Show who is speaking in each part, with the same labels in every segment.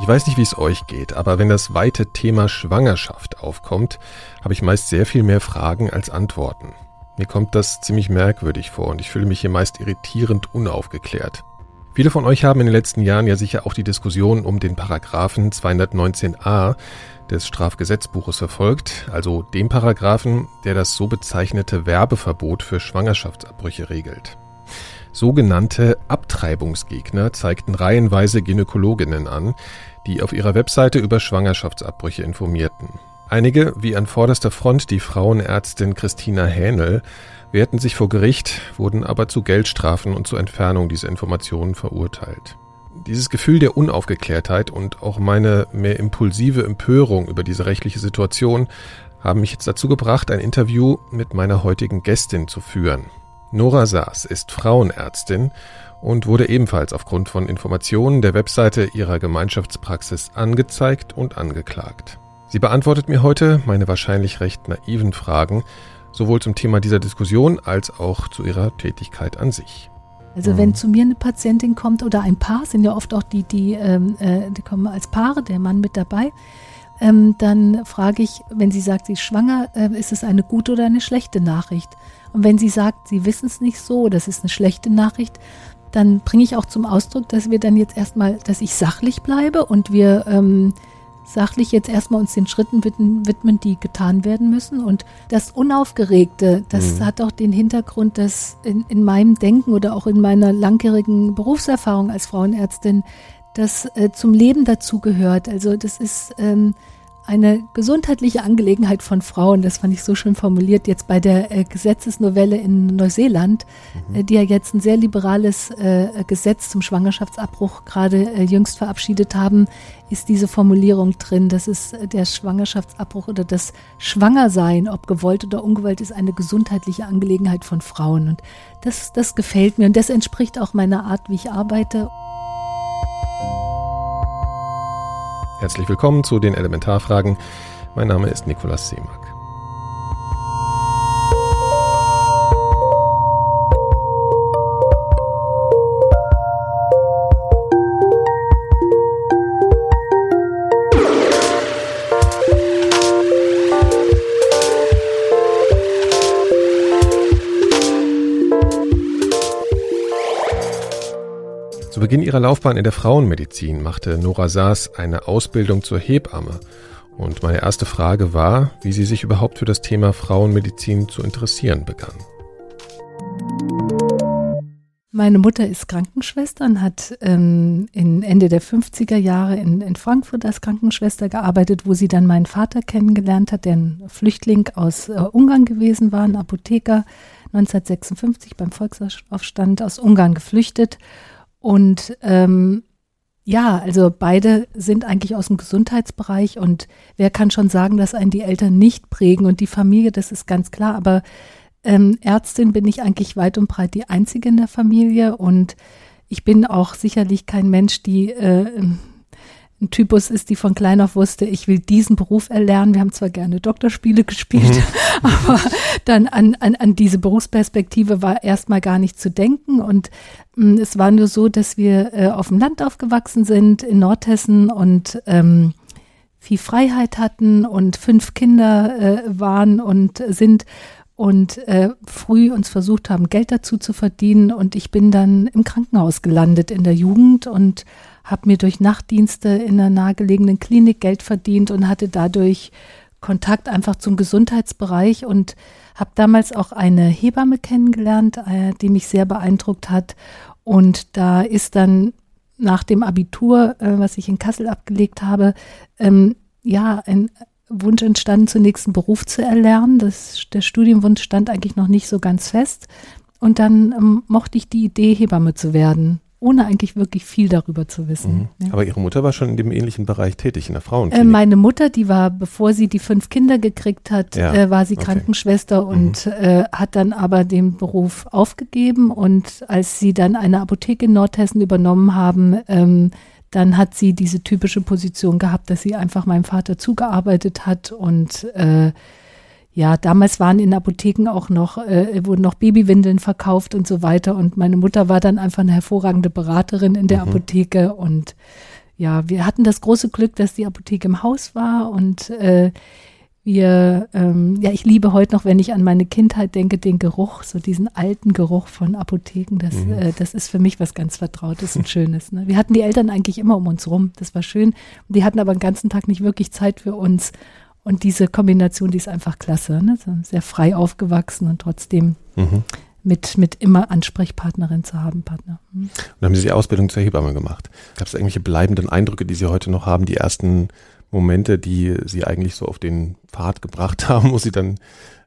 Speaker 1: Ich weiß nicht, wie es euch geht, aber wenn das weite Thema Schwangerschaft aufkommt, habe ich meist sehr viel mehr Fragen als Antworten. Mir kommt das ziemlich merkwürdig vor und ich fühle mich hier meist irritierend unaufgeklärt. Viele von euch haben in den letzten Jahren ja sicher auch die Diskussion um den Paragraphen 219a des Strafgesetzbuches verfolgt, also dem Paragraphen, der das so bezeichnete Werbeverbot für Schwangerschaftsabbrüche regelt. Sogenannte Abtreibungsgegner zeigten reihenweise Gynäkologinnen an, die auf ihrer Webseite über Schwangerschaftsabbrüche informierten. Einige, wie an vorderster Front die Frauenärztin Christina Hähnel, wehrten sich vor Gericht, wurden aber zu Geldstrafen und zur Entfernung dieser Informationen verurteilt. Dieses Gefühl der Unaufgeklärtheit und auch meine mehr impulsive Empörung über diese rechtliche Situation haben mich jetzt dazu gebracht, ein Interview mit meiner heutigen Gästin zu führen. Nora Saas ist Frauenärztin und wurde ebenfalls aufgrund von Informationen der Webseite ihrer Gemeinschaftspraxis angezeigt und angeklagt. Sie beantwortet mir heute meine wahrscheinlich recht naiven Fragen, sowohl zum Thema dieser Diskussion als auch zu ihrer Tätigkeit an sich.
Speaker 2: Also wenn mhm. zu mir eine Patientin kommt oder ein Paar, sind ja oft auch die, die, ähm, äh, die kommen als Paare, der Mann mit dabei, ähm, dann frage ich, wenn sie sagt, sie ist schwanger, äh, ist es eine gute oder eine schlechte Nachricht? Und wenn sie sagt, sie wissen es nicht so, das ist eine schlechte Nachricht, dann bringe ich auch zum Ausdruck, dass wir dann jetzt erstmal, dass ich sachlich bleibe und wir ähm, sachlich jetzt erstmal uns den Schritten widmen, die getan werden müssen. Und das Unaufgeregte, das mhm. hat auch den Hintergrund, dass in, in, meinem Denken oder auch in meiner langjährigen Berufserfahrung als Frauenärztin das äh, zum Leben dazugehört. Also das ist ähm, eine gesundheitliche Angelegenheit von Frauen, das fand ich so schön formuliert, jetzt bei der äh, Gesetzesnovelle in Neuseeland, mhm. äh, die ja jetzt ein sehr liberales äh, Gesetz zum Schwangerschaftsabbruch gerade äh, jüngst verabschiedet haben, ist diese Formulierung drin, dass es äh, der Schwangerschaftsabbruch oder das Schwangersein, ob gewollt oder ungewollt, ist eine gesundheitliche Angelegenheit von Frauen. Und das, das gefällt mir und das entspricht auch meiner Art, wie ich arbeite.
Speaker 1: Herzlich willkommen zu den Elementarfragen. Mein Name ist Nikolaus Seemack. Beginn ihrer Laufbahn in der Frauenmedizin machte Nora Saas eine Ausbildung zur Hebamme. Und meine erste Frage war, wie sie sich überhaupt für das Thema Frauenmedizin zu interessieren begann.
Speaker 2: Meine Mutter ist Krankenschwester und hat ähm, in Ende der 50er Jahre in, in, Frankfurt als Krankenschwester gearbeitet, wo sie dann meinen Vater kennengelernt hat, der ein Flüchtling aus äh, Ungarn gewesen war, ein Apotheker, 1956 beim Volksaufstand aus Ungarn geflüchtet und ähm, ja, also beide sind eigentlich aus dem Gesundheitsbereich und wer kann schon sagen, dass einen die Eltern nicht prägen und die Familie, das ist ganz klar, aber ähm, Ärztin bin ich eigentlich weit und breit die einzige in der Familie und ich bin auch sicherlich kein Mensch, die äh, ein Typus ist, die von klein auf wusste, ich will diesen Beruf erlernen. Wir haben zwar gerne Doktorspiele gespielt, mhm. aber dann an, an, an diese Berufsperspektive war erstmal gar nicht zu denken. Und mh, mm, es war nur so, dass wir äh, auf dem Land aufgewachsen sind, in Nordhessen und ähm, viel Freiheit hatten und fünf Kinder äh, waren und sind und äh, früh uns versucht haben, Geld dazu zu verdienen. Und ich bin dann im Krankenhaus gelandet in der Jugend und habe mir durch Nachtdienste in einer nahegelegenen Klinik Geld verdient und hatte dadurch Kontakt einfach zum Gesundheitsbereich und habe damals auch eine Hebamme kennengelernt, äh, die mich sehr beeindruckt hat. Und da ist dann nach dem Abitur, äh, was ich in Kassel abgelegt habe, ähm, ja, ein Wunsch entstanden, zunächst einen Beruf zu erlernen. Das, der Studienwunsch stand eigentlich noch nicht so ganz fest. Und dann ähm, mochte ich die Idee, Hebamme zu werden ohne eigentlich wirklich viel darüber zu wissen.
Speaker 1: Mhm. Ja. Aber Ihre Mutter war schon in dem ähnlichen Bereich tätig, in der Frauenklinik?
Speaker 2: Äh, meine Mutter, die war, bevor sie die fünf Kinder gekriegt hat, ja. äh, war sie okay. Krankenschwester und mhm. äh, hat dann aber den Beruf aufgegeben. Und als sie dann eine Apotheke in Nordhessen übernommen haben, ähm, dann hat sie diese typische Position gehabt, dass sie einfach meinem Vater zugearbeitet hat und äh, ja, damals waren in Apotheken auch noch, äh, wurden noch Babywindeln verkauft und so weiter. Und meine Mutter war dann einfach eine hervorragende Beraterin in der mhm. Apotheke und ja, wir hatten das große Glück, dass die Apotheke im Haus war und äh, wir, ähm, ja, ich liebe heute noch, wenn ich an meine Kindheit denke, den Geruch, so diesen alten Geruch von Apotheken. Das, mhm. äh, das ist für mich was ganz Vertrautes und Schönes. Ne? Wir hatten die Eltern eigentlich immer um uns rum. Das war schön. Die hatten aber den ganzen Tag nicht wirklich Zeit für uns. Und diese Kombination, die ist einfach klasse. Ne? sehr frei aufgewachsen und trotzdem mhm. mit, mit immer Ansprechpartnerin zu haben, Partner.
Speaker 1: Mhm. Und haben Sie die Ausbildung zur Hebamme gemacht. Gab es irgendwelche bleibenden Eindrücke, die Sie heute noch haben, die ersten Momente, die Sie eigentlich so auf den Pfad gebracht haben, wo Sie dann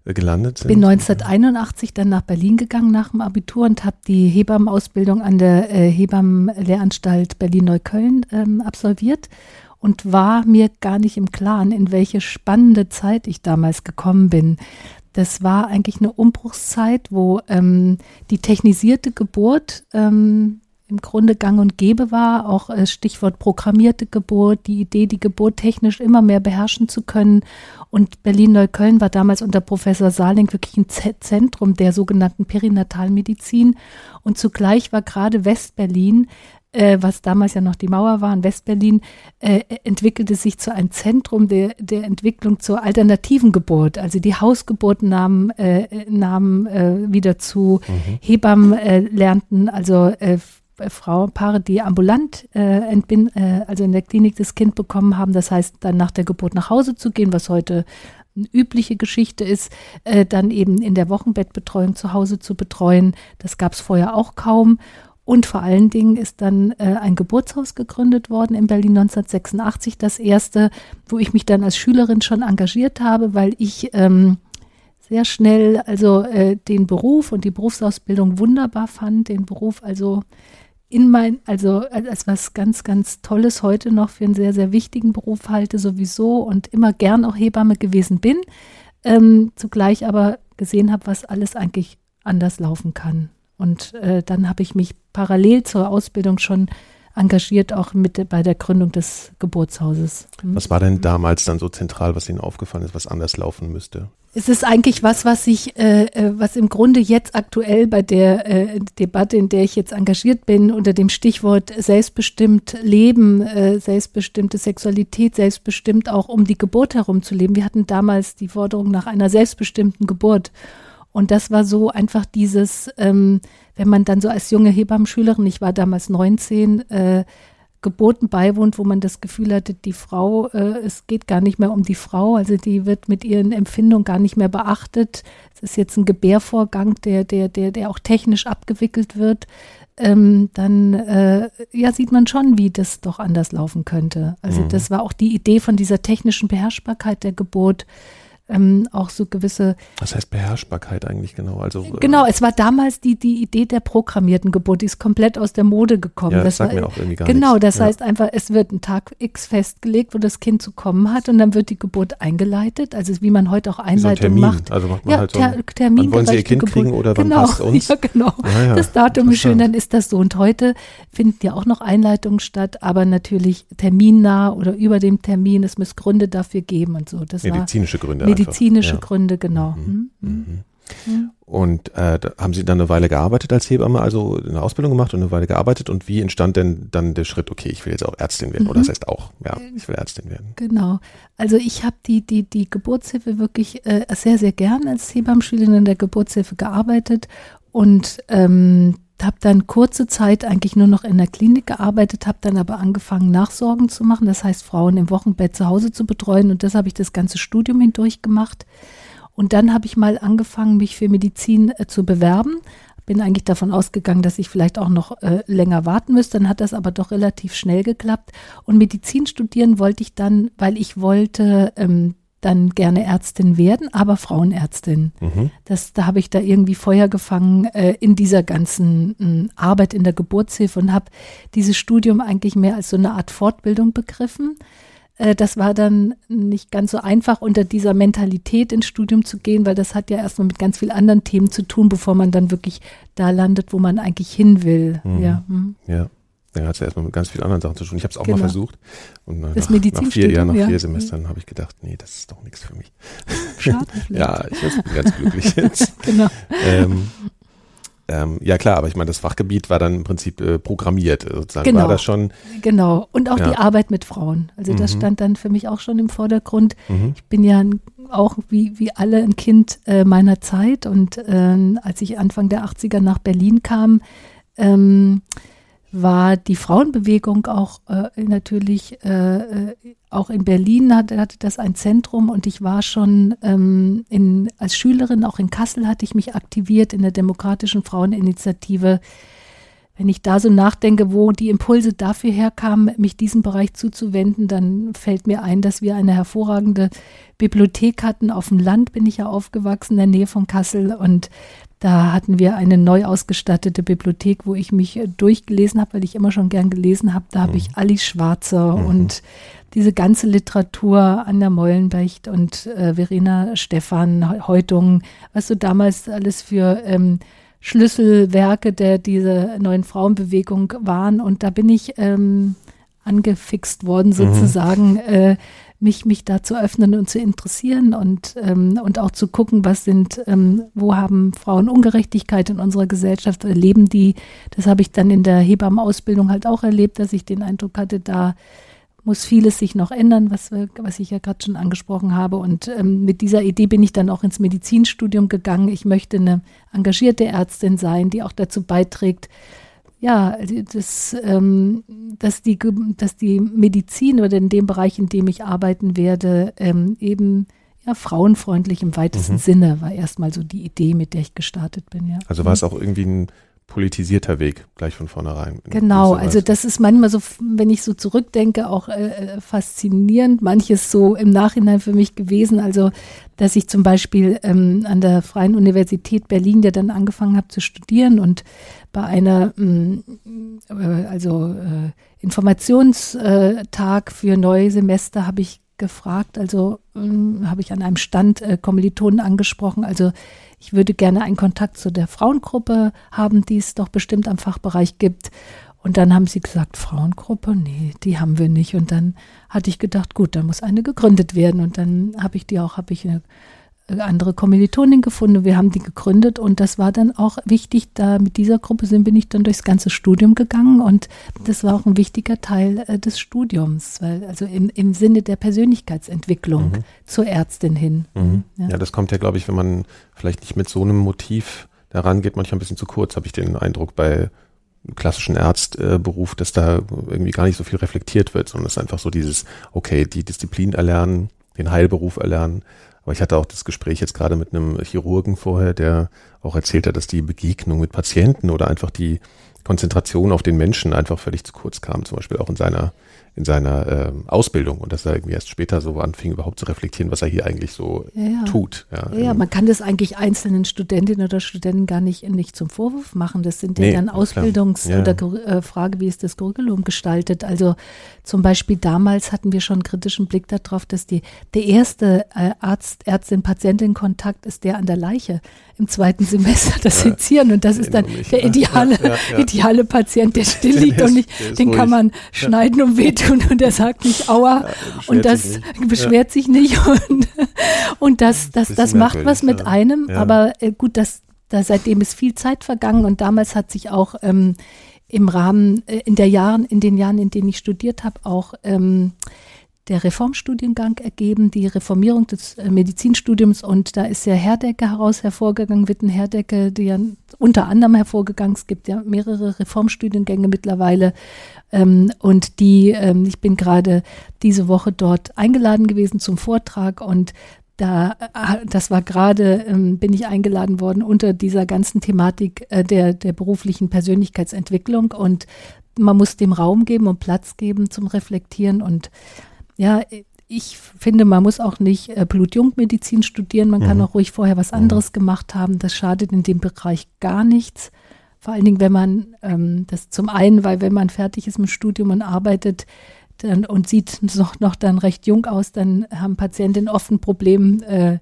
Speaker 1: äh, gelandet sind?
Speaker 2: Ich bin 1981 dann nach Berlin gegangen nach dem Abitur und habe die Hebammenausbildung an der äh, Hebammenlehranstalt Berlin-Neukölln ähm, absolviert und war mir gar nicht im Klaren, in welche spannende Zeit ich damals gekommen bin. Das war eigentlich eine Umbruchszeit, wo ähm, die technisierte Geburt ähm, im Grunde gang und gäbe war, auch äh, Stichwort programmierte Geburt, die Idee, die Geburt technisch immer mehr beherrschen zu können. Und Berlin-Neukölln war damals unter Professor Saling wirklich ein Zentrum der sogenannten Perinatalmedizin. Und zugleich war gerade Westberlin äh, was damals ja noch die Mauer war in Westberlin, äh, entwickelte sich zu einem Zentrum der, der Entwicklung zur alternativen Geburt. Also die Hausgeburten nahmen, äh, nahmen äh, wieder zu, mhm. Hebammen äh, lernten, also äh, Frauenpaare, die ambulant äh, entbind, äh, also in der Klinik das Kind bekommen haben, das heißt dann nach der Geburt nach Hause zu gehen, was heute eine übliche Geschichte ist, äh, dann eben in der Wochenbettbetreuung zu Hause zu betreuen. Das gab es vorher auch kaum. Und vor allen Dingen ist dann äh, ein Geburtshaus gegründet worden in Berlin 1986, das erste, wo ich mich dann als Schülerin schon engagiert habe, weil ich ähm, sehr schnell also äh, den Beruf und die Berufsausbildung wunderbar fand, den Beruf also in mein, also als was ganz, ganz Tolles heute noch für einen sehr, sehr wichtigen Beruf halte sowieso und immer gern auch Hebamme gewesen bin, ähm, zugleich aber gesehen habe, was alles eigentlich anders laufen kann. Und äh, dann habe ich mich parallel zur Ausbildung schon engagiert, auch mit bei der Gründung des Geburtshauses.
Speaker 1: Hm? Was war denn damals dann so zentral, was Ihnen aufgefallen ist, was anders laufen müsste?
Speaker 2: Es ist eigentlich was, was ich, äh, äh, was im Grunde jetzt aktuell bei der äh, Debatte, in der ich jetzt engagiert bin, unter dem Stichwort selbstbestimmt Leben, äh, selbstbestimmte Sexualität, selbstbestimmt auch um die Geburt herum zu leben. Wir hatten damals die Forderung nach einer selbstbestimmten Geburt. Und das war so einfach dieses, ähm, wenn man dann so als junge Hebammenschülerin, ich war damals 19, äh, Geburten beiwohnt, wo man das Gefühl hatte, die Frau, äh, es geht gar nicht mehr um die Frau, also die wird mit ihren Empfindungen gar nicht mehr beachtet. Es ist jetzt ein Gebärvorgang, der, der, der, der auch technisch abgewickelt wird. Ähm, dann äh, ja, sieht man schon, wie das doch anders laufen könnte. Also mhm. das war auch die Idee von dieser technischen Beherrschbarkeit der Geburt, ähm, auch so gewisse.
Speaker 1: Was heißt Beherrschbarkeit eigentlich genau? Also,
Speaker 2: äh, genau, es war damals die, die Idee der programmierten Geburt, die ist komplett aus der Mode gekommen.
Speaker 1: Ja,
Speaker 2: das,
Speaker 1: das sagt mir auch irgendwie gar
Speaker 2: Genau,
Speaker 1: nichts.
Speaker 2: das ja. heißt einfach, es wird ein Tag X festgelegt, wo das Kind zu kommen hat und dann wird die Geburt eingeleitet. Also wie man heute auch Einleitung
Speaker 1: so
Speaker 2: macht.
Speaker 1: Also macht man
Speaker 2: ja,
Speaker 1: halt so
Speaker 2: ter Termin.
Speaker 1: Wann wollen Sie Ihr Kind
Speaker 2: Geburt.
Speaker 1: kriegen oder wann
Speaker 2: genau,
Speaker 1: passt uns?
Speaker 2: Ja, genau.
Speaker 1: Ja, ja.
Speaker 2: Das Datum ist schön, dann ist das so. Und heute finden ja auch noch Einleitungen statt, aber natürlich terminnah oder über dem Termin. Es muss Gründe dafür geben und so. Das
Speaker 1: medizinische Gründe.
Speaker 2: Medizinische
Speaker 1: einfach.
Speaker 2: Gründe, genau.
Speaker 1: Mhm. Mhm. Mhm. Und äh, haben Sie dann eine Weile gearbeitet als Hebamme, also eine Ausbildung gemacht und eine Weile gearbeitet? Und wie entstand denn dann der Schritt, okay, ich will jetzt auch Ärztin werden? Oder das heißt auch, ja, ich will Ärztin werden.
Speaker 2: Genau. Also ich habe die, die, die Geburtshilfe wirklich äh, sehr, sehr gern als Hebammenschülerin in der Geburtshilfe gearbeitet und ähm, habe dann kurze Zeit eigentlich nur noch in der Klinik gearbeitet, habe dann aber angefangen, Nachsorgen zu machen, das heißt Frauen im Wochenbett zu Hause zu betreuen und das habe ich das ganze Studium hindurch gemacht. Und dann habe ich mal angefangen, mich für Medizin äh, zu bewerben. Bin eigentlich davon ausgegangen, dass ich vielleicht auch noch äh, länger warten müsste. Dann hat das aber doch relativ schnell geklappt. Und Medizin studieren wollte ich dann, weil ich wollte ähm, dann gerne Ärztin werden, aber Frauenärztin. Mhm. Das, da habe ich da irgendwie Feuer gefangen äh, in dieser ganzen äh, Arbeit in der Geburtshilfe und habe dieses Studium eigentlich mehr als so eine Art Fortbildung begriffen. Äh, das war dann nicht ganz so einfach, unter dieser Mentalität ins Studium zu gehen, weil das hat ja erstmal mit ganz vielen anderen Themen zu tun, bevor man dann wirklich da landet, wo man eigentlich hin will.
Speaker 1: Mhm.
Speaker 2: Ja.
Speaker 1: Mhm. ja. Dann hat es ja erstmal mit ganz vielen anderen Sachen zu tun. Ich habe es auch
Speaker 2: genau.
Speaker 1: mal versucht. Und nach,
Speaker 2: das
Speaker 1: nach vier Jahren, nach
Speaker 2: ja.
Speaker 1: vier Semestern habe ich gedacht, nee, das ist doch nichts für mich.
Speaker 2: Schade.
Speaker 1: ja, ich bin ganz glücklich jetzt.
Speaker 2: genau.
Speaker 1: Ähm, Ähm, ja klar, aber ich meine, das Fachgebiet war dann im Prinzip äh, programmiert, äh, sozusagen.
Speaker 2: Genau.
Speaker 1: War das schon?
Speaker 2: Genau. Und auch
Speaker 1: Ja.
Speaker 2: die Arbeit mit Frauen. Also das
Speaker 1: Mhm.
Speaker 2: stand dann für mich auch schon im Vordergrund.
Speaker 1: Mhm.
Speaker 2: Ich bin ja ein, auch wie, wie alle ein Kind äh, meiner Zeit und ähm, als ich Anfang der 80er nach Berlin kam, ähm, war die Frauenbewegung auch äh, natürlich äh, äh, auch in Berlin hatte, hatte das ein Zentrum und ich war schon ähm, in, als Schülerin auch in Kassel hatte ich mich aktiviert in der demokratischen Fraueninitiative. Wenn ich da so nachdenke, wo die Impulse dafür herkamen, mich diesem Bereich zuzuwenden, dann fällt mir ein, dass wir eine hervorragende Bibliothek hatten. Auf dem Land bin ich ja aufgewachsen, in der Nähe von Kassel. Und da hatten wir eine neu ausgestattete Bibliothek, wo ich mich äh, durchgelesen habe, weil ich immer schon gern gelesen habe. Da habe ich Alice Schwarzer
Speaker 1: Mhm.
Speaker 2: und diese ganze Literatur, Anja Meulenbecht und äh, Verena Stephan, Häutung, was so damals alles für ähm, Schlüsselwerke der dieser neuen Frauenbewegung waren. Und da bin ich ähm, angefixt worden, sozusagen, äh, mich, mich da zu öffnen und zu interessieren und, ähm, und auch zu gucken, was sind, ähm, wo haben Frauen Ungerechtigkeit in unserer Gesellschaft, erleben die, das habe ich dann in der Hebammenausbildung halt auch erlebt, dass ich den Eindruck hatte, da muss vieles sich noch ändern, was, wir, was ich ja gerade schon angesprochen habe. Und ähm, mit dieser Idee bin ich dann auch ins Medizinstudium gegangen. Ich möchte eine engagierte Ärztin sein, die auch dazu beiträgt, ja, das, ähm, dass, die, dass die Medizin oder in dem Bereich, in dem ich arbeiten werde, ähm, eben ja, frauenfreundlich im weitesten
Speaker 1: Mhm.
Speaker 2: Sinne war erstmal so die Idee, mit der ich gestartet bin. Ja.
Speaker 1: Also war es auch irgendwie ein politisierter Weg, gleich von vornherein. in
Speaker 2: Genau, also das ist manchmal so, wenn ich so zurückdenke, auch äh, äh, faszinierend. Manches so im Nachhinein für mich gewesen. Also, dass ich zum Beispiel ähm, an der Freien Universität Berlin ja dann angefangen habe zu studieren und bei einer, ähm, äh, also äh, Informationstag für neue Semester habe ich gefragt, also ähm, habe ich an einem Stand äh, Kommilitonen angesprochen, also ich würde gerne einen Kontakt zu der Frauengruppe haben, die es doch bestimmt am Fachbereich gibt. Und dann haben sie gesagt, Frauengruppe, nee, die haben wir nicht. Und dann hatte ich gedacht, gut, da muss eine gegründet werden. Und dann habe ich die auch, habe ich eine andere Kommilitonin gefunden. Wir haben die gegründet und das war dann auch wichtig. Da mit dieser Gruppe sind bin ich dann durchs ganze Studium gegangen und das war auch ein wichtiger Teil äh, des Studiums, weil also im, im Sinne der Persönlichkeitsentwicklung
Speaker 1: Mhm.
Speaker 2: zur Ärztin hin.
Speaker 1: Mhm.
Speaker 2: Ja.
Speaker 1: Ja. das kommt ja, glaube ich, wenn man vielleicht nicht mit so einem Motiv daran geht, manchmal ein bisschen zu kurz, habe ich den Eindruck bei klassischen Arztberuf, dass da irgendwie gar nicht so viel reflektiert wird, sondern es ist einfach so dieses, okay, die Disziplin erlernen, den Heilberuf erlernen. Aber ich hatte auch das Gespräch jetzt gerade mit einem Chirurgen vorher, der auch erzählt hat, dass die Begegnung mit Patienten oder einfach die Konzentration auf den Menschen einfach völlig zu kurz kam, zum Beispiel auch in seiner in seiner ähm, Ausbildung und dass er irgendwie erst später so anfing, überhaupt zu reflektieren, was er hier eigentlich so
Speaker 2: Ja, ja.
Speaker 1: tut. Ja,
Speaker 2: Ja, ja, man kann das eigentlich einzelnen Studentinnen oder Studenten gar nicht, nicht zum Vorwurf machen. Das sind ja
Speaker 1: Nee,
Speaker 2: dann. Ausbildungs- oder äh, Frage, wie ist das Curriculum gestaltet. Also zum Beispiel damals hatten wir schon einen kritischen Blick darauf, dass die, der erste äh, Arzt, Ärztin, Patientin-Kontakt ist der an der Leiche im zweiten Semester, das. Sezieren. Und das ist dann
Speaker 1: mich,
Speaker 2: der ideale, ideale Patient, der still liegt und nicht, den kann
Speaker 1: ruhig.
Speaker 2: man schneiden und wehtun und der sagt nicht Aua.
Speaker 1: Ja,
Speaker 2: Und das
Speaker 1: sich
Speaker 2: beschwert sich nicht. Und, und das, das, das macht was mit
Speaker 1: ja.
Speaker 2: einem,
Speaker 1: Ja.
Speaker 2: aber äh, gut, das, da seitdem ist viel Zeit vergangen und damals hat sich auch ähm, im Rahmen, äh, in der Jahren, in den Jahren, in denen ich studiert habe, auch ähm, der Reformstudiengang ergeben, die Reformierung des äh, Medizinstudiums. Und da ist ja Herdecke heraus hervorgegangen, Witten Herdecke, die ja unter anderem hervorgegangen, es gibt ja mehrere Reformstudiengänge mittlerweile ähm, und die, ähm, ich bin gerade diese Woche dort eingeladen gewesen zum Vortrag und da, äh, das war gerade, ähm, bin ich eingeladen worden unter dieser ganzen Thematik äh, der, der beruflichen Persönlichkeitsentwicklung und man muss dem Raum geben und Platz geben zum Reflektieren und ja, ich finde, man muss auch nicht äh, Blutjungmedizin studieren, man kann
Speaker 1: Mhm.
Speaker 2: auch ruhig vorher was anderes gemacht haben. Das schadet in dem Bereich gar nichts. Vor allen Dingen, wenn man ähm, das zum einen, weil wenn man fertig ist mit dem Studium und arbeitet dann, und sieht noch, noch dann recht jung aus, dann haben Patientinnen oft ein Problem, äh,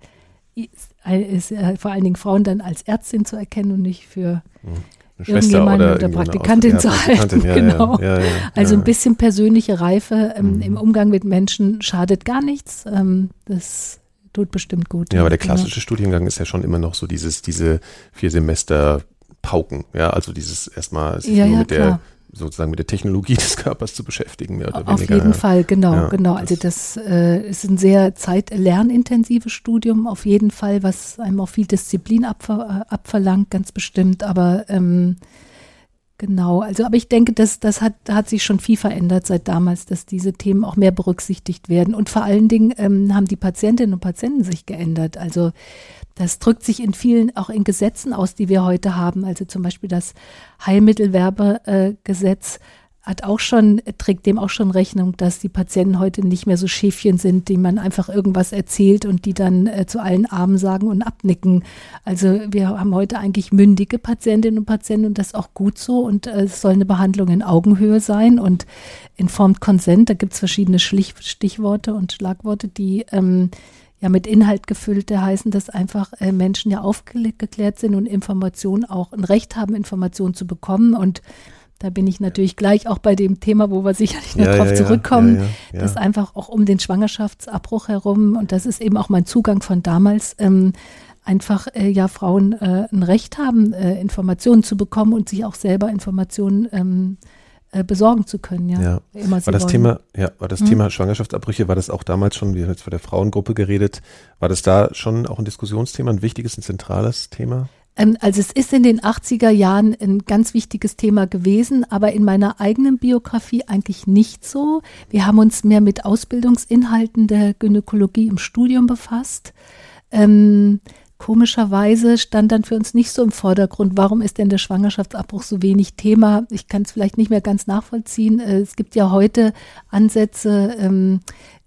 Speaker 2: ist, ist, äh, vor allen Dingen Frauen dann als Ärztin zu erkennen und nicht für
Speaker 1: Eine Schwester
Speaker 2: irgendjemanden
Speaker 1: oder,
Speaker 2: oder Praktikantin zu halten,
Speaker 1: ja,
Speaker 2: genau.
Speaker 1: Ja, ja,
Speaker 2: Also ein bisschen persönliche Reife ähm,
Speaker 1: Mhm.
Speaker 2: im Umgang mit Menschen schadet gar nichts. Ähm, das tut bestimmt gut.
Speaker 1: Ja, aber der
Speaker 2: Genau.
Speaker 1: klassische Studiengang ist ja schon immer noch so dieses, diese vier Semester pauken. Ja, also dieses erstmal
Speaker 2: sich ja, nur ja, mit klar. der
Speaker 1: sozusagen mit der Technologie des Körpers zu beschäftigen.
Speaker 2: Mehr oder Auf weniger. jeden Fall, genau, ja, genau. Also das äh, ist ein sehr zeit-lernintensives Studium, auf jeden Fall, was einem auch viel Disziplin abver äh, abverlangt, ganz bestimmt. Aber ähm, genau, also aber ich denke, das, das hat, hat sich schon viel verändert seit damals, dass diese Themen auch mehr berücksichtigt werden. Und vor allen Dingen ähm, haben die Patientinnen und Patienten sich geändert. Also das drückt sich in vielen, auch in Gesetzen aus, die wir heute haben. Also zum Beispiel das Heilmittelwerbegesetz hat auch schon, trägt dem auch schon Rechnung, dass die Patienten heute nicht mehr so Schäfchen sind, die man einfach irgendwas erzählt und die dann äh, zu allen Armen sagen und abnicken. Also wir haben heute eigentlich mündige Patientinnen und Patienten und das ist auch gut so und äh, es soll eine Behandlung in Augenhöhe sein und informed consent, da gibt es verschiedene Stichworte und Schlagworte, die ähm, ja mit Inhalt gefüllte heißen, dass einfach äh, Menschen ja aufgeklärt sind und Informationen auch ein Recht haben, Informationen zu bekommen. Und da bin ich natürlich gleich auch bei dem Thema, wo wir sicherlich noch ja, drauf ja, zurückkommen, ja, dass einfach auch um den Schwangerschaftsabbruch herum, und das ist eben auch mein Zugang von damals, ähm, einfach äh, ja Frauen äh, ein Recht haben, äh, Informationen zu bekommen und sich auch selber Informationen ähm, äh, besorgen zu können, ja.
Speaker 1: ja. Immer war das wollen. Thema, ja, war das hm? Thema Schwangerschaftsabbrüche, war das auch damals schon, wir haben jetzt vor der Frauengruppe geredet, war das da schon auch ein Diskussionsthema, ein wichtiges, ein zentrales Thema?
Speaker 2: Ähm, also es ist in den 80er Jahren ein ganz wichtiges Thema gewesen, aber in meiner eigenen Biografie eigentlich nicht so. Wir haben uns mehr mit Ausbildungsinhalten der Gynäkologie im Studium befasst. Ähm, Komischerweise stand dann für uns nicht so im Vordergrund, warum ist denn der Schwangerschaftsabbruch so wenig Thema? Ich kann es vielleicht nicht mehr ganz nachvollziehen. Äh, es gibt ja heute Ansätze, ähm,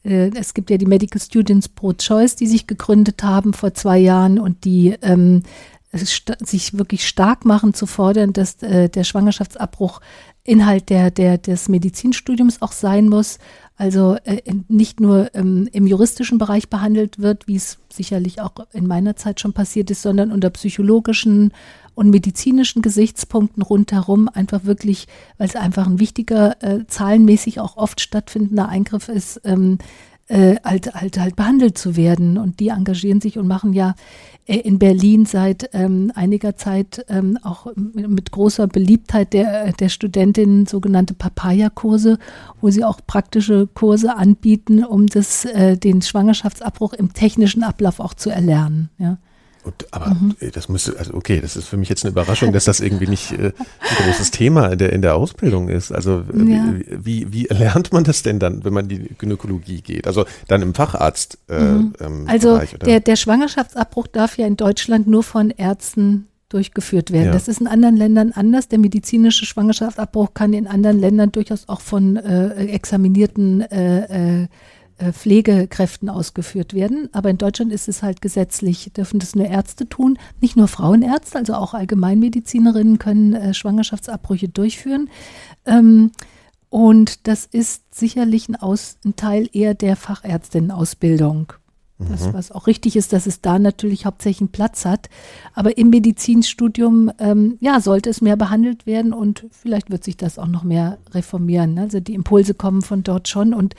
Speaker 2: äh, es gibt ja die Medical Students Pro Choice, die sich gegründet haben vor zwei Jahren und die ähm, sich wirklich stark machen zu fordern, dass äh, der Schwangerschaftsabbruch Inhalt der, der, des Medizinstudiums auch sein muss also äh, nicht nur ähm, im juristischen Bereich behandelt wird, wie es sicherlich auch in meiner Zeit schon passiert ist, sondern unter psychologischen und medizinischen Gesichtspunkten rundherum einfach wirklich, weil es einfach ein wichtiger, äh, zahlenmäßig auch oft stattfindender Eingriff ist, ähm, äh, halt, halt, halt behandelt zu werden. Und die engagieren sich und machen ja äh, in Berlin seit ähm, einiger Zeit ähm, auch mit großer Beliebtheit der, der Studentinnen sogenannte Papaya-Kurse, wo sie auch praktische Kurse anbieten, um das, äh, den Schwangerschaftsabbruch im technischen Ablauf auch zu erlernen. Ja.
Speaker 1: Und, aber mhm. das müsste, also okay, das ist für mich jetzt eine Überraschung, dass das irgendwie nicht äh, ein großes Thema in der, in der Ausbildung ist. Also ja. wie, wie lernt man das denn dann, wenn man in die Gynäkologie geht? Also dann im Facharzt. Äh, mhm.
Speaker 2: ähm, also Bereich, der, der Schwangerschaftsabbruch darf ja in Deutschland nur von Ärzten durchgeführt werden. Ja. Das ist in anderen Ländern anders. Der medizinische Schwangerschaftsabbruch kann in anderen Ländern durchaus auch von äh, examinierten äh, äh, äh, Pflegekräften ausgeführt werden. Aber in Deutschland ist es halt gesetzlich, dürfen das nur Ärzte tun. Nicht nur Frauenärzte, also auch Allgemeinmedizinerinnen können äh, Schwangerschaftsabbrüche durchführen. Ähm, und das ist sicherlich ein, Aus, ein Teil eher der Fachärztinnenausbildung. Das, mhm. was auch richtig ist, dass es da natürlich hauptsächlich einen Platz hat. Aber im Medizinstudium, ähm, ja, sollte es mehr behandelt werden und vielleicht wird sich das auch noch mehr reformieren. Ne? Also die Impulse kommen von dort schon. Und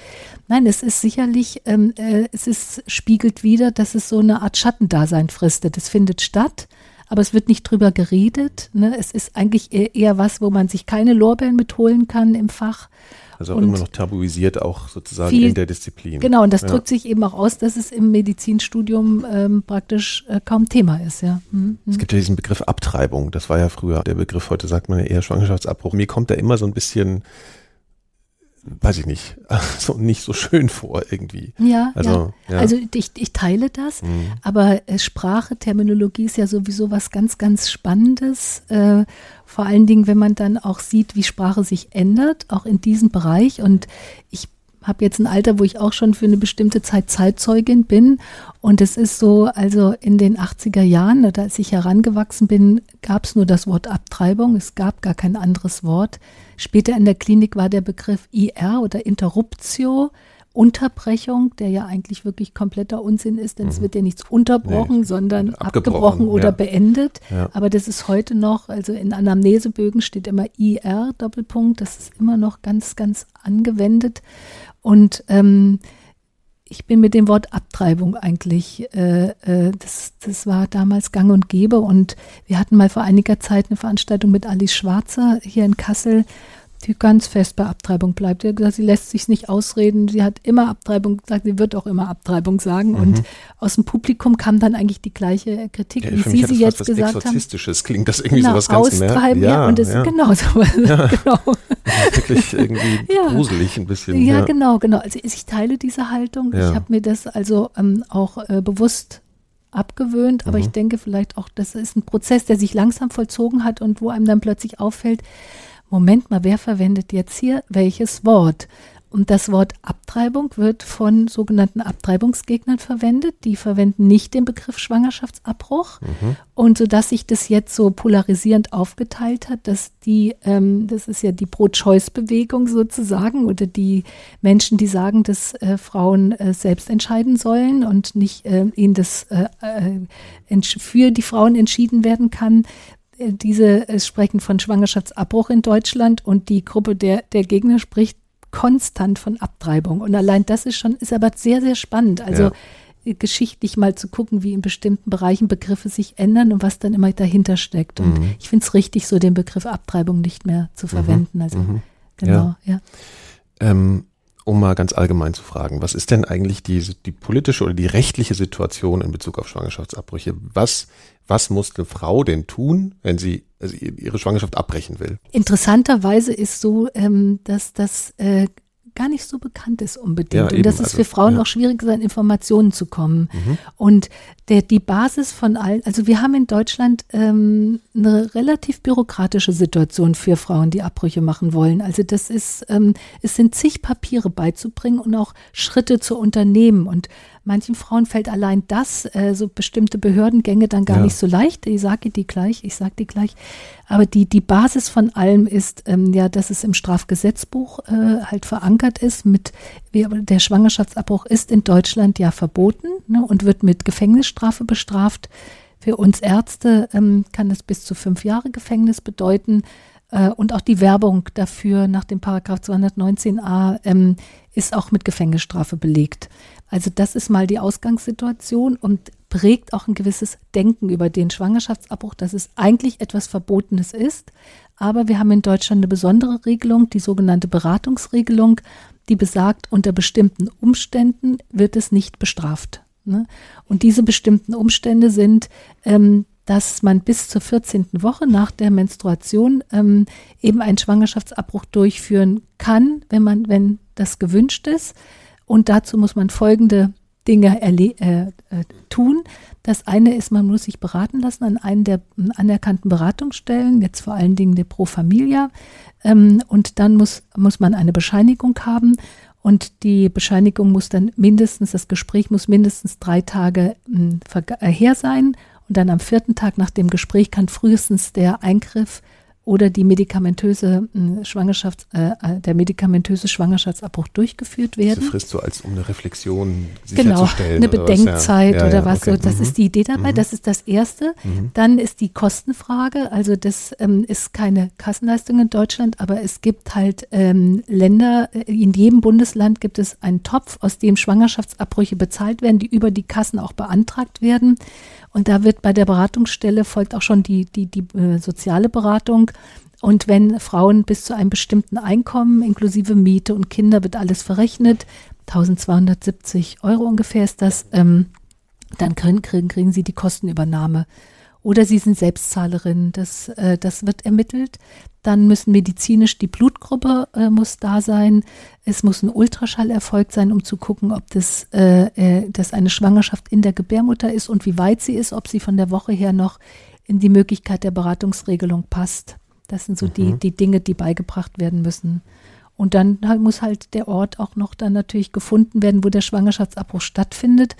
Speaker 2: nein, es ist sicherlich, ähm, äh, es ist, spiegelt wieder, dass es so eine Art Schattendasein fristet. Es findet statt, aber es wird nicht drüber geredet. Ne? Es ist eigentlich eher, eher was, wo man sich keine Lorbeeren mitholen kann im Fach.
Speaker 1: Also auch und immer noch tabuisiert, auch sozusagen viel, in der Disziplin.
Speaker 2: Genau, und das ja. drückt sich eben auch aus, dass es im Medizinstudium ähm, praktisch äh, kaum Thema ist, ja.
Speaker 1: Mhm. Es gibt ja diesen Begriff Abtreibung, das war ja früher der Begriff, heute sagt man ja eher Schwangerschaftsabbruch. Mir kommt da immer so ein bisschen weiß ich nicht, so nicht so schön vor irgendwie.
Speaker 2: Ja, also, ja. ja. also ich, ich teile das, mhm. aber äh, Sprache, Terminologie ist ja sowieso was ganz, ganz Spannendes. Äh, vor allen Dingen, wenn man dann auch sieht, wie Sprache sich ändert, auch in diesem Bereich. Und ich habe jetzt ein Alter, wo ich auch schon für eine bestimmte Zeit Zeitzeugin bin. Und es ist so, also in den 80er Jahren, als ich herangewachsen bin, gab es nur das Wort Abtreibung. Es gab gar kein anderes Wort. Später in der Klinik war der Begriff IR oder Interruptio. Unterbrechung, der ja eigentlich wirklich kompletter Unsinn ist, denn mhm. es wird ja nichts unterbrochen, nee, sondern abgebrochen, abgebrochen oder ja. beendet. Ja. Aber das ist heute noch, also in Anamnesebögen steht immer IR Doppelpunkt, das ist immer noch ganz, ganz angewendet. Und ähm, ich bin mit dem Wort Abtreibung eigentlich, äh, äh, das, das war damals gang und gäbe. Und wir hatten mal vor einiger Zeit eine Veranstaltung mit Alice Schwarzer hier in Kassel die ganz fest bei Abtreibung bleibt. Sie hat gesagt, sie lässt sich nicht ausreden. Sie hat immer Abtreibung gesagt, sie wird auch immer Abtreibung sagen. Mhm. Und aus dem Publikum kam dann eigentlich die gleiche Kritik,
Speaker 1: ja,
Speaker 2: wie Sie sie jetzt gesagt
Speaker 1: Exorzistisches haben. klingt das irgendwie
Speaker 2: genau,
Speaker 1: so was ganz
Speaker 2: Austreiben, ja, ja, und es ja. genau so ja. genau.
Speaker 1: wirklich irgendwie ja. gruselig ein bisschen.
Speaker 2: Ja, genau, genau. Also ich teile diese Haltung. Ich habe mir das also ähm, auch äh, bewusst abgewöhnt, aber mhm. ich denke vielleicht auch, das ist ein Prozess, der sich langsam vollzogen hat und wo einem dann plötzlich auffällt, Moment mal, wer verwendet jetzt hier welches Wort? Und das Wort Abtreibung wird von sogenannten Abtreibungsgegnern verwendet. Die verwenden nicht den Begriff Schwangerschaftsabbruch. Mhm. Und so dass sich das jetzt so polarisierend aufgeteilt hat, dass die, ähm, das ist ja die Pro-Choice-Bewegung sozusagen, oder die Menschen, die sagen, dass äh, Frauen äh, selbst entscheiden sollen und nicht äh, ihnen das äh, äh, für die Frauen entschieden werden kann, diese äh, sprechen von Schwangerschaftsabbruch in Deutschland und die Gruppe der, der Gegner spricht konstant von Abtreibung. Und allein das ist schon, ist aber sehr, sehr spannend. Also ja. Äh, geschichtlich mal zu gucken, wie in bestimmten Bereichen Begriffe sich ändern und was dann immer dahinter steckt. Und mhm. ich finde es richtig, so den Begriff Abtreibung nicht mehr zu mhm. verwenden. Also mhm. genau, ja. ja.
Speaker 1: Ähm, um mal ganz allgemein zu fragen, was ist denn eigentlich die, die politische oder die rechtliche Situation in Bezug auf Schwangerschaftsabbrüche? Was, was muss eine Frau denn tun, wenn sie also ihre Schwangerschaft abbrechen will?
Speaker 2: Interessanterweise ist so, ähm, dass das äh, gar nicht so bekannt ist unbedingt. Ja, und dass es also, für Frauen ja. auch schwierig ist, an Informationen zu kommen. Mhm. Und der, die Basis von allen, also wir haben in Deutschland ähm, eine relativ bürokratische Situation für Frauen, die Abbrüche machen wollen. Also das ist, ähm, es sind zig Papiere beizubringen und auch Schritte zu unternehmen. Und Manchen Frauen fällt allein das, äh, so bestimmte Behördengänge dann gar ja. nicht so leicht. Ich sage die gleich, ich sage die gleich. Aber die, die Basis von allem ist ähm, ja, dass es im Strafgesetzbuch äh, halt verankert ist. Mit der Schwangerschaftsabbruch ist in Deutschland ja verboten ne, und wird mit Gefängnisstrafe bestraft. Für uns Ärzte ähm, kann das bis zu fünf Jahre Gefängnis bedeuten. Äh, und auch die Werbung dafür nach dem Paragraph 219a ähm, ist auch mit Gefängnisstrafe belegt. Also das ist mal die Ausgangssituation und prägt auch ein gewisses Denken über den Schwangerschaftsabbruch, dass es eigentlich etwas Verbotenes ist. Aber wir haben in Deutschland eine besondere Regelung, die sogenannte Beratungsregelung, die besagt, unter bestimmten Umständen wird es nicht bestraft. Ne? Und diese bestimmten Umstände sind, ähm, dass man bis zur 14. Woche nach der Menstruation ähm, eben einen Schwangerschaftsabbruch durchführen kann, wenn man, wenn das gewünscht ist. Und dazu muss man folgende Dinge äh, äh, tun. Das eine ist, man muss sich beraten lassen an einen der anerkannten Beratungsstellen, jetzt vor allen Dingen der Pro Familia. Ähm, und dann muss, muss man eine Bescheinigung haben. Und die Bescheinigung muss dann mindestens, das Gespräch muss mindestens drei Tage äh, her sein. Und dann am vierten Tag nach dem Gespräch kann frühestens der Eingriff oder die medikamentöse hm, Schwangerschaft, äh, äh, der medikamentöse Schwangerschaftsabbruch durchgeführt werden.
Speaker 1: Diese Frist so als um eine Reflexion
Speaker 2: sicherzustellen. Genau, eine Bedenkzeit ja. Ja, oder was okay. so. Das mhm. ist die Idee dabei. Mhm. Das ist das Erste. Mhm. Dann ist die Kostenfrage. Also das ähm, ist keine Kassenleistung in Deutschland, aber es gibt halt ähm, Länder, äh, in jedem Bundesland gibt es einen Topf, aus dem Schwangerschaftsabbrüche bezahlt werden, die über die Kassen auch beantragt werden. Und da wird bei der Beratungsstelle folgt auch schon die, die, die äh, soziale Beratung. Und wenn Frauen bis zu einem bestimmten Einkommen inklusive Miete und Kinder wird alles verrechnet, 1270 Euro ungefähr ist das, ähm, dann kriegen, kriegen, kriegen sie die Kostenübernahme. Oder sie sind Selbstzahlerin, das, äh, das wird ermittelt. Dann müssen medizinisch die Blutgruppe äh, muss da sein. Es muss ein Ultraschall erfolgt sein, um zu gucken, ob das, äh, äh, das eine Schwangerschaft in der Gebärmutter ist und wie weit sie ist, ob sie von der Woche her noch in die Möglichkeit der Beratungsregelung passt. Das sind so mhm. die, die Dinge, die beigebracht werden müssen. Und dann muss halt der Ort auch noch dann natürlich gefunden werden, wo der Schwangerschaftsabbruch stattfindet.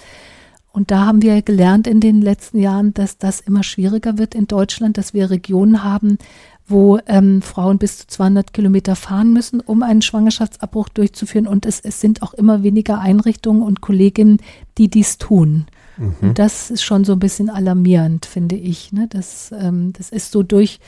Speaker 2: Und da haben wir gelernt in den letzten Jahren, dass das immer schwieriger wird in Deutschland, dass wir Regionen haben, wo ähm, Frauen bis zu 200 Kilometer fahren müssen, um einen Schwangerschaftsabbruch durchzuführen. Und es, es sind auch immer weniger Einrichtungen und Kolleginnen, die dies tun. Mhm. Und das ist schon so ein bisschen alarmierend, finde ich. Ne? Das, ähm, das ist so durch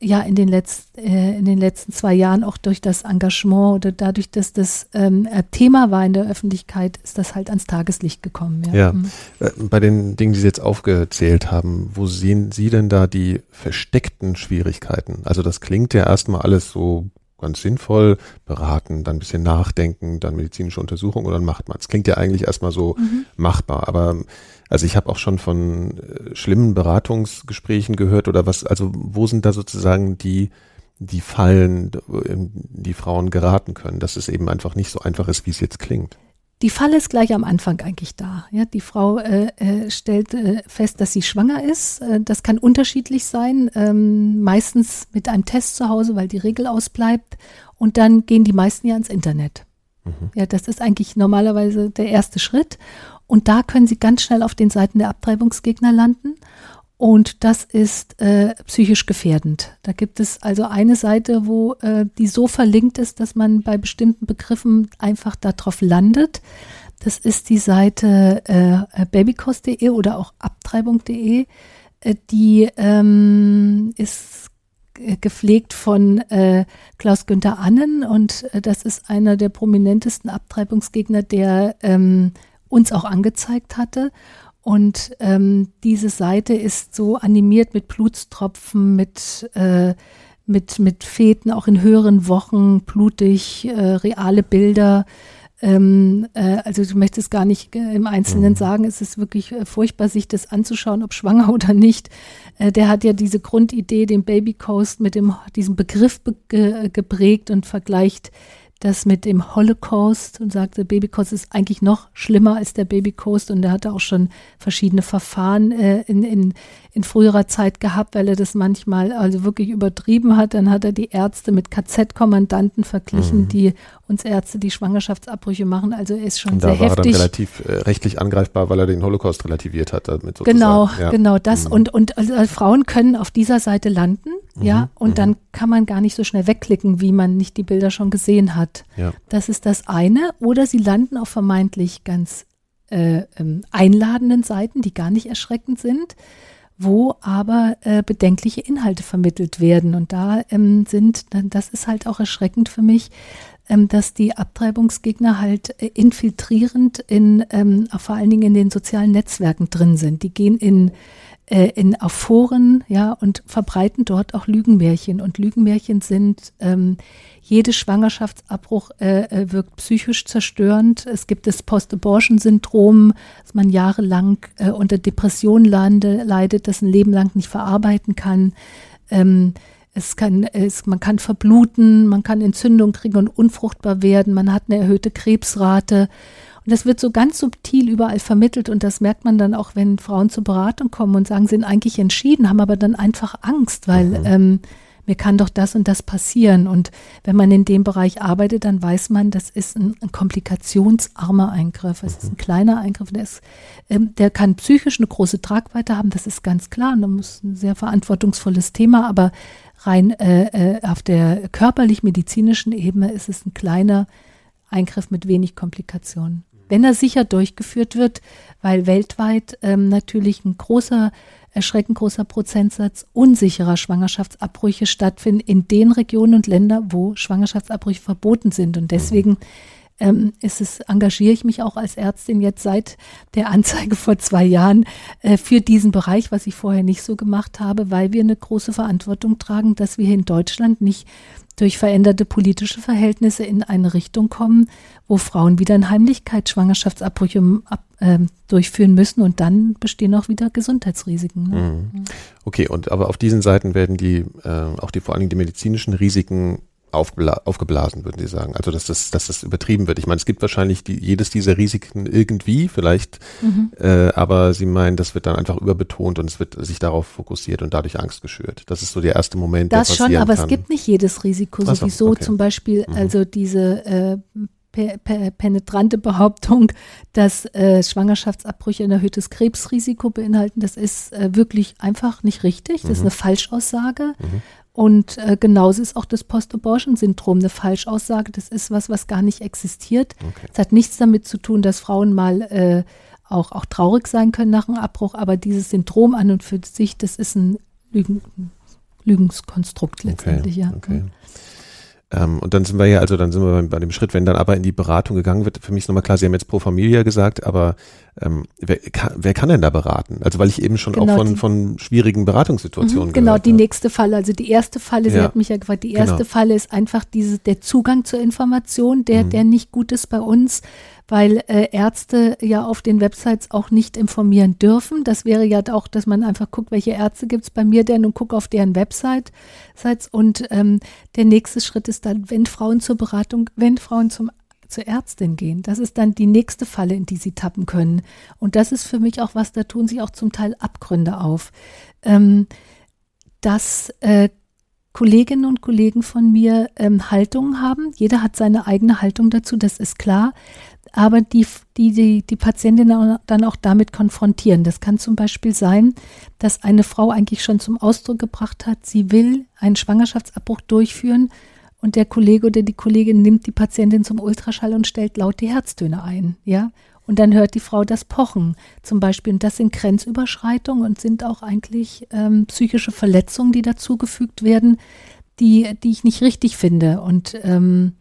Speaker 2: ja in den, letzten, äh, in den letzten zwei Jahren auch durch das Engagement oder dadurch, dass das ähm, äh, Thema war in der Öffentlichkeit, ist das halt ans Tageslicht gekommen.
Speaker 1: Ja, ja. Mhm. Äh, bei den Dingen, die Sie jetzt aufgezählt haben, wo sehen Sie denn da die versteckten Schwierigkeiten? Also das klingt ja erstmal alles so ganz sinnvoll, beraten, dann ein bisschen nachdenken, dann medizinische Untersuchung und dann macht man es. Klingt ja eigentlich erstmal so mhm. machbar, aber also ich habe auch schon von äh, schlimmen Beratungsgesprächen gehört oder was, also wo sind da sozusagen die, die Fallen, in die Frauen geraten können, dass es eben einfach nicht so einfach ist, wie es jetzt klingt.
Speaker 2: Die Falle ist gleich am Anfang eigentlich da. Ja, die Frau äh, äh, stellt äh, fest, dass sie schwanger ist. Äh, das kann unterschiedlich sein, ähm, meistens mit einem Test zu Hause, weil die Regel ausbleibt. Und dann gehen die meisten ja ins Internet. Mhm. Ja, das ist eigentlich normalerweise der erste Schritt. Und da können Sie ganz schnell auf den Seiten der Abtreibungsgegner landen. Und das ist äh, psychisch gefährdend. Da gibt es also eine Seite, wo äh, die so verlinkt ist, dass man bei bestimmten Begriffen einfach darauf landet. Das ist die Seite äh, babykost.de oder auch abtreibung.de. Äh, die ähm, ist gepflegt von äh, Klaus Günther Annen und äh, das ist einer der prominentesten Abtreibungsgegner, der ähm, uns auch angezeigt hatte. Und ähm, diese Seite ist so animiert mit Blutstropfen, mit, äh, mit, mit Feten, auch in höheren Wochen, blutig, äh, reale Bilder. Ähm, äh, also du möchtest gar nicht äh, im Einzelnen mhm. sagen, es ist wirklich äh, furchtbar, sich das anzuschauen, ob schwanger oder nicht. Äh, der hat ja diese Grundidee, den Baby Coast mit dem, diesem Begriff be geprägt und vergleicht das mit dem Holocaust und sagte, Babycoast ist eigentlich noch schlimmer als der Babycoast und er hatte auch schon verschiedene Verfahren äh, in, in, in früherer Zeit gehabt, weil er das manchmal also wirklich übertrieben hat. Dann hat er die Ärzte mit KZ-Kommandanten verglichen, mhm. die uns Ärzte die Schwangerschaftsabbrüche machen. Also er ist schon und sehr heftig. Da war er dann
Speaker 1: relativ äh, rechtlich angreifbar, weil er den Holocaust relativiert hat. Damit
Speaker 2: sozusagen. Genau, ja. genau das. Mhm. Und, und also Frauen können auf dieser Seite landen, mhm. ja, und mhm. dann kann man gar nicht so schnell wegklicken, wie man nicht die Bilder schon gesehen hat. Ja. Das ist das eine. Oder sie landen auf vermeintlich ganz äh, ähm, einladenden Seiten, die gar nicht erschreckend sind wo aber äh, bedenkliche Inhalte vermittelt werden. Und da ähm, sind, das ist halt auch erschreckend für mich, dass die Abtreibungsgegner halt äh, infiltrierend in, ähm, vor allen Dingen in den sozialen Netzwerken drin sind. Die gehen in, äh, in auf Foren, ja, und verbreiten dort auch Lügenmärchen. Und Lügenmärchen sind ähm, jede Schwangerschaftsabbruch äh, äh, wirkt psychisch zerstörend. Es gibt das Post-Abortion-Syndrom, dass man jahrelang äh, unter Depressionen leidet, das ein Leben lang nicht verarbeiten kann. Ähm, es kann, es, man kann verbluten, man kann Entzündung kriegen und unfruchtbar werden, man hat eine erhöhte Krebsrate. Und das wird so ganz subtil überall vermittelt und das merkt man dann auch, wenn Frauen zur Beratung kommen und sagen, sie sind eigentlich entschieden, haben aber dann einfach Angst, weil mhm. ähm, mir kann doch das und das passieren. Und wenn man in dem Bereich arbeitet, dann weiß man, das ist ein, ein komplikationsarmer Eingriff. Es mhm. ist ein kleiner Eingriff, der, ist, ähm, der kann psychisch eine große Tragweite haben, das ist ganz klar. Und das ist ein sehr verantwortungsvolles Thema, aber rein äh, äh, auf der körperlich-medizinischen Ebene ist es ein kleiner Eingriff mit wenig Komplikationen. Wenn er sicher durchgeführt wird, weil weltweit ähm, natürlich ein großer erschreckend großer Prozentsatz unsicherer Schwangerschaftsabbrüche stattfinden in den Regionen und Ländern, wo Schwangerschaftsabbrüche verboten sind. Und deswegen ähm, ist es, engagiere ich mich auch als Ärztin jetzt seit der Anzeige vor zwei Jahren äh, für diesen Bereich, was ich vorher nicht so gemacht habe, weil wir eine große Verantwortung tragen, dass wir in Deutschland nicht durch veränderte politische Verhältnisse in eine Richtung kommen, wo Frauen wieder in Heimlichkeit Schwangerschaftsabbrüche ab, äh, durchführen müssen und dann bestehen auch wieder Gesundheitsrisiken. Ne?
Speaker 1: Mhm. Okay, und aber auf diesen Seiten werden die äh, auch die vor allen Dingen die medizinischen Risiken aufgebla aufgeblasen, würden Sie sagen. Also dass das, dass das übertrieben wird. Ich meine, es gibt wahrscheinlich die, jedes dieser Risiken irgendwie, vielleicht, mhm. äh, aber Sie meinen, das wird dann einfach überbetont und es wird sich darauf fokussiert und dadurch Angst geschürt. Das ist so der erste Moment.
Speaker 2: Das der schon, aber kann. es gibt nicht jedes Risiko. So, sowieso okay. zum Beispiel, mhm. also diese äh, penetrante Behauptung, dass äh, Schwangerschaftsabbrüche ein erhöhtes Krebsrisiko beinhalten, das ist äh, wirklich einfach nicht richtig. Das mhm. ist eine Falschaussage. Mhm. Und äh, genauso ist auch das Post-Abortion-Syndrom eine Falschaussage. Das ist was, was gar nicht existiert. Es okay. hat nichts damit zu tun, dass Frauen mal äh, auch, auch traurig sein können nach einem Abbruch, aber dieses Syndrom an und für sich, das ist ein Lügen, Lügenskonstrukt letztendlich,
Speaker 1: okay,
Speaker 2: ja.
Speaker 1: Okay. Ähm, und dann sind wir ja, also dann sind wir bei, dem Schritt, wenn dann aber in die Beratung gegangen wird, für mich ist nochmal klar, Sie haben jetzt Pro Familia gesagt, aber ähm, wer, kann, wer kann denn da beraten? Also weil ich eben schon genau, auch von, die, von schwierigen Beratungssituationen
Speaker 2: mhm, Genau, die habe. nächste Falle, also die erste Falle, Sie
Speaker 1: ja.
Speaker 2: hat mich ja gefragt, die erste genau. Falle ist einfach diese, der Zugang zur Information, der, mhm. der nicht gut ist bei uns weil äh, Ärzte ja auf den Websites auch nicht informieren dürfen. Das wäre ja auch, dass man einfach guckt, welche Ärzte gibt es bei mir denn und guckt auf deren Website. Und ähm, der nächste Schritt ist dann, wenn Frauen zur Beratung, wenn Frauen zum zur Ärztin gehen. Das ist dann die nächste Falle, in die sie tappen können. Und das ist für mich auch was, da tun sich auch zum Teil Abgründe auf. Ähm, dass äh, Kolleginnen und Kollegen von mir ähm, Haltungen haben. Jeder hat seine eigene Haltung dazu, das ist klar aber die, die, die, die Patientin dann auch damit konfrontieren. Das kann zum Beispiel sein, dass eine Frau eigentlich schon zum Ausdruck gebracht hat, sie will einen Schwangerschaftsabbruch durchführen und der Kollege oder die Kollegin nimmt die Patientin zum Ultraschall und stellt laut die Herztöne ein, ja. Und dann hört die Frau das Pochen zum Beispiel. Und das sind Grenzüberschreitungen und sind auch eigentlich ähm, psychische Verletzungen, die dazugefügt werden, die, die ich nicht richtig finde. Und ähm,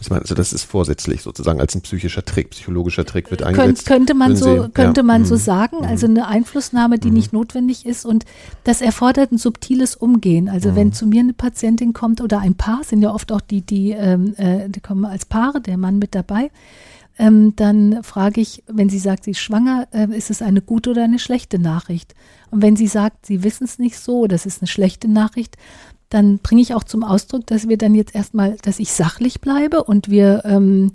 Speaker 1: ich meine, also das ist vorsätzlich sozusagen als ein psychischer Trick, psychologischer Trick wird eingesetzt.
Speaker 2: könnte man so, Sie, könnte ja. man so mhm. sagen, also mhm. eine Einflussnahme, die mhm. nicht notwendig ist und das erfordert ein subtiles Umgehen. Also mhm. wenn zu mir eine Patientin kommt oder ein Paar, sind ja oft auch die, die, ähm, äh, die kommen als Paare, der Mann mit dabei, ähm, dann frage ich, wenn sie sagt, sie ist schwanger, äh, ist es eine gute oder eine schlechte Nachricht? Und wenn sie sagt, sie wissen es nicht so, das ist eine schlechte Nachricht, dann bringe ich auch zum Ausdruck, dass wir dann jetzt erstmal, dass ich sachlich bleibe und wir ähm,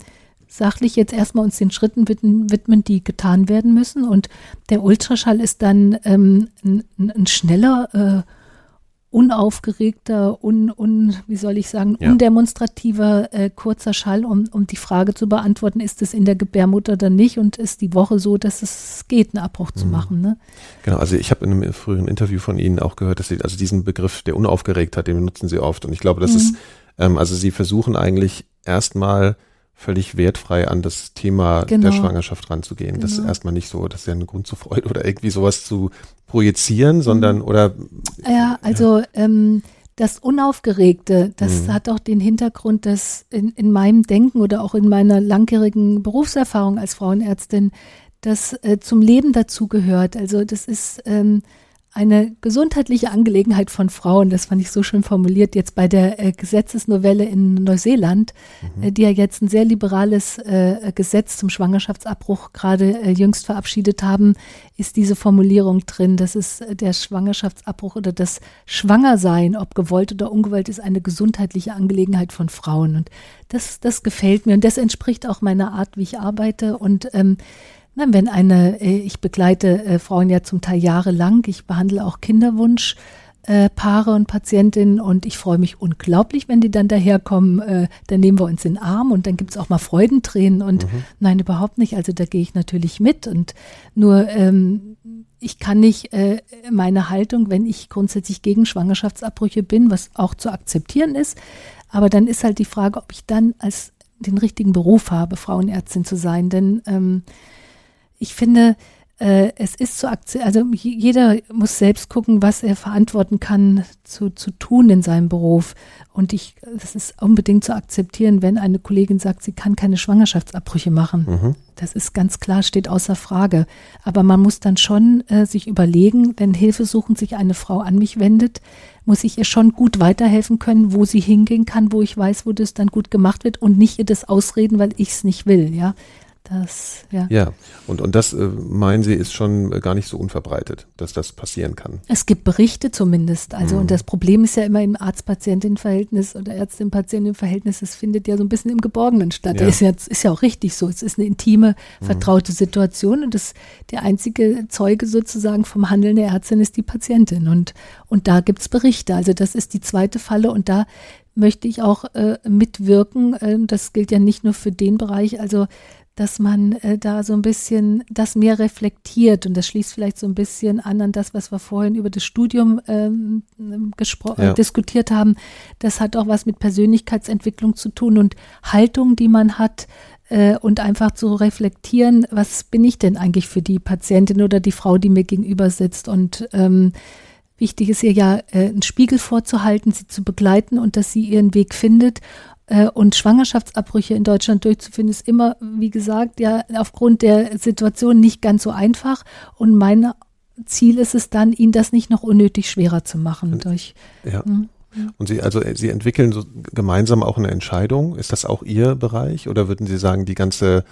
Speaker 2: sachlich jetzt erstmal uns den Schritten widmen, die getan werden müssen. Und der Ultraschall ist dann ähm, ein, ein, schneller äh, unaufgeregter, un, un, wie soll ich sagen, ja. undemonstrativer äh, kurzer Schall, um, um die Frage zu beantworten, ist es in der Gebärmutter dann nicht und ist die Woche so, dass es geht, einen Abbruch mhm. zu machen. Ne?
Speaker 1: Genau, also ich habe in einem früheren Interview von Ihnen auch gehört, dass Sie, also diesen Begriff der Unaufgeregtheit, den benutzen Sie oft und ich glaube, das mhm. ist, ähm, also Sie versuchen eigentlich erstmal völlig wertfrei an das Thema genau. der Schwangerschaft ranzugehen. Genau. Das ist genau. erstmal nicht so, das ist ja ein Grund zur Freude oder irgendwie sowas zu projizieren, sondern mhm. oder
Speaker 2: ja, also ja. Ähm, das Unaufgeregte, das mhm. hat auch den Hintergrund, dass in, in meinem Denken oder auch in meiner langjährigen Berufserfahrung als Frauenärztin das äh, zum Leben dazugehört. Also das ist ähm, eine gesundheitliche Angelegenheit von Frauen, das fand ich so schön formuliert, jetzt bei der äh, Gesetzesnovelle in Neuseeland, mhm. äh, die ja jetzt ein sehr liberales äh, Gesetz zum Schwangerschaftsabbruch gerade äh, jüngst verabschiedet haben, ist diese Formulierung drin, dass es äh, der Schwangerschaftsabbruch oder das Schwangersein, ob gewollt oder ungewollt, ist eine gesundheitliche Angelegenheit von Frauen. Und das, das gefällt mir und das entspricht auch meiner Art, wie ich arbeite und ähm, na, wenn eine, äh, ich begleite äh, Frauen ja zum Teil jahrelang, ich behandle auch Kinderwunsch. Äh, Paare und Patientinnen und ich freue mich unglaublich, wenn die dann daherkommen. Dann nehmen wir uns in den Arm und dann gibt es auch mal Freudentränen und mhm. nein, überhaupt nicht. Also da gehe ich natürlich mit und nur ähm, ich kann nicht äh, meine Haltung, wenn ich grundsätzlich gegen Schwangerschaftsabbrüche bin, was auch zu akzeptieren ist, aber dann ist halt die Frage, ob ich dann als den richtigen Beruf habe, Frauenärztin zu sein, denn ähm, ich finde, äh, es ist zu akzeptieren, also jeder muss selbst gucken, was er verantworten kann zu, zu tun in seinem Beruf. Und ich, das ist unbedingt zu akzeptieren, wenn eine Kollegin sagt, sie kann keine Schwangerschaftsabbrüche machen. Mhm. Das ist ganz klar, steht außer Frage. Aber man muss dann schon äh, sich überlegen, wenn hilfesuchend sich eine Frau an mich wendet, muss ich ihr schon gut weiterhelfen können, wo sie hingehen kann, wo ich weiß, wo das dann gut gemacht wird und nicht ihr das ausreden, weil ich es nicht will, ja. Das, ja.
Speaker 1: Ja, und, und das, äh, meinen Sie, ist schon gar nicht so unverbreitet, dass das passieren kann.
Speaker 2: Es gibt Berichte zumindest. Also, mhm. und das Problem ist ja immer im Arzt-Patientin-Verhältnis oder Ärztin-Patientin-Verhältnis, es findet ja so ein bisschen im Geborgenen statt. Ja. Ist, ja, ist ja auch richtig so. Es ist eine intime, mhm. vertraute mhm. Situation und das, der einzige Zeuge sozusagen vom Handeln der Ärztin ist die Patientin. Und, und da gibt es Berichte. Also, das ist die zweite Falle und da möchte ich auch äh, mitwirken. Äh, das gilt ja nicht nur für den Bereich. Also dass man äh, da so ein bisschen das mehr reflektiert und das schließt vielleicht so ein bisschen an an das, was wir vorhin über das Studium ähm, ja. äh, diskutiert haben. Das hat auch was mit Persönlichkeitsentwicklung zu tun und Haltung, die man hat äh, und einfach zu reflektieren, was bin ich denn eigentlich für die Patientin oder die Frau, die mir gegenüber sitzt und ähm, wichtig ist ihr ja, äh, einen Spiegel vorzuhalten, sie zu begleiten und dass sie ihren Weg findet. Äh, und Schwangerschaftsabbrüche in Deutschland durchzuführen, ist immer, wie gesagt, ja aufgrund der Situation nicht ganz so einfach. Und mein Ziel ist es dann, ihnen das nicht noch unnötig schwerer zu machen. Durch,
Speaker 1: ja. Hm. Und Sie, also Sie entwickeln so gemeinsam auch eine Entscheidung. Ist das auch Ihr Bereich? Oder würden Sie sagen, die ganze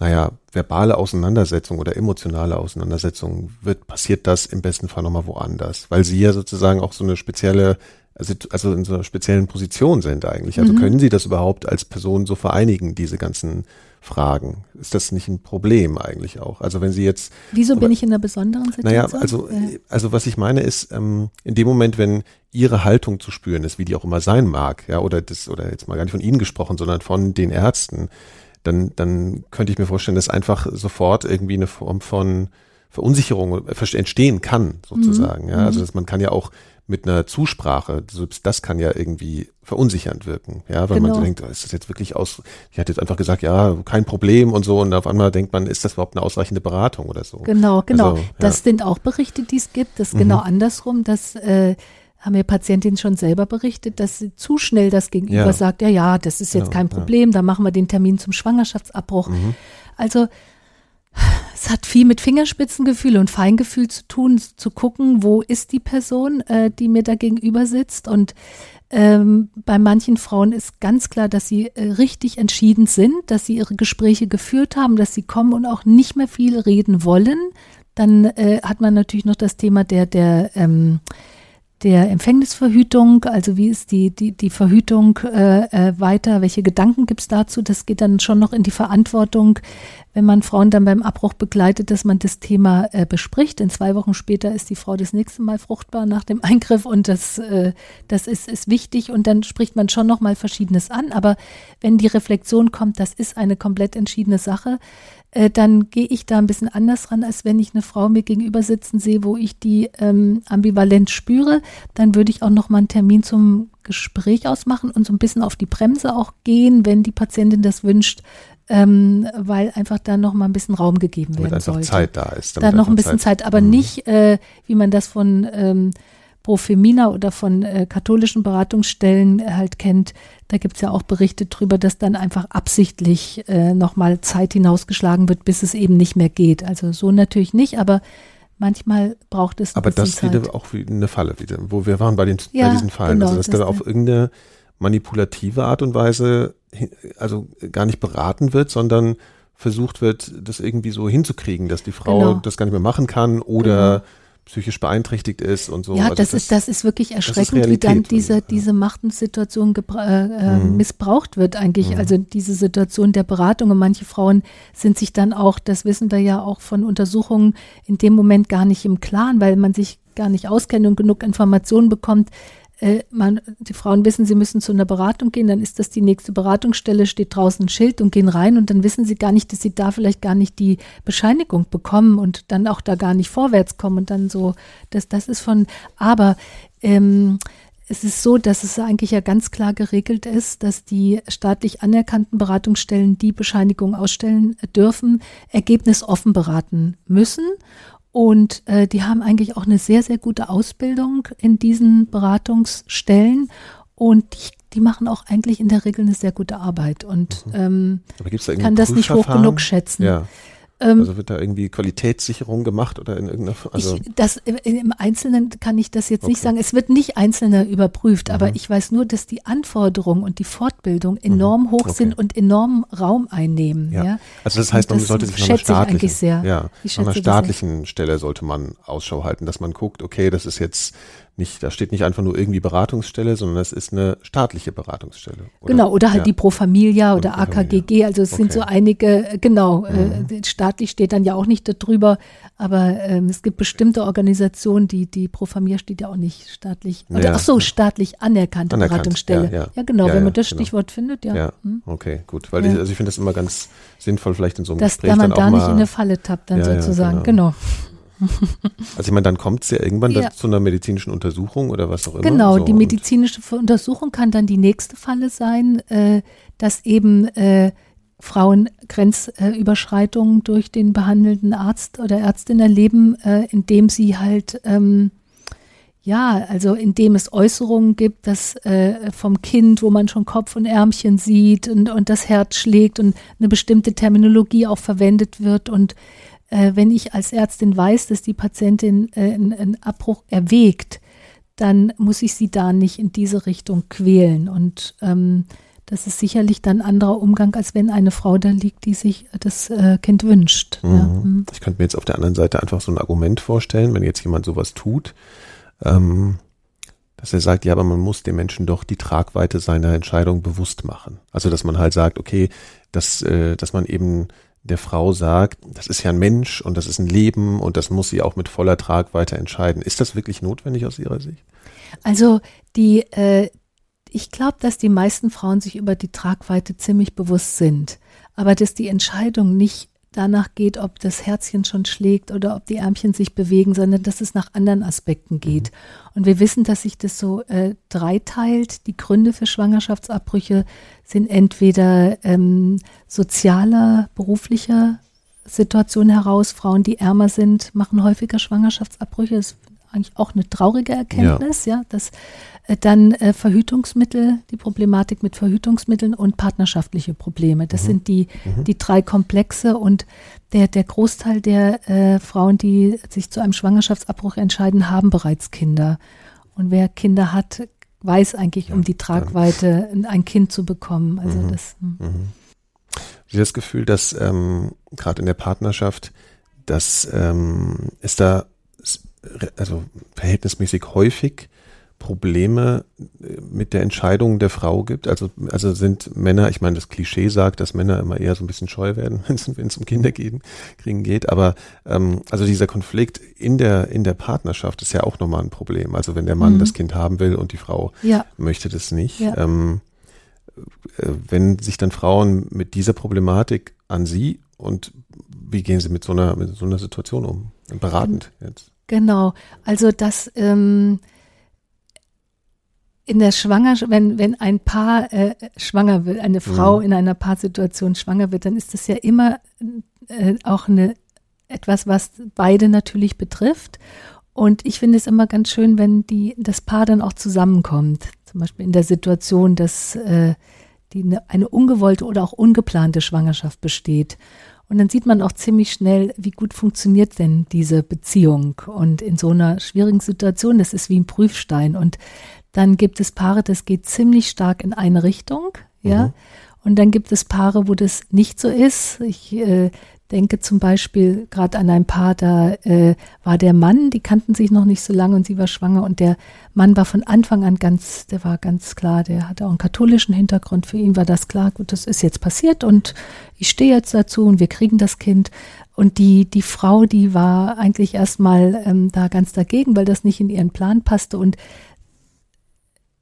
Speaker 1: naja, verbale Auseinandersetzung oder emotionale Auseinandersetzung wird, passiert das im besten Fall nochmal woanders, weil sie ja sozusagen auch so eine spezielle, also, in so einer speziellen Position sind eigentlich. Also mhm. können sie das überhaupt als Person so vereinigen, diese ganzen Fragen? Ist das nicht ein Problem eigentlich auch? Also wenn sie jetzt.
Speaker 2: Wieso bin ich in einer besonderen Situation?
Speaker 1: Naja, also, also was ich meine ist, ähm, in dem Moment, wenn ihre Haltung zu spüren ist, wie die auch immer sein mag, ja, oder das, oder jetzt mal gar nicht von Ihnen gesprochen, sondern von den Ärzten, dann, dann könnte ich mir vorstellen, dass einfach sofort irgendwie eine Form von Verunsicherung entstehen kann, sozusagen. Mhm. Ja, also mhm. dass man kann ja auch mit einer Zusprache, das kann ja irgendwie verunsichernd wirken, ja, weil genau. man so denkt, oh, ist das jetzt wirklich aus, die hat jetzt einfach gesagt, ja, kein Problem und so und auf einmal denkt man, ist das überhaupt eine ausreichende Beratung oder so?
Speaker 2: Genau, genau. Also, ja. Das sind auch Berichte, die es gibt, das ist genau mhm. genau andersrum, dass äh, haben mir Patientinnen schon selber berichtet, dass sie zu schnell das Gegenüber ja. sagt, ja, ja, das ist jetzt ja, kein Problem, ja. da machen wir den Termin zum Schwangerschaftsabbruch. Mhm. Also es hat viel mit Fingerspitzengefühl und Feingefühl zu tun, zu gucken, wo ist die Person, äh, die mir da gegenüber sitzt. Und ähm, bei manchen Frauen ist ganz klar, dass sie äh, richtig entschieden sind, dass sie ihre Gespräche geführt haben, dass sie kommen und auch nicht mehr viel reden wollen. Dann äh, hat man natürlich noch das Thema der, der ähm, der Empfängnisverhütung, also wie ist die, die, die Verhütung äh, äh, weiter, welche Gedanken gibt es dazu? Das geht dann schon noch in die Verantwortung, wenn man Frauen dann beim Abbruch begleitet, dass man das Thema äh, bespricht. In zwei Wochen später ist die Frau das nächste Mal fruchtbar nach dem Eingriff und das, äh, das ist, ist wichtig und dann spricht man schon noch mal Verschiedenes an. Aber wenn die Reflexion kommt, das ist eine komplett entschiedene Sache, äh, dann gehe ich da ein bisschen anders ran, als wenn ich eine Frau mir gegenüber sitzen sehe, wo ich die ähm, ambivalent spüre. Dann würde ich auch noch mal einen Termin zum Gespräch ausmachen und so ein bisschen auf die Bremse auch gehen, wenn die Patientin das wünscht, ähm, weil einfach da noch mal ein bisschen Raum gegeben damit werden sollte.
Speaker 1: Zeit da ist.
Speaker 2: Da noch ein bisschen Zeit, Zeit aber mhm. nicht, äh, wie man das von ähm, Pro Femina oder von äh, katholischen Beratungsstellen äh, halt kennt, da gibt es ja auch Berichte drüber, dass dann einfach absichtlich äh, nochmal Zeit hinausgeschlagen wird, bis es eben nicht mehr geht. Also so natürlich nicht, aber manchmal braucht es.
Speaker 1: Aber das ist wieder auch wie eine Falle wieder, wo wir waren bei, den, ja, bei diesen Fallen. Genau, also dass das dann auf irgendeine manipulative Art und Weise, also gar nicht beraten wird, sondern versucht wird, das irgendwie so hinzukriegen, dass die Frau genau. das gar nicht mehr machen kann oder genau psychisch beeinträchtigt ist und so.
Speaker 2: Ja, also das, das, ist, das ist wirklich erschreckend, ist wie dann diese, diese Machtensituation äh, äh, mhm. missbraucht wird eigentlich. Mhm. Also diese Situation der Beratung und manche Frauen sind sich dann auch, das wissen wir ja auch von Untersuchungen, in dem Moment gar nicht im Klaren, weil man sich gar nicht auskennt und genug Informationen bekommt, äh, man, die Frauen wissen, sie müssen zu einer Beratung gehen, dann ist das die nächste Beratungsstelle, steht draußen ein Schild und gehen rein und dann wissen sie gar nicht, dass sie da vielleicht gar nicht die Bescheinigung bekommen und dann auch da gar nicht vorwärts kommen und dann so, das, das ist von, aber ähm, es ist so, dass es eigentlich ja ganz klar geregelt ist, dass die staatlich anerkannten Beratungsstellen die Bescheinigung ausstellen dürfen, ergebnisoffen beraten müssen und äh, die haben eigentlich auch eine sehr, sehr gute Ausbildung in diesen Beratungsstellen. Und die, die machen auch eigentlich in der Regel eine sehr gute Arbeit. Und mhm. ähm, da kann das nicht hoch genug schätzen.
Speaker 1: Ja. Ähm, also wird da irgendwie Qualitätssicherung gemacht oder in irgendeiner
Speaker 2: also ich, das Im Einzelnen kann ich das jetzt okay. nicht sagen. Es wird nicht einzelne überprüft, mhm. aber ich weiß nur, dass die Anforderungen und die Fortbildung enorm mhm. hoch okay. sind und enormen Raum einnehmen. Ja. ja?
Speaker 1: Also das heißt, man sollte sich nach einer staatlichen. Ja, nach einer staatlichen Stelle sollte man Ausschau halten, dass man guckt, okay, das ist jetzt nicht, da steht nicht einfach nur irgendwie Beratungsstelle, sondern es ist eine staatliche Beratungsstelle.
Speaker 2: Oder? Genau, oder halt ja. die Pro Familia oder, oder AKGG, also es okay. sind so einige, äh, genau, äh, mhm. äh, staatlich steht dann ja auch nicht darüber, aber ähm, es gibt bestimmte Organisationen, die, die Pro Familia steht ja auch nicht staatlich, oder ja. ach so, staatlich anerkannte Anerkannt. Beratungsstelle. Ja, ja. genau, wenn man das genau. Stichwort findet, ja.
Speaker 1: Ja, hm? okay, gut, weil ich, also ich finde das immer ganz sinnvoll, vielleicht in so einem
Speaker 2: Dass
Speaker 1: Gespräch
Speaker 2: da man
Speaker 1: dann
Speaker 2: da nicht in eine Falle tappt, dann sozusagen, genau. genau.
Speaker 1: Also ich meine, dann kommt es ja irgendwann ja. zu einer medizinischen Untersuchung oder was auch immer.
Speaker 2: Genau, so, die medizinische Untersuchung kann dann die nächste Falle sein, äh, dass eben äh, Frauen Grenzüberschreitungen durch den behandelnden Arzt oder Ärztin erleben, äh, indem sie halt ähm, ja, also indem es Äußerungen gibt, dass äh, vom Kind, wo man schon Kopf und Ärmchen sieht und, und das Herz schlägt und eine bestimmte Terminologie auch verwendet wird. Und äh, wenn ich als Ärztin weiß, dass die Patientin äh, einen, einen Abbruch erwägt, dann muss ich sie da nicht in diese Richtung quälen. Und ähm, das ist sicherlich dann anderer Umgang, als wenn eine Frau da liegt, die sich das äh, Kind wünscht.
Speaker 1: Mhm. Ja. Mhm. Ich könnte mir jetzt auf der anderen Seite einfach so ein Argument vorstellen, wenn jetzt jemand sowas tut, ähm, dass er sagt, ja, aber man muss dem Menschen doch die Tragweite seiner Entscheidung bewusst machen. Also dass man halt sagt, okay, dass, äh, dass man eben der Frau sagt, das ist ja ein Mensch und das ist ein Leben und das muss sie auch mit voller Tragweite entscheiden. Ist das wirklich notwendig aus Ihrer Sicht?
Speaker 2: Also die, äh, ich glaube, dass die meisten Frauen sich über die Tragweite ziemlich bewusst sind, aber dass die Entscheidung nicht danach geht, ob das Herzchen schon schlägt oder ob die Ärmchen sich bewegen, sondern dass es nach anderen Aspekten geht. Mhm. Und wir wissen, dass sich das so äh, dreiteilt. Die Gründe für Schwangerschaftsabbrüche sind entweder ähm, sozialer, beruflicher Situation heraus. Frauen, die ärmer sind, machen häufiger Schwangerschaftsabbrüche. Das ist eigentlich auch eine traurige Erkenntnis, ja, ja dass dann äh, Verhütungsmittel, die Problematik mit Verhütungsmitteln und partnerschaftliche Probleme. Das mhm. sind die, mhm. die drei Komplexe und der, der Großteil der äh, Frauen, die sich zu einem Schwangerschaftsabbruch entscheiden, haben bereits Kinder. Und wer Kinder hat, weiß eigentlich ja, um die Tragweite, ein Kind zu bekommen. Also mhm. das. Hm.
Speaker 1: Mhm. Ich habe das Gefühl, dass ähm, gerade in der Partnerschaft, dass ähm, es da also verhältnismäßig häufig Probleme äh, mit der Entscheidung der Frau gibt? Also, also sind Männer, ich meine, das Klischee sagt, dass Männer immer eher so ein bisschen scheu werden, wenn es um Kinderkriegen geht, aber ähm, also dieser Konflikt in der, in der Partnerschaft ist ja auch nochmal ein Problem. Also wenn der Mann mhm. das Kind haben will und die Frau ja. möchte das nicht. Ja. Ähm, äh, wenn sich dann Frauen mit dieser Problematik an sie und wie gehen sie mit so einer, mit so einer Situation um? Beratend jetzt.
Speaker 2: Genau, also das ähm, in der Schwangerschaft, wenn, wenn ein Paar äh, schwanger wird, eine Frau mhm. in einer Paarsituation schwanger wird, dann ist das ja immer äh, auch eine, etwas, was beide natürlich betrifft. Und ich finde es immer ganz schön, wenn die, das Paar dann auch zusammenkommt. Zum Beispiel in der Situation, dass äh, die eine, eine ungewollte oder auch ungeplante Schwangerschaft besteht. Und dann sieht man auch ziemlich schnell, wie gut funktioniert denn diese Beziehung. Und in so einer schwierigen Situation, das ist wie ein Prüfstein. Und dann gibt es Paare, das geht ziemlich stark in eine Richtung, ja. Mhm. Und dann gibt es Paare, wo das nicht so ist. Ich äh, denke zum Beispiel gerade an ein Paar, da äh, war der Mann, die kannten sich noch nicht so lange und sie war schwanger und der Mann war von Anfang an ganz, der war ganz klar, der hatte auch einen katholischen Hintergrund. Für ihn war das klar, gut, das ist jetzt passiert und ich stehe jetzt dazu und wir kriegen das Kind. Und die, die Frau, die war eigentlich erstmal ähm, da ganz dagegen, weil das nicht in ihren Plan passte und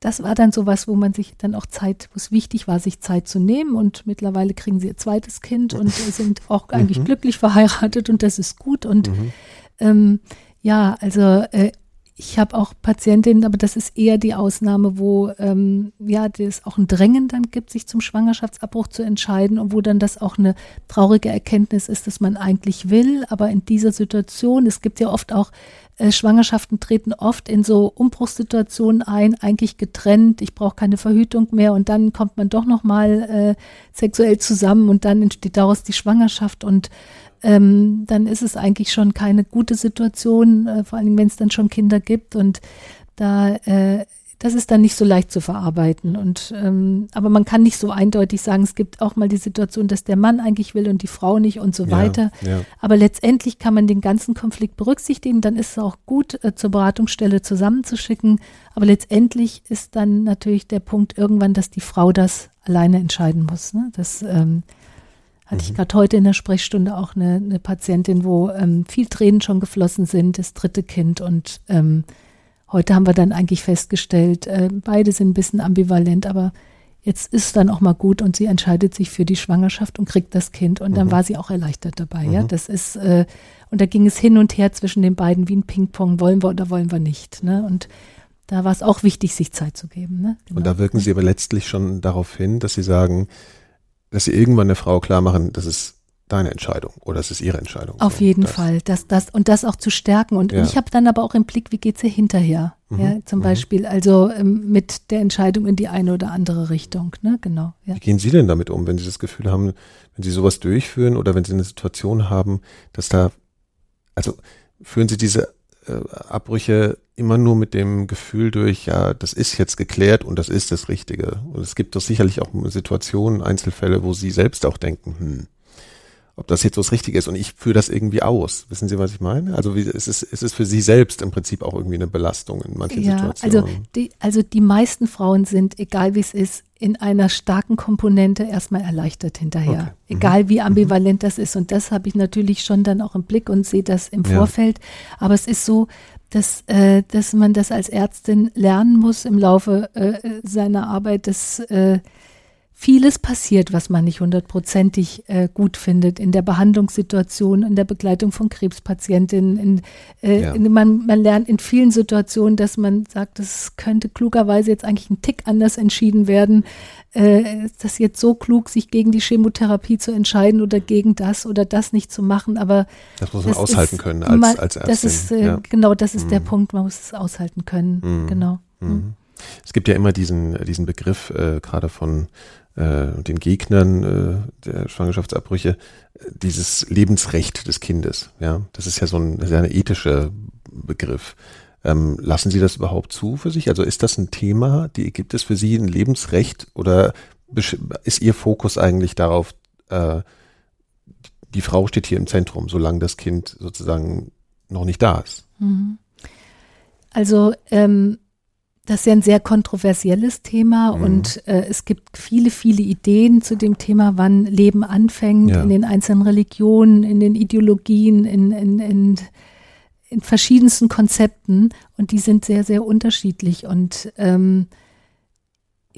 Speaker 2: das war dann sowas, wo man sich dann auch Zeit, wo es wichtig war, sich Zeit zu nehmen. Und mittlerweile kriegen sie ihr zweites Kind und sind auch eigentlich mhm. glücklich verheiratet und das ist gut. Und mhm. ähm, ja, also äh, ich habe auch Patientinnen, aber das ist eher die Ausnahme, wo ähm, ja es auch ein Drängen dann gibt, sich zum Schwangerschaftsabbruch zu entscheiden und wo dann das auch eine traurige Erkenntnis ist, dass man eigentlich will, aber in dieser Situation, es gibt ja oft auch äh, Schwangerschaften treten oft in so Umbruchssituationen ein, eigentlich getrennt, ich brauche keine Verhütung mehr und dann kommt man doch noch mal äh, sexuell zusammen und dann entsteht daraus die Schwangerschaft und ähm, dann ist es eigentlich schon keine gute Situation, äh, vor allem wenn es dann schon Kinder gibt und da äh, das ist dann nicht so leicht zu verarbeiten. Und ähm, aber man kann nicht so eindeutig sagen, es gibt auch mal die Situation, dass der Mann eigentlich will und die Frau nicht und so ja, weiter. Ja. Aber letztendlich kann man den ganzen Konflikt berücksichtigen. Dann ist es auch gut, äh, zur Beratungsstelle zusammenzuschicken. Aber letztendlich ist dann natürlich der Punkt irgendwann, dass die Frau das alleine entscheiden muss. Ne? Das ähm, hatte mhm. ich gerade heute in der Sprechstunde auch eine, eine Patientin, wo ähm, viel Tränen schon geflossen sind, das dritte Kind und ähm, Heute haben wir dann eigentlich festgestellt, äh, beide sind ein bisschen ambivalent, aber jetzt ist dann auch mal gut und sie entscheidet sich für die Schwangerschaft und kriegt das Kind und dann mhm. war sie auch erleichtert dabei. Mhm. Ja, das ist äh, und da ging es hin und her zwischen den beiden wie ein Ping-Pong, wollen wir oder wollen wir nicht. Ne? Und da war es auch wichtig, sich Zeit zu geben. Ne?
Speaker 1: Genau. Und da wirken Sie aber letztlich schon darauf hin, dass Sie sagen, dass Sie irgendwann der Frau klar machen, dass es deine Entscheidung oder es ist ihre Entscheidung.
Speaker 2: Auf jeden
Speaker 1: das.
Speaker 2: Fall, das, das und das auch zu stärken. Und
Speaker 1: Ja.
Speaker 2: ich habe dann aber auch im Blick, wie geht's ihr hinterher?
Speaker 1: Mhm,
Speaker 2: Ja, zum
Speaker 1: mhm.
Speaker 2: Beispiel, also ähm, mit der Entscheidung in die eine oder andere Richtung. Ne? Genau. Ja.
Speaker 1: Wie gehen Sie denn damit um, wenn Sie das Gefühl haben, wenn Sie sowas durchführen oder wenn Sie eine Situation haben, dass da, also führen Sie diese äh, Abbrüche immer nur mit dem Gefühl durch, ja, das ist jetzt geklärt und das ist das Richtige. Und es gibt doch sicherlich auch Situationen, Einzelfälle, wo Sie selbst auch denken, hm, ob das jetzt so das Richtige ist und ich führe das irgendwie aus. Wissen Sie, was ich meine? Also wie, es, ist, es ist für Sie selbst im Prinzip auch irgendwie eine Belastung in manchen
Speaker 2: Ja,
Speaker 1: Situationen.
Speaker 2: also die, also die meisten Frauen sind, egal wie es ist, in einer starken Komponente erstmal erleichtert hinterher.
Speaker 1: Okay. Mhm.
Speaker 2: Egal wie ambivalent das ist. Und das habe ich natürlich schon dann auch im Blick und sehe das im
Speaker 1: Ja.
Speaker 2: Vorfeld. Aber es ist so, dass, äh, dass man das als Ärztin lernen muss im Laufe äh, seiner Arbeit, dass äh, vieles passiert, was man nicht hundertprozentig äh, gut findet in der Behandlungssituation, in der Begleitung von Krebspatientinnen. In, äh,
Speaker 1: Ja.
Speaker 2: in, man, man lernt in vielen Situationen, dass man sagt, das könnte klugerweise jetzt eigentlich ein Tick anders entschieden werden. Äh, ist das jetzt so klug, sich gegen die Chemotherapie zu entscheiden oder gegen das oder das nicht zu machen? Aber
Speaker 1: das muss man
Speaker 2: das
Speaker 1: aushalten
Speaker 2: ist
Speaker 1: können als,
Speaker 2: mal-
Speaker 1: als Ärztin.
Speaker 2: Das ist, äh,
Speaker 1: ja.
Speaker 2: Genau, das ist der
Speaker 1: Mhm.
Speaker 2: Punkt, man muss es aushalten können.
Speaker 1: Mhm.
Speaker 2: Genau.
Speaker 1: Mhm. Es gibt ja immer diesen, diesen Begriff, äh, gerade von äh, den Gegnern äh, der Schwangerschaftsabbrüche, dieses Lebensrecht des Kindes. Ja, das ist ja so ein, ein ethischer Begriff. Ähm, lassen Sie das überhaupt zu für sich? Also ist das ein Thema? Die, gibt es für Sie ein Lebensrecht oder ist Ihr Fokus eigentlich darauf, äh, die Frau steht hier im Zentrum, solange das Kind sozusagen noch nicht da ist?
Speaker 2: Mhm. Also ähm, das ist ja ein sehr kontroversielles Thema
Speaker 1: Mhm.
Speaker 2: und äh, es gibt viele, viele Ideen zu dem Thema, wann Leben anfängt,
Speaker 1: Ja.
Speaker 2: in den einzelnen Religionen, in den Ideologien, in, in, in, in verschiedensten Konzepten und die sind sehr, sehr unterschiedlich und ähm,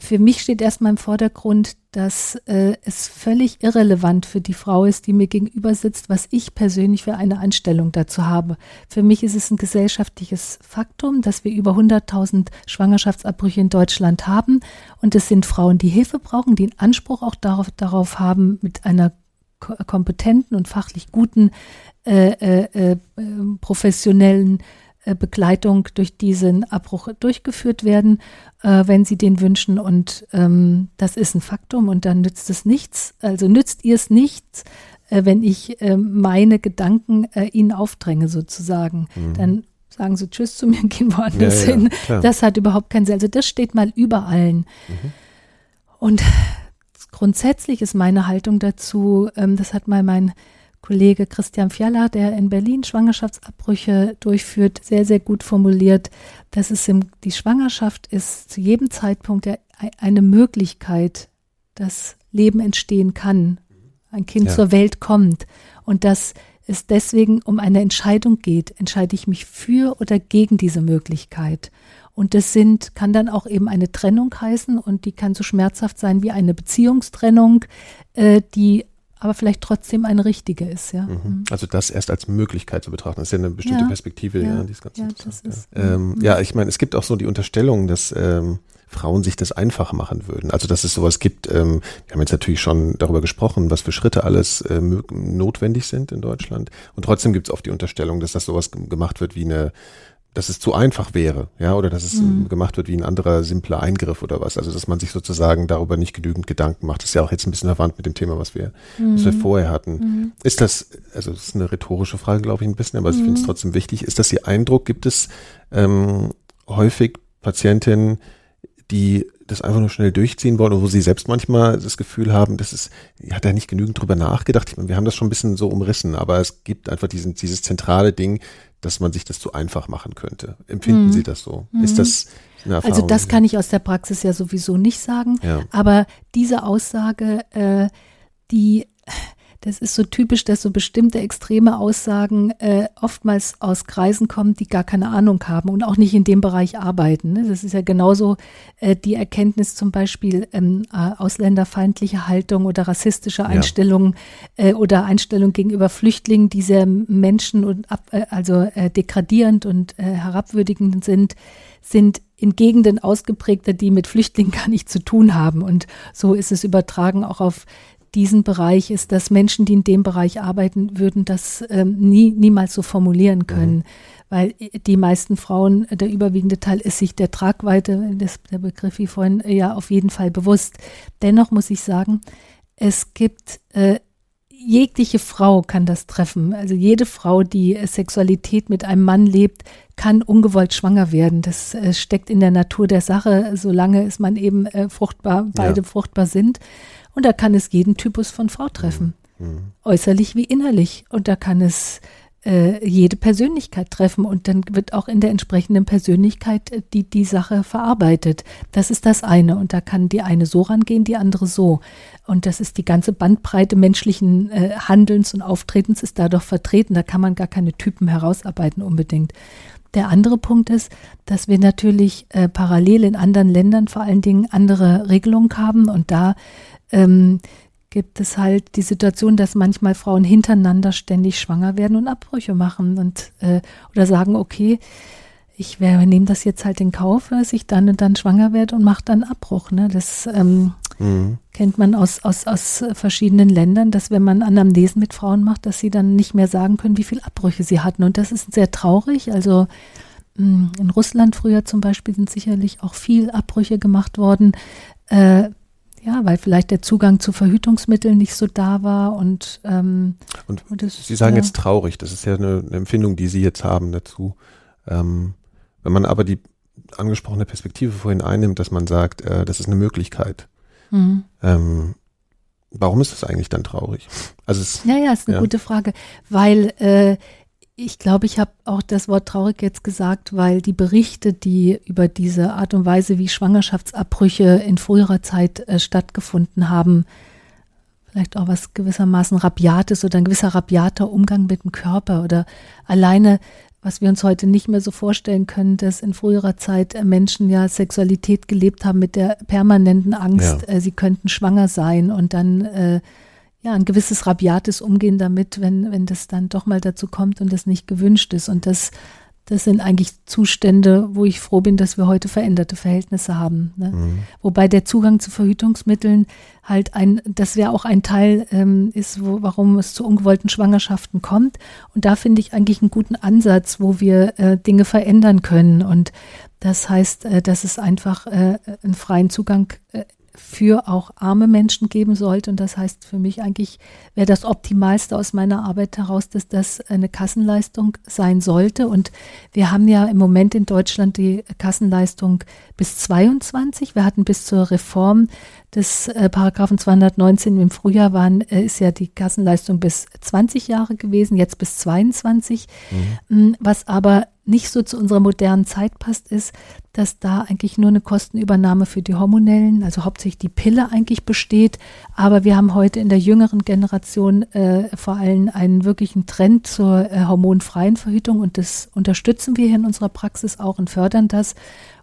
Speaker 2: für mich steht erstmal im Vordergrund, dass äh, es völlig irrelevant für die Frau ist, die mir gegenüber sitzt, was ich persönlich für eine Einstellung dazu habe. Für mich ist es ein gesellschaftliches Faktum, dass wir über 100.000 Schwangerschaftsabbrüche in Deutschland haben. Und es sind Frauen, die Hilfe brauchen, die einen Anspruch auch darauf, darauf haben, mit einer ko- kompetenten und fachlich guten, äh, äh, äh, professionellen äh, Begleitung durch diesen Abbruch durchgeführt werden, äh, wenn sie den wünschen. Und ähm, das ist ein Faktum und dann nützt es nichts. Also nützt ihr es nichts, äh, wenn ich äh, meine Gedanken äh, ihnen aufdränge sozusagen.
Speaker 1: Mhm.
Speaker 2: Dann sagen sie Tschüss zu mir und gehen woanders
Speaker 1: Ja, ja,
Speaker 2: hin.
Speaker 1: klar.
Speaker 2: Das hat überhaupt keinen Sinn. Also das steht mal über allen.
Speaker 1: Mhm.
Speaker 2: Und grundsätzlich ist meine Haltung dazu, ähm, das hat mal mein Kollege Christian Fiala, der in Berlin Schwangerschaftsabbrüche durchführt, sehr, sehr gut formuliert, dass es im, die Schwangerschaft ist zu jedem Zeitpunkt ei- eine Möglichkeit, dass Leben entstehen kann, ein Kind
Speaker 1: Ja.
Speaker 2: zur Welt kommt und dass es deswegen um eine Entscheidung geht, entscheide ich mich für oder gegen diese Möglichkeit. Und das sind, kann dann auch eben eine Trennung heißen und die kann so schmerzhaft sein wie eine Beziehungstrennung, äh, die aber vielleicht trotzdem eine richtige ist, ja.
Speaker 1: Mhm. Also das erst als Möglichkeit zu betrachten, das ist ja eine bestimmte
Speaker 2: Ja,
Speaker 1: Perspektive, ja,
Speaker 2: ja,
Speaker 1: die ist ganz
Speaker 2: ja,
Speaker 1: interessant.
Speaker 2: das ist-
Speaker 1: ja. Ähm,
Speaker 2: mhm.
Speaker 1: ja, ich meine, es gibt auch so die Unterstellung, dass ähm, Frauen sich das einfach machen würden. Also dass es sowas gibt. Ähm, wir haben jetzt natürlich schon darüber gesprochen, was für Schritte alles äh, notwendig sind in Deutschland. Und trotzdem gibt es oft die Unterstellung, dass das sowas gemacht wird wie eine dass es zu einfach wäre, ja, oder dass es
Speaker 2: Mhm.
Speaker 1: äh, gemacht wird wie ein anderer simpler Eingriff oder was. Also dass man sich sozusagen darüber nicht genügend Gedanken macht. Das ist ja auch jetzt ein bisschen verwandt mit dem Thema, was wir, was wir vorher hatten.
Speaker 2: Mhm.
Speaker 1: Ist das, also das ist eine rhetorische Frage, glaube ich, ein bisschen, aber ich
Speaker 2: Mhm.
Speaker 1: finde es trotzdem wichtig. Ist das Ihr Eindruck? Gibt es ähm, häufig Patientinnen, die das einfach nur schnell durchziehen wollen und wo sie selbst manchmal das Gefühl haben, das ist, hat er nicht genügend drüber nachgedacht. Ich meine, wir haben das schon ein bisschen so umrissen, aber es gibt einfach diesen, dieses zentrale Ding, dass man sich das zu einfach machen könnte. Empfinden
Speaker 2: Mhm.
Speaker 1: Sie das so?
Speaker 2: Mhm.
Speaker 1: Ist das eine Erfahrung?
Speaker 2: Also das kann ich aus der Praxis ja sowieso nicht sagen.
Speaker 1: ja.
Speaker 2: Aber diese Aussage, äh, die, das ist so typisch, dass so bestimmte extreme Aussagen äh, oftmals aus Kreisen kommen, die gar keine Ahnung haben und auch nicht in dem Bereich arbeiten. Ne? Das ist ja genauso äh, die Erkenntnis zum Beispiel ähm, äh, ausländerfeindliche Haltung oder rassistische Einstellungen äh, oder Einstellungen gegenüber Flüchtlingen, die sehr Menschen und ab, äh, also äh, degradierend und herabwürdigend sind, sind in Gegenden ausgeprägter, die mit Flüchtlingen gar nichts zu tun haben. Und so ist es übertragen auch auf diesen Bereich ist, dass Menschen, die in dem Bereich arbeiten, würden das ähm, nie, niemals so formulieren können. Mhm. Weil die meisten Frauen, der überwiegende Teil ist sich der Tragweite, das, der Begriff wie vorhin, ja auf jeden Fall bewusst. Dennoch muss ich sagen, es gibt äh, jegliche Frau kann das treffen. Also jede Frau, die Sexualität mit einem Mann lebt, kann ungewollt schwanger werden. Das äh, steckt in der Natur der Sache, solange es man eben äh, fruchtbar, beide ja. fruchtbar sind. Und da kann es jeden Typus von Frau treffen. Mhm. Äußerlich wie innerlich. Und da kann es äh, jede Persönlichkeit treffen und dann wird auch in der entsprechenden Persönlichkeit äh, die, die Sache verarbeitet. Das ist das eine und da kann die eine so rangehen, die andere so. Und das ist die ganze Bandbreite menschlichen äh, Handelns und Auftretens ist dadurch vertreten. Da kann man gar keine Typen herausarbeiten unbedingt. Der andere Punkt ist, dass wir natürlich äh, parallel in anderen Ländern vor allen Dingen andere Regelungen haben und da ähm, gibt es halt die Situation, dass manchmal Frauen hintereinander ständig schwanger werden und Abbrüche machen und äh, oder sagen, okay, ich nehme das jetzt halt in Kauf, dass ich dann und dann schwanger werde und mache dann Abbruch. Ne? Das ähm, mhm. kennt man aus, aus, aus verschiedenen Ländern, dass wenn man Anamnesen mit Frauen macht, dass sie dann nicht mehr sagen können, wie viele Abbrüche sie hatten. Und das ist sehr traurig. Also mm, in Russland früher zum Beispiel sind sicherlich auch viel Abbrüche gemacht worden. Äh, ja, weil vielleicht der Zugang zu Verhütungsmitteln nicht so da war und, ähm,
Speaker 1: und, und das, Sie sagen ja. jetzt traurig, das ist ja eine, eine, Empfindung, die Sie jetzt haben dazu. Ähm, wenn man aber die angesprochene Perspektive vorhin einnimmt, dass man sagt, äh, das ist eine Möglichkeit. Mhm. Ähm, warum ist das eigentlich dann traurig?
Speaker 2: Also es, ja, ja, ist eine ja. gute Frage, weil äh, ich glaube, ich habe auch das Wort traurig jetzt gesagt, weil die Berichte, die über diese Art und Weise, wie Schwangerschaftsabbrüche in früherer Zeit äh, stattgefunden haben, vielleicht auch was gewissermaßen rabiates oder ein gewisser rabiater Umgang mit dem Körper oder alleine, was wir uns heute nicht mehr so vorstellen können, dass in früherer Zeit äh, Menschen ja Sexualität gelebt haben mit der permanenten Angst, ja. äh, sie könnten schwanger sein und dann äh, ja, ein gewisses rabiates Umgehen damit, wenn, wenn das dann doch mal dazu kommt und das nicht gewünscht ist. Und das, das sind eigentlich Zustände, wo ich froh bin, dass wir heute veränderte Verhältnisse haben. Ne? Mhm. Wobei der Zugang zu Verhütungsmitteln halt ein, das wäre auch ein Teil ähm, ist, wo, warum es zu ungewollten Schwangerschaften kommt. Und da finde ich eigentlich einen guten Ansatz, wo wir äh, Dinge verändern können. Und das heißt, äh, dass es einfach äh, einen freien Zugang äh, für auch arme Menschen geben sollte. Und das heißt für mich eigentlich, wäre das Optimalste aus meiner Arbeit heraus, dass das eine Kassenleistung sein sollte. Und wir haben ja im Moment in Deutschland die Kassenleistung bis 22. Wir hatten bis zur Reform des äh, Paragraphen 219 im Frühjahr waren, äh, ist ja die Kassenleistung bis 20 Jahre gewesen, jetzt bis 22. Mhm. Was aber nicht so zu unserer modernen Zeit passt, ist, dass da eigentlich nur eine Kostenübernahme für die hormonellen, also hauptsächlich die Pille eigentlich besteht. Aber wir haben heute in der jüngeren Generation äh, vor allem einen wirklichen Trend zur äh, hormonfreien Verhütung und das unterstützen wir hier in unserer Praxis auch und fördern das.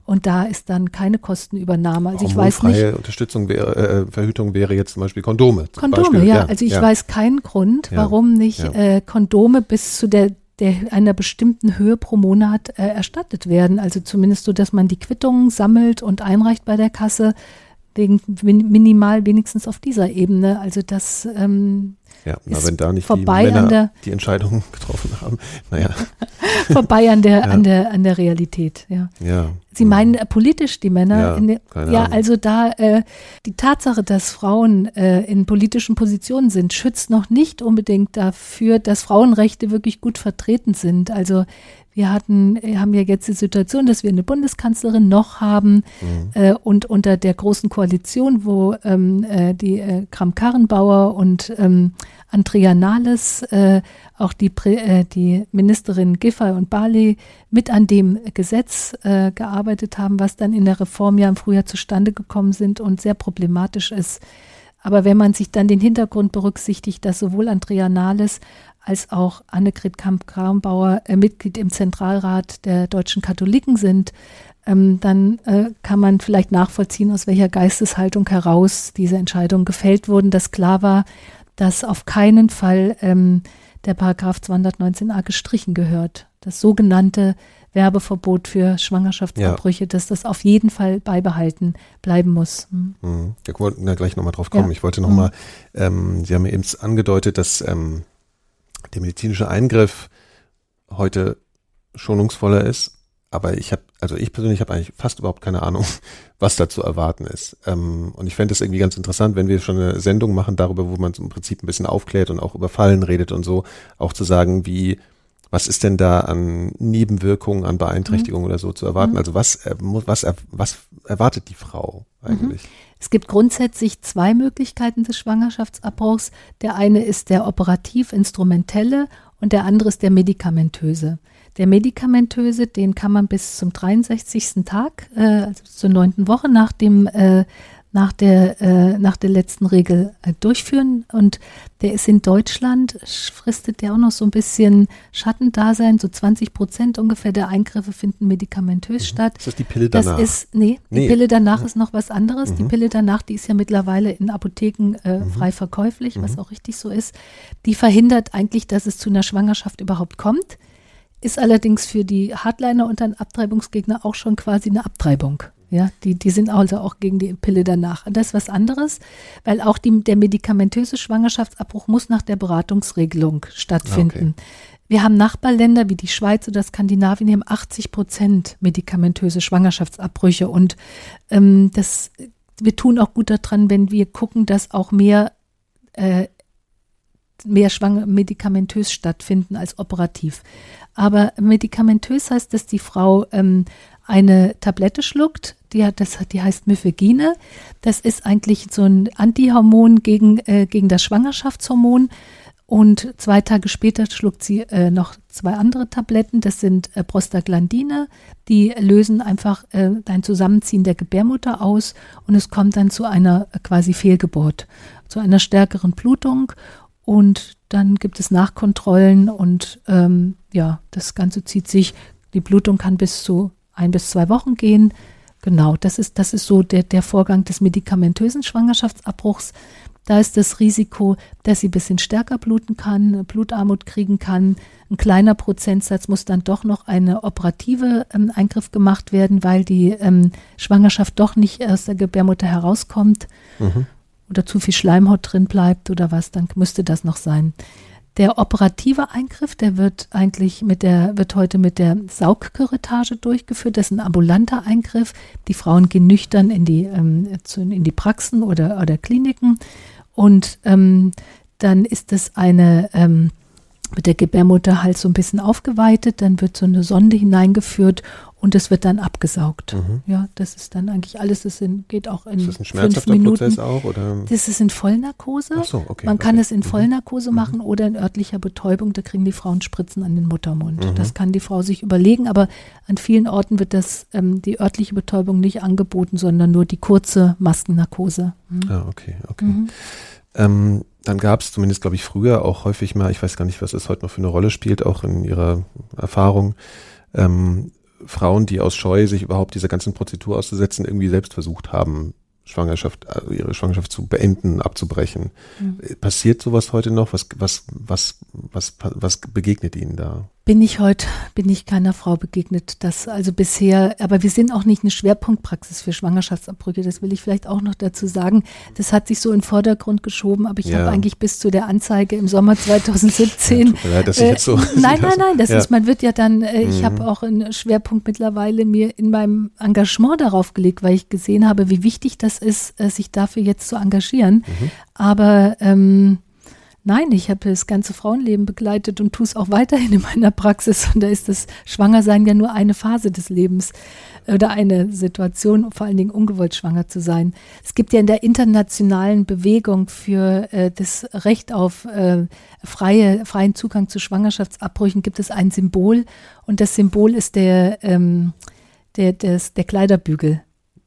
Speaker 2: Und da ist dann keine Kostenübernahme. Also ich weiß nicht.
Speaker 1: Unterstützung wäre, äh, Verhütung wäre jetzt zum Beispiel Kondome.
Speaker 2: Kondome, Beispiel. ja. Also ich ja. weiß keinen Grund, warum nicht ja. äh, Kondome bis zu der der einer bestimmten Höhe pro Monat äh, erstattet werden. Also zumindest so, dass man die Quittungen sammelt und einreicht bei der Kasse, wegen minimal wenigstens auf dieser Ebene. Also das ähm,
Speaker 1: ja, na, wenn da nicht die Männer der, die Entscheidung getroffen haben, naja.
Speaker 2: vorbei an der, ja. an der, an der Realität, ja.
Speaker 1: ja.
Speaker 2: Sie meinen äh, politisch die Männer? Ja, der, ja also da äh, die Tatsache, dass Frauen äh, in politischen Positionen sind, schützt noch nicht unbedingt dafür, dass Frauenrechte wirklich gut vertreten sind. Also wir hatten, haben ja jetzt die Situation, dass wir eine Bundeskanzlerin noch haben mhm. äh, und unter der großen Koalition, wo ähm, äh, die äh, Kram-Karrenbauer und ähm, Andrea Nahles, äh, auch die, äh, die Ministerin Giffey und Barley mit an dem Gesetz äh, gearbeitet haben, was dann in der Reform ja im Frühjahr zustande gekommen sind und sehr problematisch ist. Aber wenn man sich dann den Hintergrund berücksichtigt, dass sowohl Andrea Nahles als auch Annegret Kamp-Karrenbauer äh, Mitglied im Zentralrat der deutschen Katholiken sind, ähm, dann äh, kann man vielleicht nachvollziehen, aus welcher Geisteshaltung heraus diese Entscheidungen gefällt wurden, dass klar war, dass auf keinen Fall ähm, der Paragraph 219a gestrichen gehört. Das sogenannte Werbeverbot für Schwangerschaftsabbrüche, ja. dass das auf jeden Fall beibehalten bleiben muss.
Speaker 1: Hm. Mhm. Wir wollten da gleich nochmal drauf kommen. Ja. Ich wollte nochmal, mhm. ähm, Sie haben eben angedeutet, dass ähm, der medizinische Eingriff heute schonungsvoller ist, aber ich habe, also ich persönlich habe eigentlich fast überhaupt keine Ahnung, was da zu erwarten ist. Ähm, und ich fände es irgendwie ganz interessant, wenn wir schon eine Sendung machen darüber, wo man im Prinzip ein bisschen aufklärt und auch über Fallen redet und so, auch zu sagen, wie was ist denn da an Nebenwirkungen, an Beeinträchtigungen mhm. oder so zu erwarten? Mhm. Also was, äh, was, was erwartet die Frau eigentlich? Mhm.
Speaker 2: Es gibt grundsätzlich zwei Möglichkeiten des Schwangerschaftsabbruchs. Der eine ist der operativ-instrumentelle und der andere ist der medikamentöse. Der medikamentöse, den kann man bis zum 63. Tag, äh, also zur neunten Woche nach dem äh, nach der, äh, nach der letzten Regel äh, durchführen. Und der ist in Deutschland, fristet der auch noch so ein bisschen Schattendasein, so 20 Prozent ungefähr der Eingriffe finden medikamentös mhm. statt.
Speaker 1: Ist das die Pille danach?
Speaker 2: Das ist, nee, die nee. Pille danach ist noch was anderes. Mhm. Die Pille danach, die ist ja mittlerweile in Apotheken äh, mhm. frei verkäuflich, was mhm. auch richtig so ist. Die verhindert eigentlich, dass es zu einer Schwangerschaft überhaupt kommt. Ist allerdings für die Hardliner und dann Abtreibungsgegner auch schon quasi eine Abtreibung. Ja, die, die sind also auch gegen die Pille danach. Und das ist was anderes, weil auch die, der medikamentöse Schwangerschaftsabbruch muss nach der Beratungsregelung stattfinden. Okay. Wir haben Nachbarländer wie die Schweiz oder Skandinavien, die haben 80 Prozent medikamentöse Schwangerschaftsabbrüche. Und ähm, das, wir tun auch gut daran, wenn wir gucken, dass auch mehr, äh, mehr Schwang medikamentös stattfinden als operativ. Aber medikamentös heißt, dass die Frau ähm, eine Tablette schluckt, die, hat, das, die heißt Mifegine. Das ist eigentlich so ein Antihormon gegen, äh, gegen das Schwangerschaftshormon. Und zwei Tage später schluckt sie äh, noch zwei andere Tabletten. Das sind äh, Prostaglandine. Die lösen einfach äh, ein Zusammenziehen der Gebärmutter aus und es kommt dann zu einer äh, quasi Fehlgeburt, zu einer stärkeren Blutung. Und dann gibt es Nachkontrollen und ähm, ja, das Ganze zieht sich. Die Blutung kann bis zu ein bis zwei Wochen gehen. Genau, das ist, das ist so der, der Vorgang des medikamentösen Schwangerschaftsabbruchs. Da ist das Risiko, dass sie ein bisschen stärker bluten kann, Blutarmut kriegen kann. Ein kleiner Prozentsatz muss dann doch noch eine operative ähm, Eingriff gemacht werden, weil die ähm, Schwangerschaft doch nicht aus der Gebärmutter herauskommt mhm. Oder zu viel Schleimhaut drin bleibt oder was, dann müsste das noch sein. Der operative Eingriff, der wird eigentlich mit der, wird heute mit der Saugküretage durchgeführt. Das ist ein ambulanter Eingriff. Die Frauen gehen nüchtern in die, ähm, in die Praxen oder, oder Kliniken. Und ähm, dann ist es eine, ähm, mit der Gebärmutter halt so ein bisschen aufgeweitet, dann wird so eine Sonde hineingeführt und es wird dann abgesaugt. Mhm. Ja, das ist dann eigentlich alles, das in, geht auch in ist das ein schmerzhafter fünf Minuten. Prozess auch? Oder? Das ist in Vollnarkose. Ach so, okay, Man kann okay. es in mhm. Vollnarkose mhm. machen oder in örtlicher Betäubung, da kriegen die Frauen Spritzen an den Muttermund. Mhm. Das kann die Frau sich überlegen, aber an vielen Orten wird das, ähm, die örtliche Betäubung nicht angeboten, sondern nur die kurze Maskennarkose.
Speaker 1: Mhm. Ah, okay, okay. Mhm. Ähm, dann gab es zumindest, glaube ich, früher auch häufig mal, ich weiß gar nicht, was es heute noch für eine Rolle spielt, auch in Ihrer Erfahrung, ähm, Frauen, die aus Scheu sich überhaupt dieser ganzen Prozedur auszusetzen, irgendwie selbst versucht haben, Schwangerschaft, also ihre Schwangerschaft zu beenden, abzubrechen. Mhm. Passiert sowas heute noch? Was, was, was, was, was begegnet Ihnen da?
Speaker 2: Bin ich heute, bin ich keiner Frau begegnet. Das also bisher, aber wir sind auch nicht eine Schwerpunktpraxis für Schwangerschaftsabbrüche, das will ich vielleicht auch noch dazu sagen. Das hat sich so in den Vordergrund geschoben, aber ich ja. habe eigentlich bis zu der Anzeige im Sommer 2017. Ja, leid, ich jetzt so nein, nein, nein, das ja. ist, man wird ja dann, äh, ich mhm. habe auch einen Schwerpunkt mittlerweile mir in meinem Engagement darauf gelegt, weil ich gesehen habe, wie wichtig das ist, äh, sich dafür jetzt zu engagieren. Mhm. Aber ähm, Nein, ich habe das ganze Frauenleben begleitet und tue es auch weiterhin in meiner Praxis. Und da ist das Schwangersein ja nur eine Phase des Lebens oder eine Situation, vor allen Dingen ungewollt schwanger zu sein. Es gibt ja in der internationalen Bewegung für äh, das Recht auf äh, freie, freien Zugang zu Schwangerschaftsabbrüchen gibt es ein Symbol und das Symbol ist der, ähm, der, des, der Kleiderbügel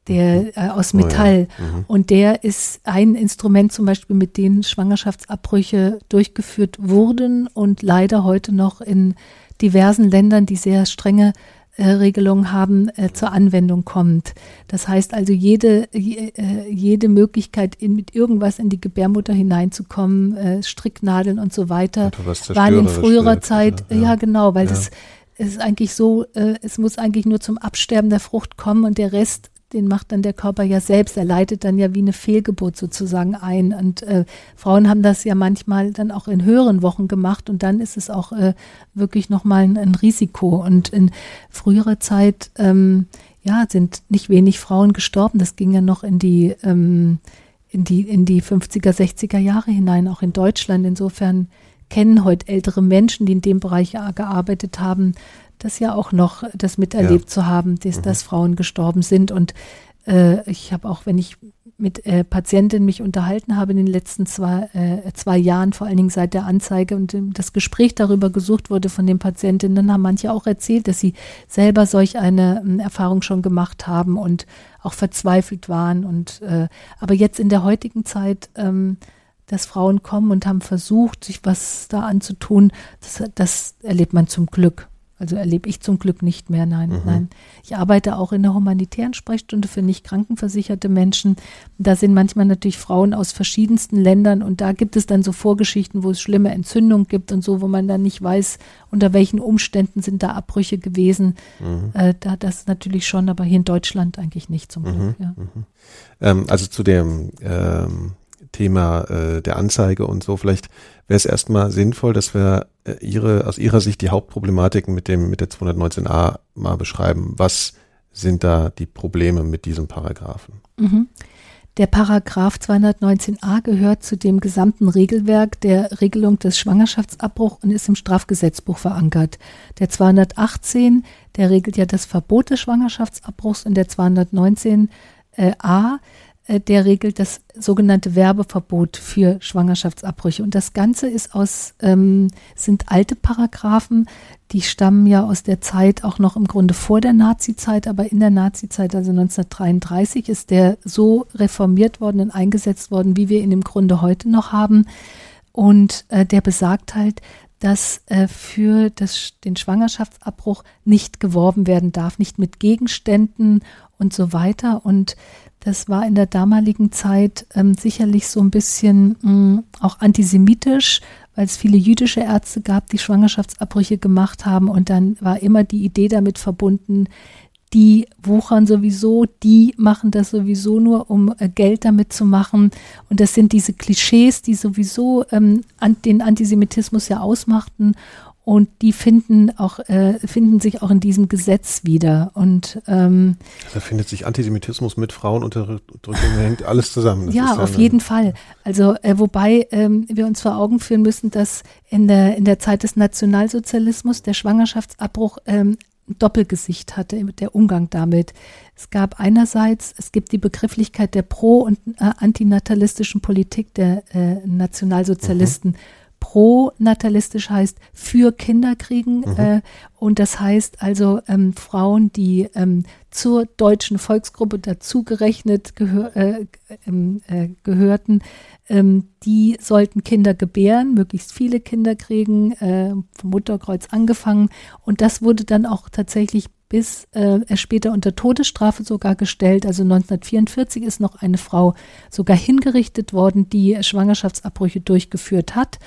Speaker 2: der mhm. äh, aus Metall. Oh ja. mhm. Und der ist ein Instrument zum Beispiel, mit dem Schwangerschaftsabbrüche durchgeführt wurden und leider heute noch in diversen Ländern, die sehr strenge äh, Regelungen haben, äh, zur Anwendung kommt. Das heißt also, jede, je, äh, jede Möglichkeit, in, mit irgendwas in die Gebärmutter hineinzukommen, äh, Stricknadeln und so weiter, waren in früherer Zeit, ja, ja genau, weil ja. das es ist eigentlich so, äh, es muss eigentlich nur zum Absterben der Frucht kommen und der Rest den macht dann der Körper ja selbst. Er leitet dann ja wie eine Fehlgeburt sozusagen ein. Und äh, Frauen haben das ja manchmal dann auch in höheren Wochen gemacht und dann ist es auch äh, wirklich nochmal ein, ein Risiko. Und in früherer Zeit, ähm, ja, sind nicht wenig Frauen gestorben. Das ging ja noch in die, ähm, in die, in die 50er, 60er Jahre hinein, auch in Deutschland. Insofern kennen heute ältere Menschen, die in dem Bereich gearbeitet haben, das ja auch noch das miterlebt ja. zu haben, dass, mhm. dass Frauen gestorben sind. Und äh, ich habe auch, wenn ich mit äh, Patientinnen mich unterhalten habe in den letzten zwei, äh, zwei Jahren, vor allen Dingen seit der Anzeige und äh, das Gespräch darüber gesucht wurde von den Patientinnen, dann haben manche auch erzählt, dass sie selber solch eine äh, Erfahrung schon gemacht haben und auch verzweifelt waren. Und äh, aber jetzt in der heutigen Zeit ähm, dass Frauen kommen und haben versucht, sich was da anzutun, das, das erlebt man zum Glück. Also erlebe ich zum Glück nicht mehr. Nein, mhm. nein. Ich arbeite auch in der humanitären Sprechstunde für nicht krankenversicherte Menschen. Da sind manchmal natürlich Frauen aus verschiedensten Ländern und da gibt es dann so Vorgeschichten, wo es schlimme Entzündungen gibt und so, wo man dann nicht weiß, unter welchen Umständen sind da Abbrüche gewesen. Mhm. Äh, da das natürlich schon, aber hier in Deutschland eigentlich nicht zum Glück. Mhm. Ja.
Speaker 1: Mhm. Ähm, also zu dem ähm, Thema äh, der Anzeige und so. Vielleicht wäre es erstmal sinnvoll, dass wir äh, ihre, aus Ihrer Sicht die Hauptproblematiken mit dem, mit der 219a mal beschreiben. Was sind da die Probleme mit diesem Paragraphen?
Speaker 2: Mhm. Der Paragraph 219a gehört zu dem gesamten Regelwerk der Regelung des Schwangerschaftsabbruchs und ist im Strafgesetzbuch verankert. Der 218, der regelt ja das Verbot des Schwangerschaftsabbruchs und der 219a äh, der regelt das sogenannte Werbeverbot für Schwangerschaftsabbrüche. Und das Ganze ist aus, ähm, sind alte Paragraphen, die stammen ja aus der Zeit auch noch im Grunde vor der Nazizeit, aber in der Nazizeit, also 1933, ist der so reformiert worden und eingesetzt worden, wie wir ihn im Grunde heute noch haben. Und äh, der besagt halt, dass äh, für das, den Schwangerschaftsabbruch nicht geworben werden darf, nicht mit Gegenständen und so weiter. Und das war in der damaligen Zeit ähm, sicherlich so ein bisschen mh, mm, auch antisemitisch, weil es viele jüdische Ärzte gab, die Schwangerschaftsabbrüche gemacht haben. Und dann war immer die Idee damit verbunden, die wuchern sowieso, die machen das sowieso nur, um äh, Geld damit zu machen. Und das sind diese Klischees, die sowieso ähm, an, den Antisemitismus ja ausmachten und die finden auch äh, finden sich auch in diesem Gesetz wieder und ähm,
Speaker 1: da findet sich Antisemitismus mit Frauenunterdrückung hängt alles zusammen.
Speaker 2: Das ja, auf jeden Fall. Also äh, wobei ähm, wir uns vor Augen führen müssen, dass in der in der Zeit des Nationalsozialismus der Schwangerschaftsabbruch ähm, ein Doppelgesicht hatte, der Umgang damit. Es gab einerseits, es gibt die Begrifflichkeit der pro- und äh, antinatalistischen Politik der äh, Nationalsozialisten. Mhm pro-natalistisch heißt für Kinder kriegen. Mhm. Äh, und das heißt also ähm, Frauen, die ähm, zur deutschen Volksgruppe dazugerechnet gehör, äh, ähm, äh, gehörten, ähm, die sollten Kinder gebären, möglichst viele Kinder kriegen, äh, vom Mutterkreuz angefangen. Und das wurde dann auch tatsächlich bis äh, er später unter Todesstrafe sogar gestellt. Also 1944 ist noch eine Frau sogar hingerichtet worden, die Schwangerschaftsabbrüche durchgeführt hat.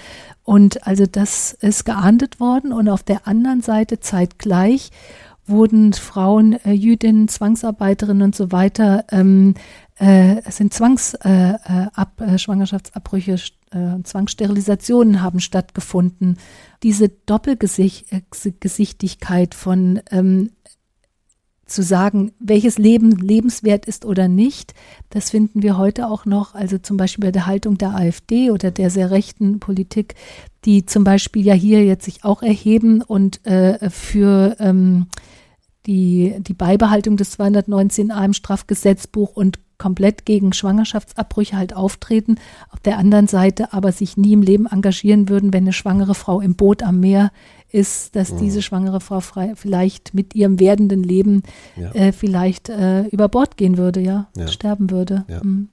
Speaker 2: Und also das ist geahndet worden. Und auf der anderen Seite zeitgleich wurden Frauen, äh, Jüdinnen, Zwangsarbeiterinnen und so weiter, ähm, äh, sind Zwangs, äh, äh äh, äh, Zwangssterilisationen haben stattgefunden. Diese Doppelgesichtigkeit von ähm, zu sagen, welches Leben lebenswert ist oder nicht, das finden wir heute auch noch, also zum Beispiel bei der Haltung der AfD oder der sehr rechten Politik, die zum Beispiel ja hier jetzt sich auch erheben und äh, für ähm, die, die Beibehaltung des 219a im Strafgesetzbuch und komplett gegen Schwangerschaftsabbrüche halt auftreten, auf der anderen Seite aber sich nie im Leben engagieren würden, wenn eine schwangere Frau im Boot am Meer ist, dass mhm. diese schwangere Frau frei, vielleicht mit ihrem werdenden Leben ja. äh, vielleicht äh, über Bord gehen würde, ja, ja. sterben würde.
Speaker 1: Ja. Mhm.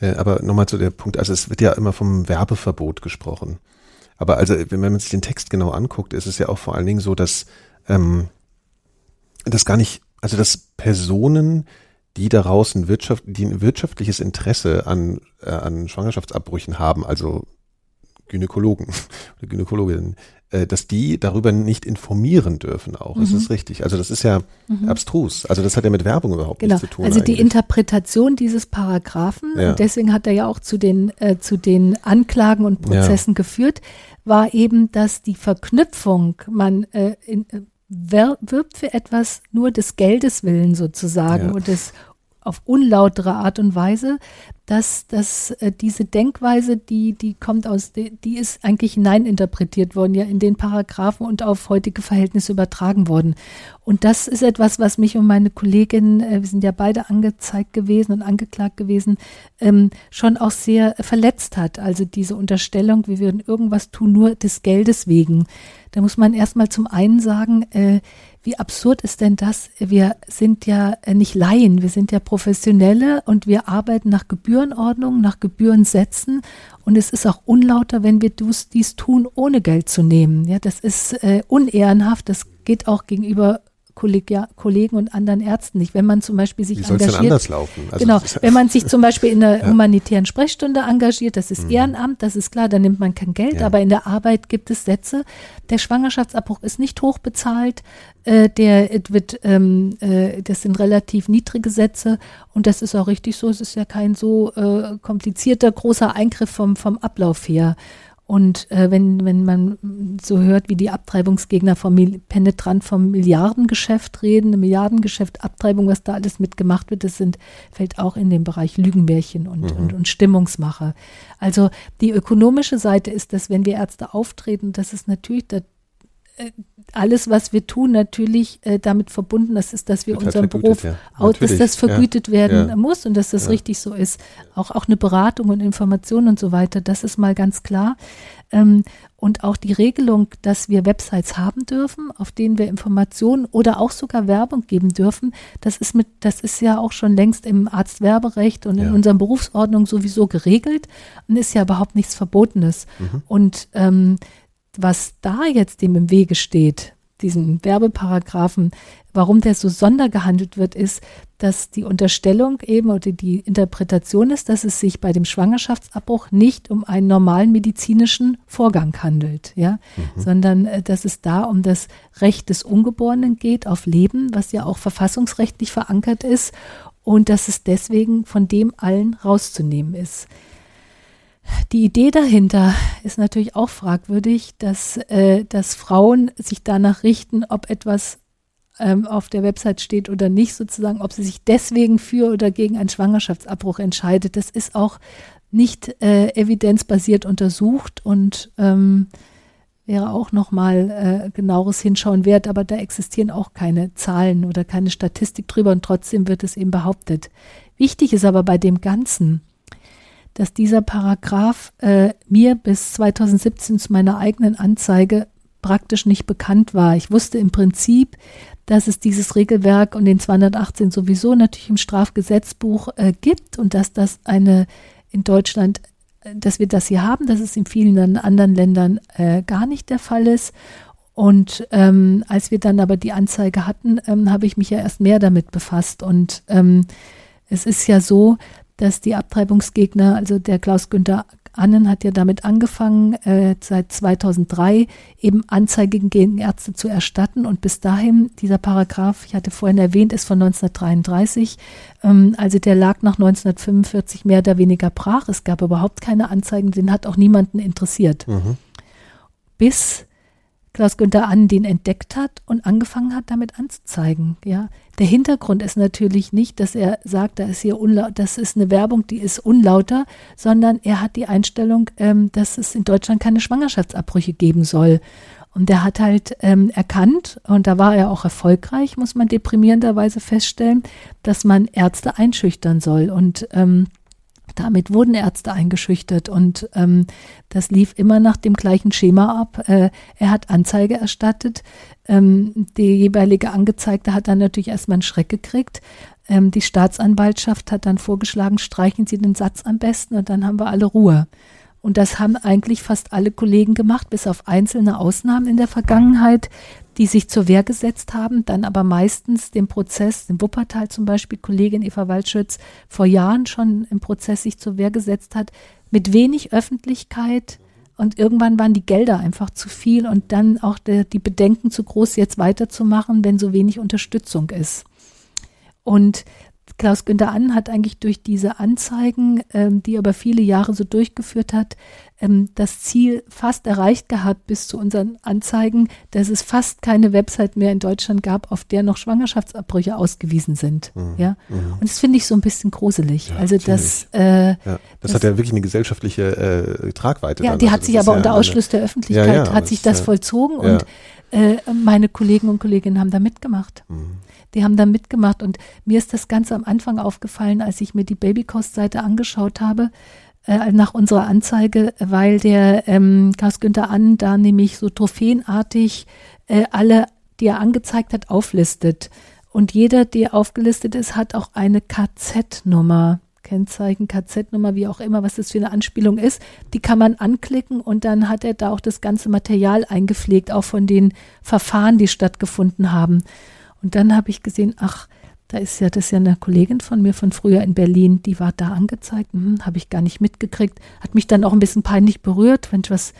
Speaker 1: Äh, aber nochmal zu der Punkt, also es wird ja immer vom Werbeverbot gesprochen. Aber also, wenn man sich den Text genau anguckt, ist es ja auch vor allen Dingen so, dass ähm, das gar nicht, also dass Personen, die daraus ein, Wirtschaft, die ein wirtschaftliches Interesse an, äh, an Schwangerschaftsabbrüchen haben, also Gynäkologen oder Gynäkologinnen, äh, dass die darüber nicht informieren dürfen auch. Mhm. Ist das richtig? Also das ist ja mhm. abstrus. Also das hat ja mit Werbung überhaupt genau. nichts zu tun.
Speaker 2: Also eigentlich. die Interpretation dieses Paragraphen, ja. und deswegen hat er ja auch zu den, äh, zu den Anklagen und Prozessen ja. geführt, war eben, dass die Verknüpfung, man äh, in, äh, wirbt für etwas nur des Geldes willen sozusagen ja. und des auf unlautere Art und Weise, dass, dass äh, diese Denkweise, die, die kommt aus, die, die ist eigentlich hineininterpretiert worden, ja in den Paragraphen und auf heutige Verhältnisse übertragen worden. Und das ist etwas, was mich und meine Kollegin, äh, wir sind ja beide angezeigt gewesen und angeklagt gewesen, ähm, schon auch sehr verletzt hat. Also diese Unterstellung, wir würden irgendwas tun, nur des Geldes wegen. Da muss man erstmal zum einen sagen, äh, wie absurd ist denn das? Wir sind ja äh, nicht Laien, wir sind ja Professionelle und wir arbeiten nach Gebührenordnung, nach Gebührensätzen. Und es ist auch unlauter, wenn wir dies tun, ohne Geld zu nehmen. Ja, das ist äh, unehrenhaft. Das geht auch gegenüber Kollegia Kollegen und anderen Ärzten nicht. Wenn man zum Beispiel sich Wie engagiert. Denn
Speaker 1: anders laufen?
Speaker 2: Also genau, wenn man sich zum Beispiel in einer ja. humanitären Sprechstunde engagiert, das ist mhm. Ehrenamt, das ist klar, da nimmt man kein Geld, ja. aber in der Arbeit gibt es Sätze. Der Schwangerschaftsabbruch ist nicht hoch bezahlt, äh, der wird, ähm, äh, das sind relativ niedrige Sätze und das ist auch richtig so. Es ist ja kein so äh, komplizierter großer Eingriff vom vom Ablauf her. Und äh, wenn, wenn man so hört, wie die Abtreibungsgegner vom, penetrant vom Milliardengeschäft reden, Milliardengeschäft, Abtreibung, was da alles mitgemacht wird, das sind, fällt auch in den Bereich Lügenmärchen und, mhm. und, und Stimmungsmache. Also die ökonomische Seite ist, dass wenn wir Ärzte auftreten, das ist natürlich, äh, alles, was wir tun, natürlich äh, damit verbunden das ist, dass wir Wird unseren Beruf, ja. dass das vergütet ja. werden ja. muss und dass das richtig so ist. Auch, auch eine Beratung und Information und so weiter, das ist mal ganz klar. Ähm, und auch die Regelung, dass wir Websites haben dürfen, auf denen wir Informationen oder auch sogar Werbung geben dürfen, das ist mit, das ist ja auch schon längst im Arztwerberecht und in unserer Berufsordnung sowieso geregelt und ist ja überhaupt nichts Verbotenes. Mhm. Und ähm, was da jetzt dem im Wege steht, diesen Werbeparagraphen, warum der so sondergehandelt wird, ist, dass die Unterstellung eben oder die Interpretation ist, dass es sich bei dem Schwangerschaftsabbruch nicht um einen normalen medizinischen Vorgang handelt, ja, mhm. sondern äh, dass es da um das Recht des Ungeborenen geht auf Leben, was ja auch verfassungsrechtlich verankert ist und dass es deswegen von dem allen rauszunehmen ist. Die Idee dahinter ist natürlich auch fragwürdig, dass, äh, dass Frauen sich danach richten, ob etwas ähm, auf der Website steht oder nicht, sozusagen, ob sie sich deswegen für oder gegen einen Schwangerschaftsabbruch entscheidet. Das ist auch nicht äh, evidenzbasiert untersucht und ähm, wäre auch nochmal äh, genaueres Hinschauen wert, aber da existieren auch keine Zahlen oder keine Statistik drüber und trotzdem wird es eben behauptet. Wichtig ist aber bei dem Ganzen, dass dieser Paragraph äh, mir bis 2017 zu meiner eigenen Anzeige praktisch nicht bekannt war. Ich wusste im Prinzip, dass es dieses Regelwerk und den 218 sowieso natürlich im Strafgesetzbuch äh, gibt und dass das eine in Deutschland, äh, dass wir das hier haben, dass es in vielen anderen Ländern äh, gar nicht der Fall ist. Und ähm, als wir dann aber die Anzeige hatten, ähm, habe ich mich ja erst mehr damit befasst. Und ähm, es ist ja so, dass die Abtreibungsgegner, also der Klaus Günther Annen hat ja damit angefangen, äh, seit 2003 eben Anzeigen gegen Ärzte zu erstatten. Und bis dahin, dieser Paragraph, ich hatte vorhin erwähnt, ist von 1933. Ähm, also der lag nach 1945 mehr oder weniger brach. Es gab überhaupt keine Anzeigen, den hat auch niemanden interessiert. Mhm. Bis Klaus Günther Annen den entdeckt hat und angefangen hat, damit anzuzeigen. Ja, der Hintergrund ist natürlich nicht, dass er sagt, da ist hier unlaut, das ist eine Werbung, die ist unlauter, sondern er hat die Einstellung, ähm, dass es in Deutschland keine Schwangerschaftsabbrüche geben soll. Und er hat halt ähm, erkannt, und da war er auch erfolgreich, muss man deprimierenderweise feststellen, dass man Ärzte einschüchtern soll. Und ähm, damit wurden Ärzte eingeschüchtert und ähm, das lief immer nach dem gleichen Schema ab. Äh, er hat Anzeige erstattet. Ähm, die jeweilige Angezeigte hat dann natürlich erstmal einen Schreck gekriegt. Ähm, die Staatsanwaltschaft hat dann vorgeschlagen, streichen Sie den Satz am besten und dann haben wir alle Ruhe. Und das haben eigentlich fast alle Kollegen gemacht, bis auf einzelne Ausnahmen in der Vergangenheit die sich zur Wehr gesetzt haben, dann aber meistens den Prozess, in Wuppertal zum Beispiel, Kollegin Eva Waldschütz vor Jahren schon im Prozess sich zur Wehr gesetzt hat, mit wenig Öffentlichkeit, und irgendwann waren die Gelder einfach zu viel und dann auch der, die Bedenken zu groß, jetzt weiterzumachen, wenn so wenig Unterstützung ist. Und Klaus Günther Ann hat eigentlich durch diese Anzeigen, ähm, die er über viele Jahre so durchgeführt hat, ähm, das Ziel fast erreicht gehabt bis zu unseren Anzeigen, dass es fast keine Website mehr in Deutschland gab, auf der noch Schwangerschaftsabbrüche ausgewiesen sind. Mhm. Ja? Mhm. Und das finde ich so ein bisschen gruselig. Ja, also das,
Speaker 1: äh, ja. das, das hat ja wirklich eine gesellschaftliche äh, Tragweite.
Speaker 2: Ja, dann. die also hat sich aber unter Ausschluss der Öffentlichkeit hat sich das vollzogen und äh, meine Kollegen und Kolleginnen haben da mitgemacht. Mhm. Die haben da mitgemacht und mir ist das Ganze am Anfang aufgefallen, als ich mir die Babykost-Seite angeschaut habe, äh, nach unserer Anzeige, weil der ähm, Klaus Günther Ann da nämlich so trophäenartig äh, alle, die er angezeigt hat, auflistet. Und jeder, der aufgelistet ist, hat auch eine KZ-Nummer. Kennzeichen, KZ-Nummer, wie auch immer, was das für eine Anspielung ist, die kann man anklicken und dann hat er da auch das ganze Material eingepflegt, auch von den Verfahren, die stattgefunden haben. Und dann habe ich gesehen, ach, da ist ja das ist ja eine Kollegin von mir von früher in Berlin, die war da angezeigt, hm, habe ich gar nicht mitgekriegt, hat mich dann auch ein bisschen peinlich berührt, wenn ich was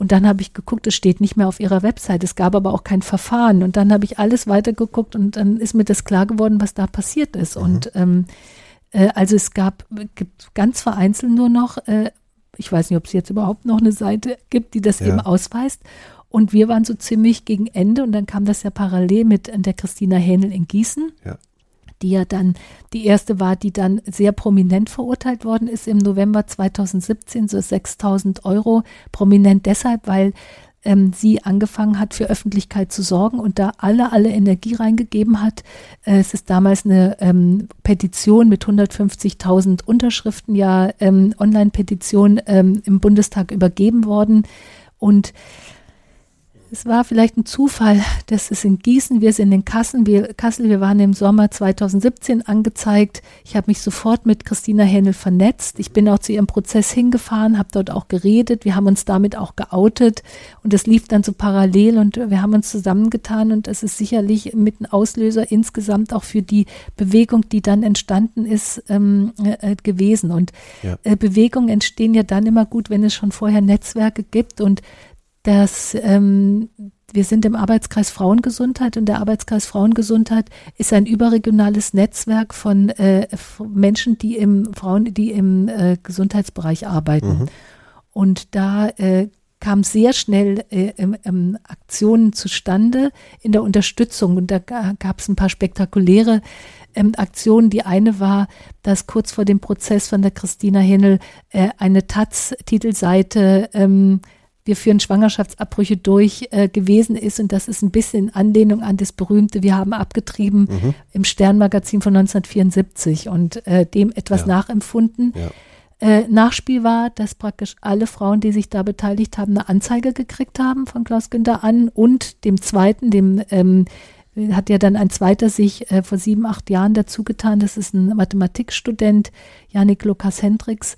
Speaker 2: und dann habe ich geguckt, es steht nicht mehr auf ihrer Website. Es gab aber auch kein Verfahren. Und dann habe ich alles weitergeguckt und dann ist mir das klar geworden, was da passiert ist. Mhm. Und ähm, äh, also es gab gibt ganz vereinzelt nur noch, äh, ich weiß nicht, ob es jetzt überhaupt noch eine Seite gibt, die das ja. eben ausweist. Und wir waren so ziemlich gegen Ende und dann kam das ja parallel mit der Christina Hähnel in Gießen. Ja. Die ja dann die erste war, die dann sehr prominent verurteilt worden ist im November 2017, so 6000 Euro. Prominent deshalb, weil ähm, sie angefangen hat, für Öffentlichkeit zu sorgen und da alle, alle Energie reingegeben hat. Äh, es ist damals eine ähm, Petition mit 150.000 Unterschriften, ja, ähm, Online-Petition ähm, im Bundestag übergeben worden. Und es war vielleicht ein Zufall, dass es in Gießen, wir sind in Kassel, wir, Kassel, wir waren im Sommer 2017 angezeigt. Ich habe mich sofort mit Christina Hennel vernetzt. Ich bin auch zu ihrem Prozess hingefahren, habe dort auch geredet. Wir haben uns damit auch geoutet und es lief dann so parallel und wir haben uns zusammengetan und es ist sicherlich mit ein Auslöser insgesamt auch für die Bewegung, die dann entstanden ist, ähm, äh, gewesen. Und ja. äh, Bewegungen entstehen ja dann immer gut, wenn es schon vorher Netzwerke gibt und dass ähm, wir sind im Arbeitskreis Frauengesundheit und der Arbeitskreis Frauengesundheit ist ein überregionales Netzwerk von äh, Menschen, die im Frauen, die im äh, Gesundheitsbereich arbeiten. Mhm. Und da äh, kam sehr schnell äh, ähm, Aktionen zustande in der Unterstützung und da gab es ein paar spektakuläre ähm, Aktionen. Die eine war, dass kurz vor dem Prozess von der Christina Hennel äh, eine Taz-Titelseite ähm, wir führen Schwangerschaftsabbrüche durch äh, gewesen ist. Und das ist ein bisschen in Anlehnung an das berühmte Wir haben abgetrieben mhm. im Sternmagazin von 1974 und äh, dem etwas ja. nachempfunden. Ja. Äh, Nachspiel war, dass praktisch alle Frauen, die sich da beteiligt haben, eine Anzeige gekriegt haben von Klaus Günther an und dem zweiten, dem ähm, hat ja dann ein zweiter sich äh, vor sieben, acht Jahren dazu getan. Das ist ein Mathematikstudent, Janik Lukas Hendricks,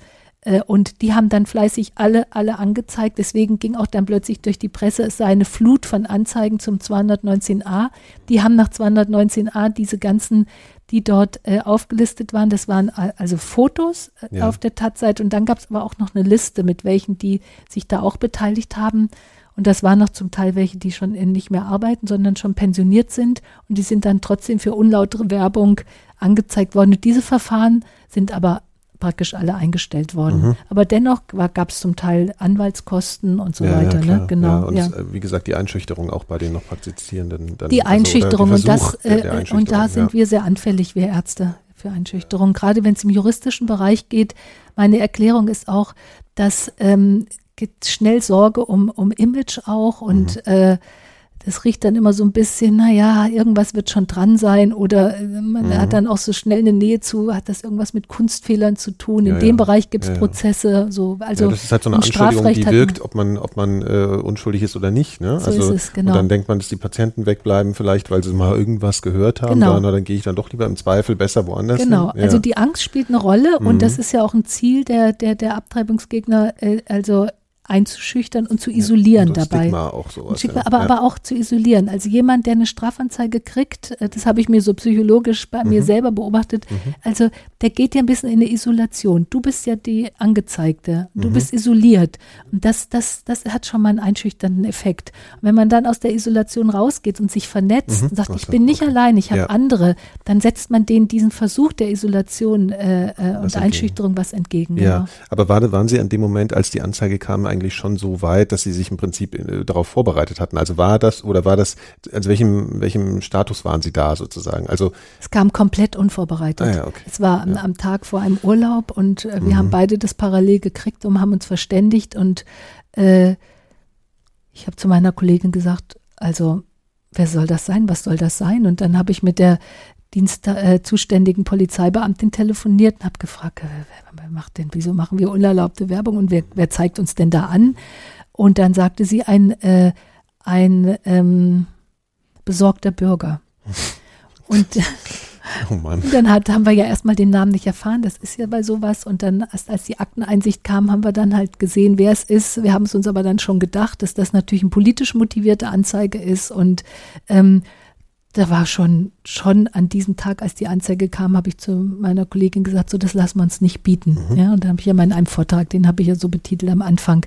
Speaker 2: und die haben dann fleißig alle, alle angezeigt. Deswegen ging auch dann plötzlich durch die Presse, es sei eine Flut von Anzeigen zum 219a. Die haben nach 219a diese ganzen, die dort äh, aufgelistet waren, das waren also Fotos äh, ja. auf der Tat-Seite. Und dann gab es aber auch noch eine Liste mit welchen, die sich da auch beteiligt haben. Und das waren noch zum Teil welche, die schon nicht mehr arbeiten, sondern schon pensioniert sind. Und die sind dann trotzdem für unlautere Werbung angezeigt worden. Und diese Verfahren sind aber praktisch alle eingestellt worden. Mhm. Aber dennoch gab es zum Teil Anwaltskosten und so
Speaker 1: ja,
Speaker 2: weiter.
Speaker 1: Ja, ne? Genau. Ja, und. Äh, wie gesagt, die Einschüchterung auch bei den noch Praktizierenden.
Speaker 2: Dann, die also, Einschüchterung die und das äh, Einschüchterung, und da sind wir sehr anfällig, wir Ärzte für Einschüchterung. Gerade wenn es im juristischen Bereich geht. Meine Erklärung ist auch, dass ähm, gibt schnell Sorge um, um Image auch und mhm. äh, das riecht dann immer so ein bisschen, naja, irgendwas wird schon dran sein oder äh, man mhm. hat dann auch so schnell eine Nähe zu, hat das irgendwas mit Kunstfehlern zu tun. In ja, dem ja. Bereich gibt es ja, Prozesse. So, also
Speaker 1: das ist halt so eine Anschuldigung, die wirkt, ob man, ob man äh, unschuldig ist oder nicht. Ne?
Speaker 2: So also, ist es, genau.
Speaker 1: Und dann denkt man, dass die Patienten wegbleiben, vielleicht, weil sie mal irgendwas gehört haben. Genau. Dann, dann gehe ich dann doch lieber im Zweifel besser woanders
Speaker 2: Genau, also die Angst spielt eine Rolle mhm. und das ist ja auch ein Ziel der, der, der Abtreibungsgegner, äh, also einzuschüchtern und zu isolieren
Speaker 3: und
Speaker 2: dabei.
Speaker 3: Stigma auch sowas,
Speaker 2: Stigma,
Speaker 3: ja.
Speaker 2: aber,
Speaker 3: Ja.
Speaker 2: aber auch zu isolieren. Also jemand, der eine Strafanzeige kriegt, äh, das habe ich mir so psychologisch bei
Speaker 3: Mhm.
Speaker 2: mir selber beobachtet, also der geht ja ein bisschen in eine Isolation. Du bist ja die Angezeigte, du
Speaker 3: Mhm.
Speaker 2: bist isoliert. Und das, das, das hat schon mal einen einschüchternden Effekt. Und wenn man dann aus der Isolation rausgeht und sich vernetzt und sagt,
Speaker 3: Ach
Speaker 2: ich bin nicht
Speaker 3: Mhm. okay.
Speaker 2: allein, ich habe
Speaker 3: Ja.
Speaker 2: andere, dann setzt man denen diesen Versuch der Isolation äh, äh, und
Speaker 3: entgegen.
Speaker 2: Einschüchterung was entgegen.
Speaker 3: Ja,
Speaker 2: genau.
Speaker 3: aber war, waren Sie an dem Moment, als die Anzeige kam, eigentlich schon so weit, dass Sie sich im Prinzip äh, darauf vorbereitet hatten? Also war das oder war das, also welchem, welchem Status waren Sie da sozusagen? Also,
Speaker 2: Es kam komplett unvorbereitet.
Speaker 3: Ah ja, okay.
Speaker 2: Es war am, am Tag vor einem Urlaub und äh, wir
Speaker 3: Mhm.
Speaker 2: haben beide das parallel gekriegt und haben uns verständigt und äh, ich habe zu meiner Kollegin gesagt, also wer soll das sein, was soll das sein? Und dann habe ich mit der Dienst, äh, zuständigen Polizeibeamtin telefoniert und habe gefragt, äh, wer, macht denn, wieso machen wir unerlaubte Werbung und wer, wer zeigt uns denn da an? Und dann sagte sie, ein, äh, ein ähm, besorgter Bürger. Und
Speaker 3: oh
Speaker 2: dann hat, haben wir ja erstmal den Namen nicht erfahren, das ist ja bei sowas. Und dann, erst als die Akteneinsicht kam, haben wir dann halt gesehen, wer es ist. Wir haben es uns aber dann schon gedacht, dass das natürlich eine politisch motivierte Anzeige ist. Und ähm, da war schon, schon an diesem Tag, als die Anzeige kam, habe ich zu meiner Kollegin gesagt, so das lassen wir uns nicht bieten. Ja, und dann habe ich ja in einem Vortrag, den habe ich ja so betitelt am Anfang,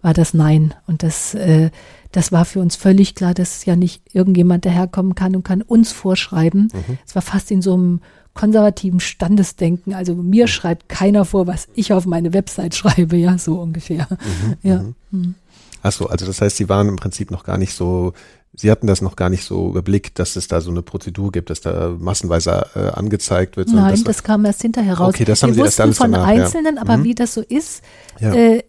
Speaker 2: war das Nein. Und das, äh, das war für uns völlig klar, dass ja nicht irgendjemand daherkommen kann und kann uns vorschreiben. Es war fast in so einem konservativen Standesdenken. Also mir schreibt keiner vor, was ich auf meine Website schreibe, ja, so ungefähr. ja. Mhm.
Speaker 3: Ach so, also das heißt, Sie waren im Prinzip noch gar nicht so, Sie hatten das noch gar nicht so überblickt, dass es da so eine Prozedur gibt, dass da massenweise äh, angezeigt wird.
Speaker 2: Nein,
Speaker 3: das,
Speaker 2: das kam erst hinterher raus.
Speaker 3: Okay, das haben
Speaker 2: Wir
Speaker 3: Sie erst
Speaker 2: wussten
Speaker 3: alles
Speaker 2: von
Speaker 3: danach, ja.
Speaker 2: Einzelnen, aber
Speaker 3: Mhm.
Speaker 2: wie das so ist,
Speaker 3: Ja.
Speaker 2: äh,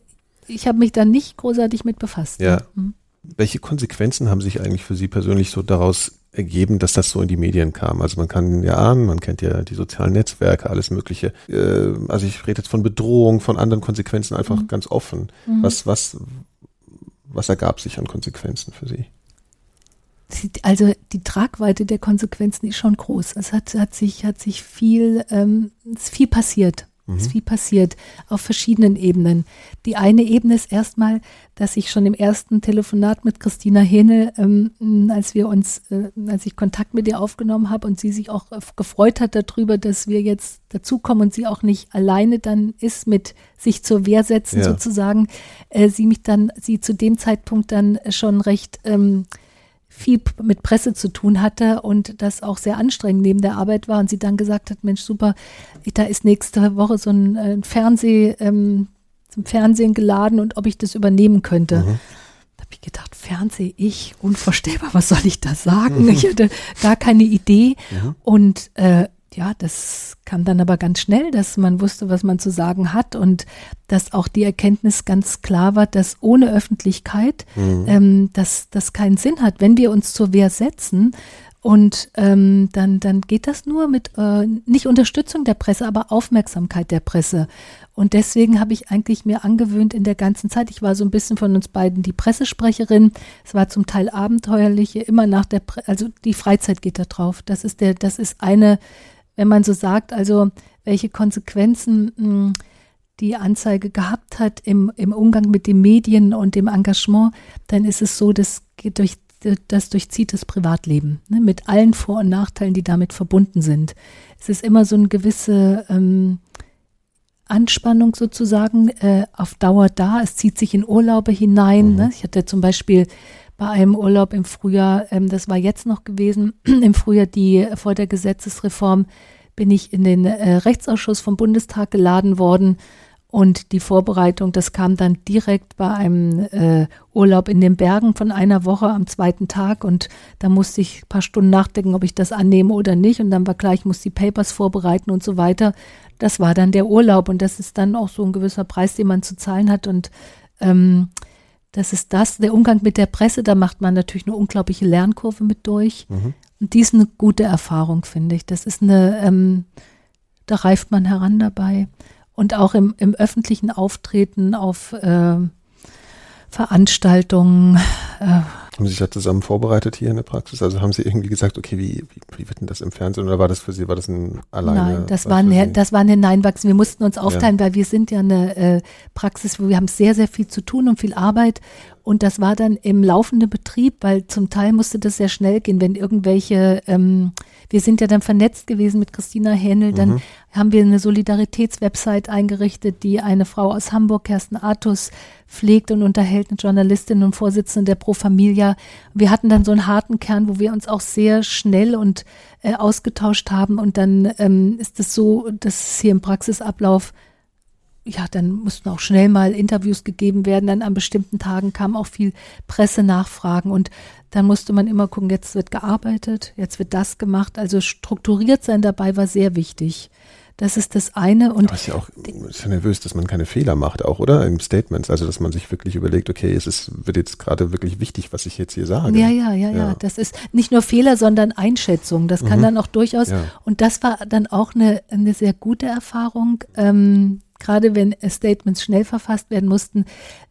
Speaker 2: ich habe mich da nicht großartig mit befasst.
Speaker 3: Ja.
Speaker 2: Mhm.
Speaker 3: Welche Konsequenzen haben sich eigentlich für Sie persönlich so daraus ergeben, dass das so in die Medien kam? Also man kann ja ahnen, man kennt ja die sozialen Netzwerke, alles Mögliche. Äh, also ich rede jetzt von Bedrohung, von anderen Konsequenzen einfach
Speaker 2: Mhm.
Speaker 3: ganz offen. Was, was, was ergab sich an Konsequenzen für Sie?
Speaker 2: Also die Tragweite der Konsequenzen ist schon groß. Es hat, hat sich, hat sich viel, ähm, ist viel passiert. Es ist viel passiert auf verschiedenen Ebenen. Die eine Ebene ist erstmal, dass ich schon im ersten Telefonat mit Christina Hähne, ähm, als wir uns, äh, als ich Kontakt mit ihr aufgenommen habe und sie sich auch gefreut hat darüber, dass wir jetzt dazukommen und sie auch nicht alleine dann ist mit sich zur Wehr setzen
Speaker 3: Ja.
Speaker 2: sozusagen, äh, sie mich dann, sie zu dem Zeitpunkt dann schon recht ähm, viel mit Presse zu tun hatte und das auch sehr anstrengend neben der Arbeit war und sie dann gesagt hat, Mensch, super, da ist nächste Woche so ein, äh, Fernseh, ähm, zum Fernsehen geladen und ob ich das übernehmen könnte.
Speaker 3: Mhm.
Speaker 2: Da habe ich gedacht, Fernseh, ich, unvorstellbar, was soll ich da sagen? Ich hatte gar keine Idee. Und äh, ja, das kam dann aber ganz schnell, dass man wusste, was man zu sagen hat und dass auch die Erkenntnis ganz klar war, dass ohne Öffentlichkeit ähm, das, das keinen Sinn hat. Wenn wir uns zur Wehr setzen, und ähm, dann, dann geht das nur mit äh, nicht Unterstützung der Presse, aber Aufmerksamkeit der Presse. Und deswegen habe ich eigentlich mir angewöhnt in der ganzen Zeit, ich war so ein bisschen von uns beiden die Pressesprecherin, es war zum Teil abenteuerliche, immer nach der, Pre also die Freizeit geht da drauf. Das ist der, das ist eine, wenn man so sagt, also welche Konsequenzen mh, die Anzeige gehabt hat im, im Umgang mit den Medien und dem Engagement, dann ist es so, das geht durch das durchzieht das Privatleben, ne, mit allen Vor- und Nachteilen, die damit verbunden sind. Es ist immer so eine gewisse ähm, Anspannung sozusagen äh, auf Dauer da. Es zieht sich in Urlaube hinein.
Speaker 3: Mhm.
Speaker 2: Ne? Ich hatte zum Beispiel bei einem Urlaub im Frühjahr, ähm, das war jetzt noch gewesen, im Frühjahr die vor der Gesetzesreform bin ich in den äh, Rechtsausschuss vom Bundestag geladen worden und die Vorbereitung, das kam dann direkt bei einem äh, Urlaub in den Bergen von einer Woche am zweiten Tag. Und da musste ich ein paar Stunden nachdenken, ob ich das annehme oder nicht. Und dann war klar, ich muss die Papers vorbereiten und so weiter. Das war dann der Urlaub. Und das ist dann auch so ein gewisser Preis, den man zu zahlen hat. Und ähm, das ist das, der Umgang mit der Presse, da macht man natürlich eine unglaubliche Lernkurve mit durch.
Speaker 3: Mhm.
Speaker 2: Und die ist eine gute Erfahrung, finde ich. Das ist eine, ähm, da reift man heran dabei. Und auch im, im öffentlichen Auftreten auf äh, Veranstaltungen. Äh,
Speaker 3: Haben Sie sich da zusammen vorbereitet hier in der Praxis? Also haben Sie irgendwie gesagt, okay, wie, wie, wie wird denn das im Fernsehen oder war das für Sie, war das ein alleine?
Speaker 2: Nein, das war, ein, das war ein Hineinwachsen. Wir mussten uns aufteilen, ja. weil wir sind ja eine äh, Praxis, wo wir haben sehr, sehr viel zu tun und viel Arbeit und das war dann im laufenden Betrieb, weil zum Teil musste das sehr schnell gehen, wenn irgendwelche, ähm, wir sind ja dann vernetzt gewesen mit Christina Hähnel, dann mhm. haben wir eine Solidaritätswebsite eingerichtet, die eine Frau aus Hamburg, Kersten Artus, pflegt und unterhält, eine Journalistin und Vorsitzende der Pro Familia. Wir hatten dann so einen harten Kern, wo wir uns auch sehr schnell und äh, ausgetauscht haben und dann ähm, ist es so, dass es hier im Praxisablauf ja, dann mussten auch schnell mal Interviews gegeben werden. Dann an bestimmten Tagen kam auch viel Pressenachfragen und dann musste man immer gucken, jetzt wird gearbeitet, jetzt wird das gemacht. Also strukturiert sein dabei war sehr wichtig. Das ist das eine. Und
Speaker 3: du ist ja auch ist ja nervös, dass man keine Fehler macht, auch, oder? Im Statements. Also, dass man sich wirklich überlegt, okay, es ist, wird jetzt gerade wirklich wichtig, was ich jetzt hier sage.
Speaker 2: Ja, ja, ja, ja. Das ist nicht nur Fehler, sondern Einschätzung. Das kann mhm. dann auch durchaus, ja. und das war dann auch eine, eine sehr gute Erfahrung. Ähm, gerade wenn Statements schnell verfasst werden mussten,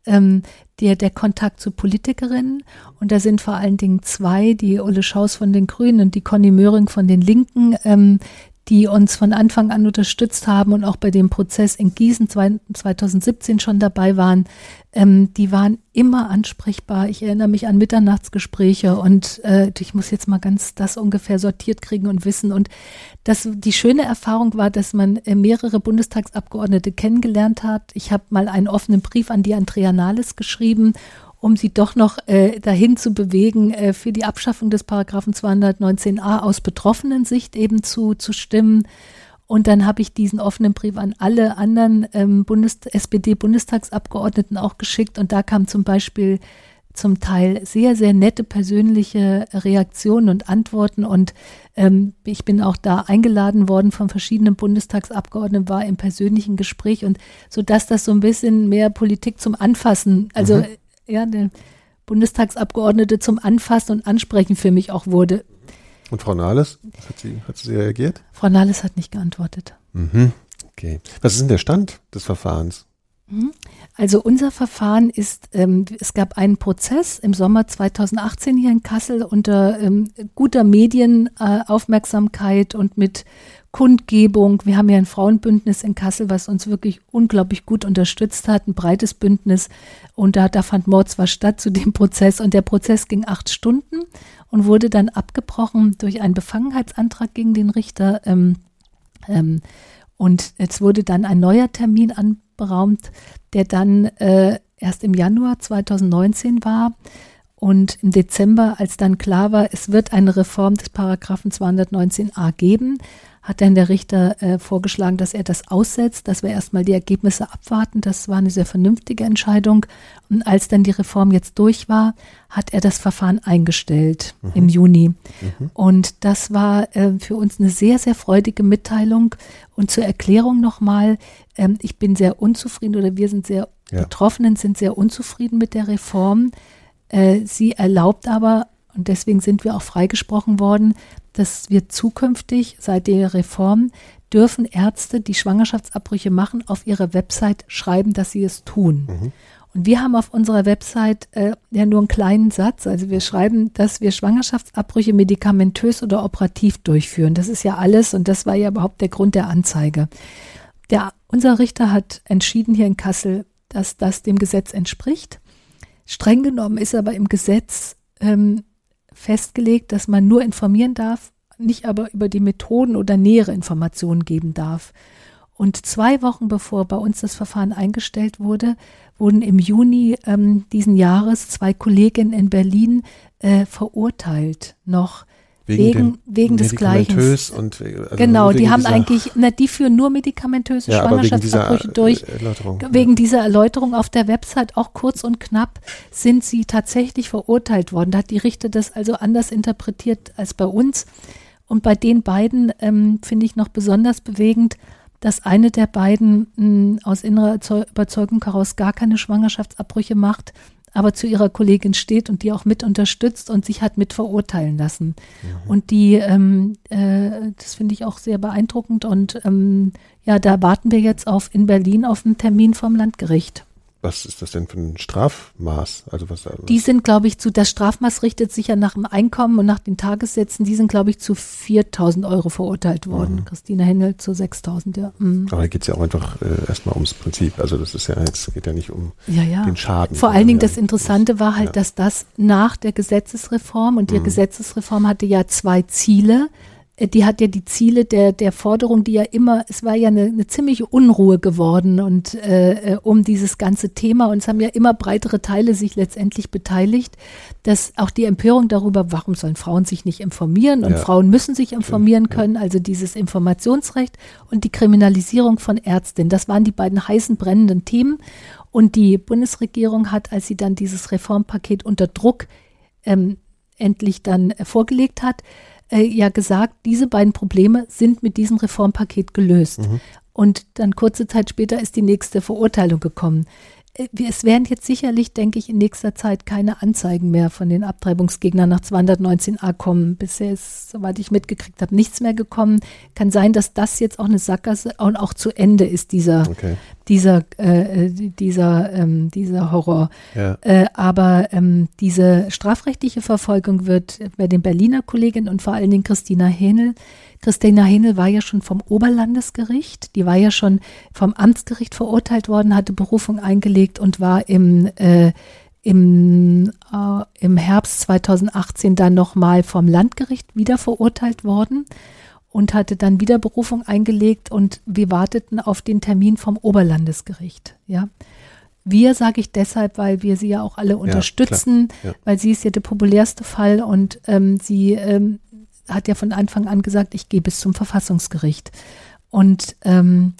Speaker 2: ähm, der, der Kontakt zu Politikerinnen. Und da sind vor allen Dingen zwei, die Ulle Schaus von den Grünen und die Conny Möhring von den Linken, ähm, die uns von Anfang an unterstützt haben und auch bei dem Prozess in Gießen 2017 schon dabei waren, ähm, die waren immer ansprechbar. Ich erinnere mich an Mitternachtsgespräche und äh, ich muss jetzt mal ganz das ungefähr sortiert kriegen und wissen. Und das, die schöne Erfahrung war, dass man äh, mehrere Bundestagsabgeordnete kennengelernt hat. Ich habe mal einen offenen Brief an die Andrea Nahles geschrieben um sie doch noch äh, dahin zu bewegen, äh, für die Abschaffung des Paragraphen 219a aus betroffenen Sicht eben zu, zu stimmen. Und dann habe ich diesen offenen Brief an alle anderen ähm, SPD-Bundestagsabgeordneten auch geschickt. Und da kam zum Beispiel zum Teil sehr, sehr nette persönliche Reaktionen und Antworten. Und ähm, ich bin auch da eingeladen worden von verschiedenen Bundestagsabgeordneten, war im persönlichen Gespräch und so dass das so ein bisschen mehr Politik zum Anfassen, also mhm ja, der Bundestagsabgeordnete zum Anfassen und Ansprechen für mich auch wurde.
Speaker 3: Und Frau Nahles, hat sie, hat sie reagiert?
Speaker 2: Frau Nahles hat nicht geantwortet.
Speaker 3: Mhm. Okay. Was ist denn der Stand des Verfahrens?
Speaker 2: Mhm. Also unser Verfahren ist, ähm, es gab einen Prozess im Sommer 2018 hier in Kassel unter ähm, guter Medienaufmerksamkeit äh, und mit Kundgebung. Wir haben ja ein Frauenbündnis in Kassel, was uns wirklich unglaublich gut unterstützt hat, ein breites Bündnis. Und da, da fand Mord zwar statt zu dem Prozess und der Prozess ging acht Stunden und wurde dann abgebrochen durch einen Befangenheitsantrag gegen den Richter. Ähm, ähm, und jetzt wurde dann ein neuer Termin anberaumt, der dann äh, erst im Januar 2019 war. Und im Dezember, als dann klar war, es wird eine Reform des Paragraphen 219a geben, hat dann der Richter äh, vorgeschlagen, dass er das aussetzt, dass wir erstmal die Ergebnisse abwarten. Das war eine sehr vernünftige Entscheidung. Und als dann die Reform jetzt durch war, hat er das Verfahren eingestellt mhm. im Juni. Mhm. Und das war äh, für uns eine sehr, sehr freudige Mitteilung. Und zur Erklärung nochmal, ähm, ich bin sehr unzufrieden oder wir sind sehr, ja. Betroffenen sind sehr unzufrieden mit der Reform. Äh, sie erlaubt aber, und deswegen sind wir auch freigesprochen worden, dass wir zukünftig seit der Reform dürfen Ärzte, die Schwangerschaftsabbrüche machen, auf ihrer Website schreiben, dass sie es tun. Mhm. Und wir haben auf unserer Website äh, ja nur einen kleinen Satz. Also wir schreiben, dass wir Schwangerschaftsabbrüche medikamentös oder operativ durchführen. Das ist ja alles und das war ja überhaupt der Grund der Anzeige. Der, unser Richter hat entschieden hier in Kassel, dass das dem Gesetz entspricht. Streng genommen ist aber im Gesetz ähm, festgelegt, dass man nur informieren darf, nicht aber über die Methoden oder nähere Informationen geben darf. Und zwei Wochen bevor bei uns das Verfahren eingestellt wurde, wurden im Juni ähm, diesen Jahres zwei Kolleginnen in Berlin äh, verurteilt, noch Wegen, wegen, wegen des Gleichen.
Speaker 3: Und,
Speaker 2: also genau, die haben eigentlich, na, die führen nur medikamentöse ja, Schwangerschaftsabbrüche durch. Erläuterung, wegen ja. dieser Erläuterung auf der Website, auch kurz und knapp, sind sie tatsächlich verurteilt worden. Da hat die Richter das also anders interpretiert als bei uns. Und bei den beiden ähm, finde ich noch besonders bewegend, dass eine der beiden mh, aus innerer Überzeugung heraus gar keine Schwangerschaftsabbrüche macht aber zu ihrer Kollegin steht und die auch mit unterstützt und sich hat mit verurteilen lassen. Mhm. Und die, ähm, äh, das finde ich auch sehr beeindruckend und ähm, ja, da warten wir jetzt auf in Berlin auf einen Termin vom Landgericht.
Speaker 3: Was ist das denn für ein Strafmaß? Also was, was?
Speaker 2: Die sind, glaube ich, zu, das Strafmaß richtet sich ja nach dem Einkommen und nach den Tagessätzen. Die sind, glaube ich, zu 4000 Euro verurteilt worden. Mhm. Christina Händel zu 6000, ja.
Speaker 3: Mhm. Aber da geht es ja auch einfach äh, erstmal ums Prinzip. Also das ist ja, es geht ja nicht um
Speaker 2: ja, ja.
Speaker 3: den Schaden.
Speaker 2: Vor allen Dingen das Interessante war halt, dass das nach der Gesetzesreform und die mhm. Gesetzesreform hatte ja zwei Ziele. Äh, die hat ja die Ziele der, der Forderung, die ja immer, es war ja eine, eine ziemliche Unruhe geworden und äh, äh, um dieses ganze Thema. Und es haben ja immer breitere Teile sich letztendlich beteiligt, dass auch die Empörung darüber, warum sollen Frauen sich nicht informieren? Und ja. Frauen müssen sich informieren können, also dieses Informationsrecht und die Kriminalisierung von Ärztinnen, das waren die beiden heißen brennenden Themen. Und die Bundesregierung hat, als sie dann dieses Reformpaket unter Druck ähm, endlich dann äh, vorgelegt hat, äh, ja gesagt, diese beiden Probleme sind mit diesem Reformpaket gelöst. Mhm. Und dann kurze Zeit später ist die nächste Verurteilung gekommen. Äh, es werden jetzt sicherlich, denke ich, in nächster Zeit keine Anzeigen mehr von den Abtreibungsgegnern nach 219a kommen. Bisher ist, soweit ich mitgekriegt habe, nichts mehr gekommen. Kann sein, dass das jetzt auch eine Sackgasse und auch zu Ende ist, dieser, okay. dieser, äh, dieser, ähm, dieser Horror. Ja. Äh, aber ähm, diese strafrechtliche Verfolgung wird bei den Berliner Kolleginnen und vor allen Dingen Christina Hähnel Christina Henel war ja schon vom Oberlandesgericht, die war ja schon vom Amtsgericht verurteilt worden, hatte Berufung eingelegt und war im, äh, im, äh, im Herbst 2018 dann nochmal vom Landgericht wieder verurteilt worden und hatte dann wieder Berufung eingelegt und wir warteten auf den Termin vom Oberlandesgericht, ja. Wir sage ich deshalb, weil wir sie ja auch alle unterstützen, ja, ja. weil sie ist ja der populärste Fall und ähm, sie ähm, hat ja von Anfang an gesagt, ich gehe bis zum Verfassungsgericht. Und ähm,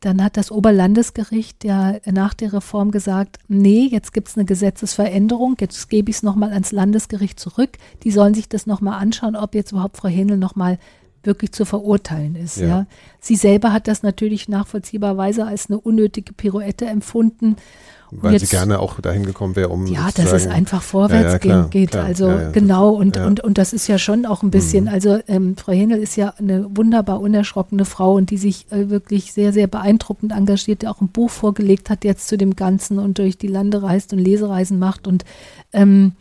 Speaker 2: dann hat das Oberlandesgericht ja nach der Reform gesagt, nee, jetzt gibt es eine Gesetzesveränderung, jetzt gebe ich es nochmal ans Landesgericht zurück. Die sollen sich das nochmal anschauen, ob jetzt überhaupt Frau Händel nochmal wirklich zu verurteilen ist. Ja. ja. Sie selber hat das natürlich nachvollziehbarweise als eine unnötige Pirouette empfunden
Speaker 3: weil jetzt, sie gerne auch dahin gekommen wäre, um.
Speaker 2: Ja, dass es einfach vorwärts ja, ja, klar, geht. Klar, also ja, genau, und, und, und das ist ja schon auch ein bisschen, mhm. also ähm, Frau Händel ist ja eine wunderbar unerschrockene Frau und die sich äh, wirklich sehr, sehr beeindruckend engagiert, die auch ein Buch vorgelegt hat jetzt zu dem Ganzen und durch die Lande reist und Lesereisen macht und ähm,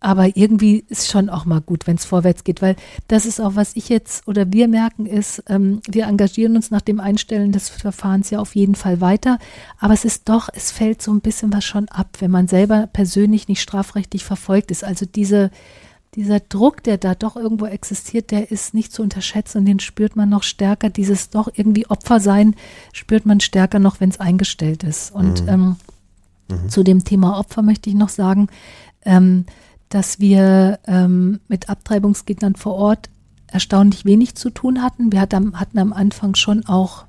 Speaker 2: aber irgendwie ist schon auch mal gut, wenn es vorwärts geht, weil das ist auch, was ich jetzt oder wir merken, ist, ähm, wir engagieren uns nach dem Einstellen des Verfahrens ja auf jeden Fall weiter. Aber es ist doch, es fällt so ein bisschen was schon ab, wenn man selber persönlich nicht strafrechtlich verfolgt ist. Also diese, dieser Druck, der da doch irgendwo existiert, der ist nicht zu unterschätzen und den spürt man noch stärker. Dieses doch irgendwie Opfer sein spürt man stärker noch, wenn es eingestellt ist. Und mhm. Ähm, mhm. zu dem Thema Opfer möchte ich noch sagen, ähm, dass wir ähm, mit Abtreibungsgegnern vor Ort erstaunlich wenig zu tun hatten. Wir hatten, hatten am Anfang schon auch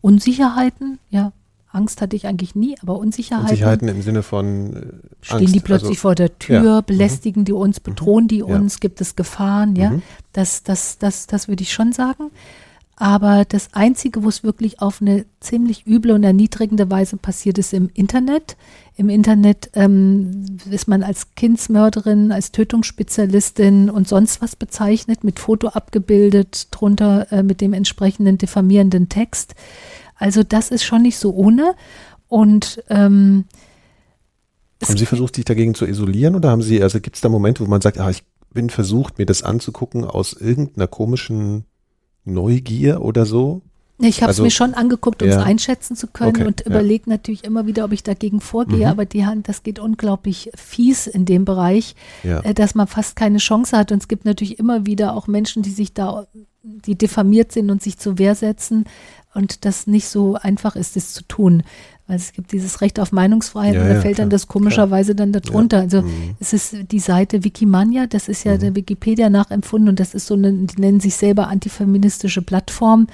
Speaker 2: Unsicherheiten, ja. Angst hatte ich eigentlich nie, aber Unsicherheiten.
Speaker 3: Unsicherheiten im Sinne von
Speaker 2: äh, Stehen Angst, die plötzlich also, vor der Tür, ja. belästigen die uns, bedrohen die mhm. uns, ja. gibt es Gefahren, ja. Mhm. Das, das, das, das würde ich schon sagen. Aber das Einzige, wo es wirklich auf eine ziemlich üble und erniedrigende Weise passiert, ist im Internet. Im Internet ähm, ist man als Kindsmörderin, als Tötungsspezialistin und sonst was bezeichnet, mit Foto abgebildet, drunter äh, mit dem entsprechenden diffamierenden Text. Also das ist schon nicht so ohne. Und ähm,
Speaker 3: haben Sie versucht, sich dagegen zu isolieren oder haben Sie, also gibt es da Momente, wo man sagt, ah, ich bin versucht, mir das anzugucken aus irgendeiner komischen Neugier oder so?
Speaker 2: Ich habe es also, mir schon angeguckt, um es ja. einschätzen zu können okay, und überlegt ja. natürlich immer wieder, ob ich dagegen vorgehe, mhm. aber die Hand, das geht unglaublich fies in dem Bereich, ja. äh, dass man fast keine Chance hat. Und es gibt natürlich immer wieder auch Menschen, die sich da, die diffamiert sind und sich zur Wehr setzen und das nicht so einfach ist, das zu tun. Weil es gibt dieses Recht auf Meinungsfreiheit und da fällt klar, dann das komischerweise klar. dann darunter. Also mhm. es ist die Seite Wikimania, das ist ja mhm. der Wikipedia nachempfunden und das ist so eine, die nennen sich selber antifeministische Plattform.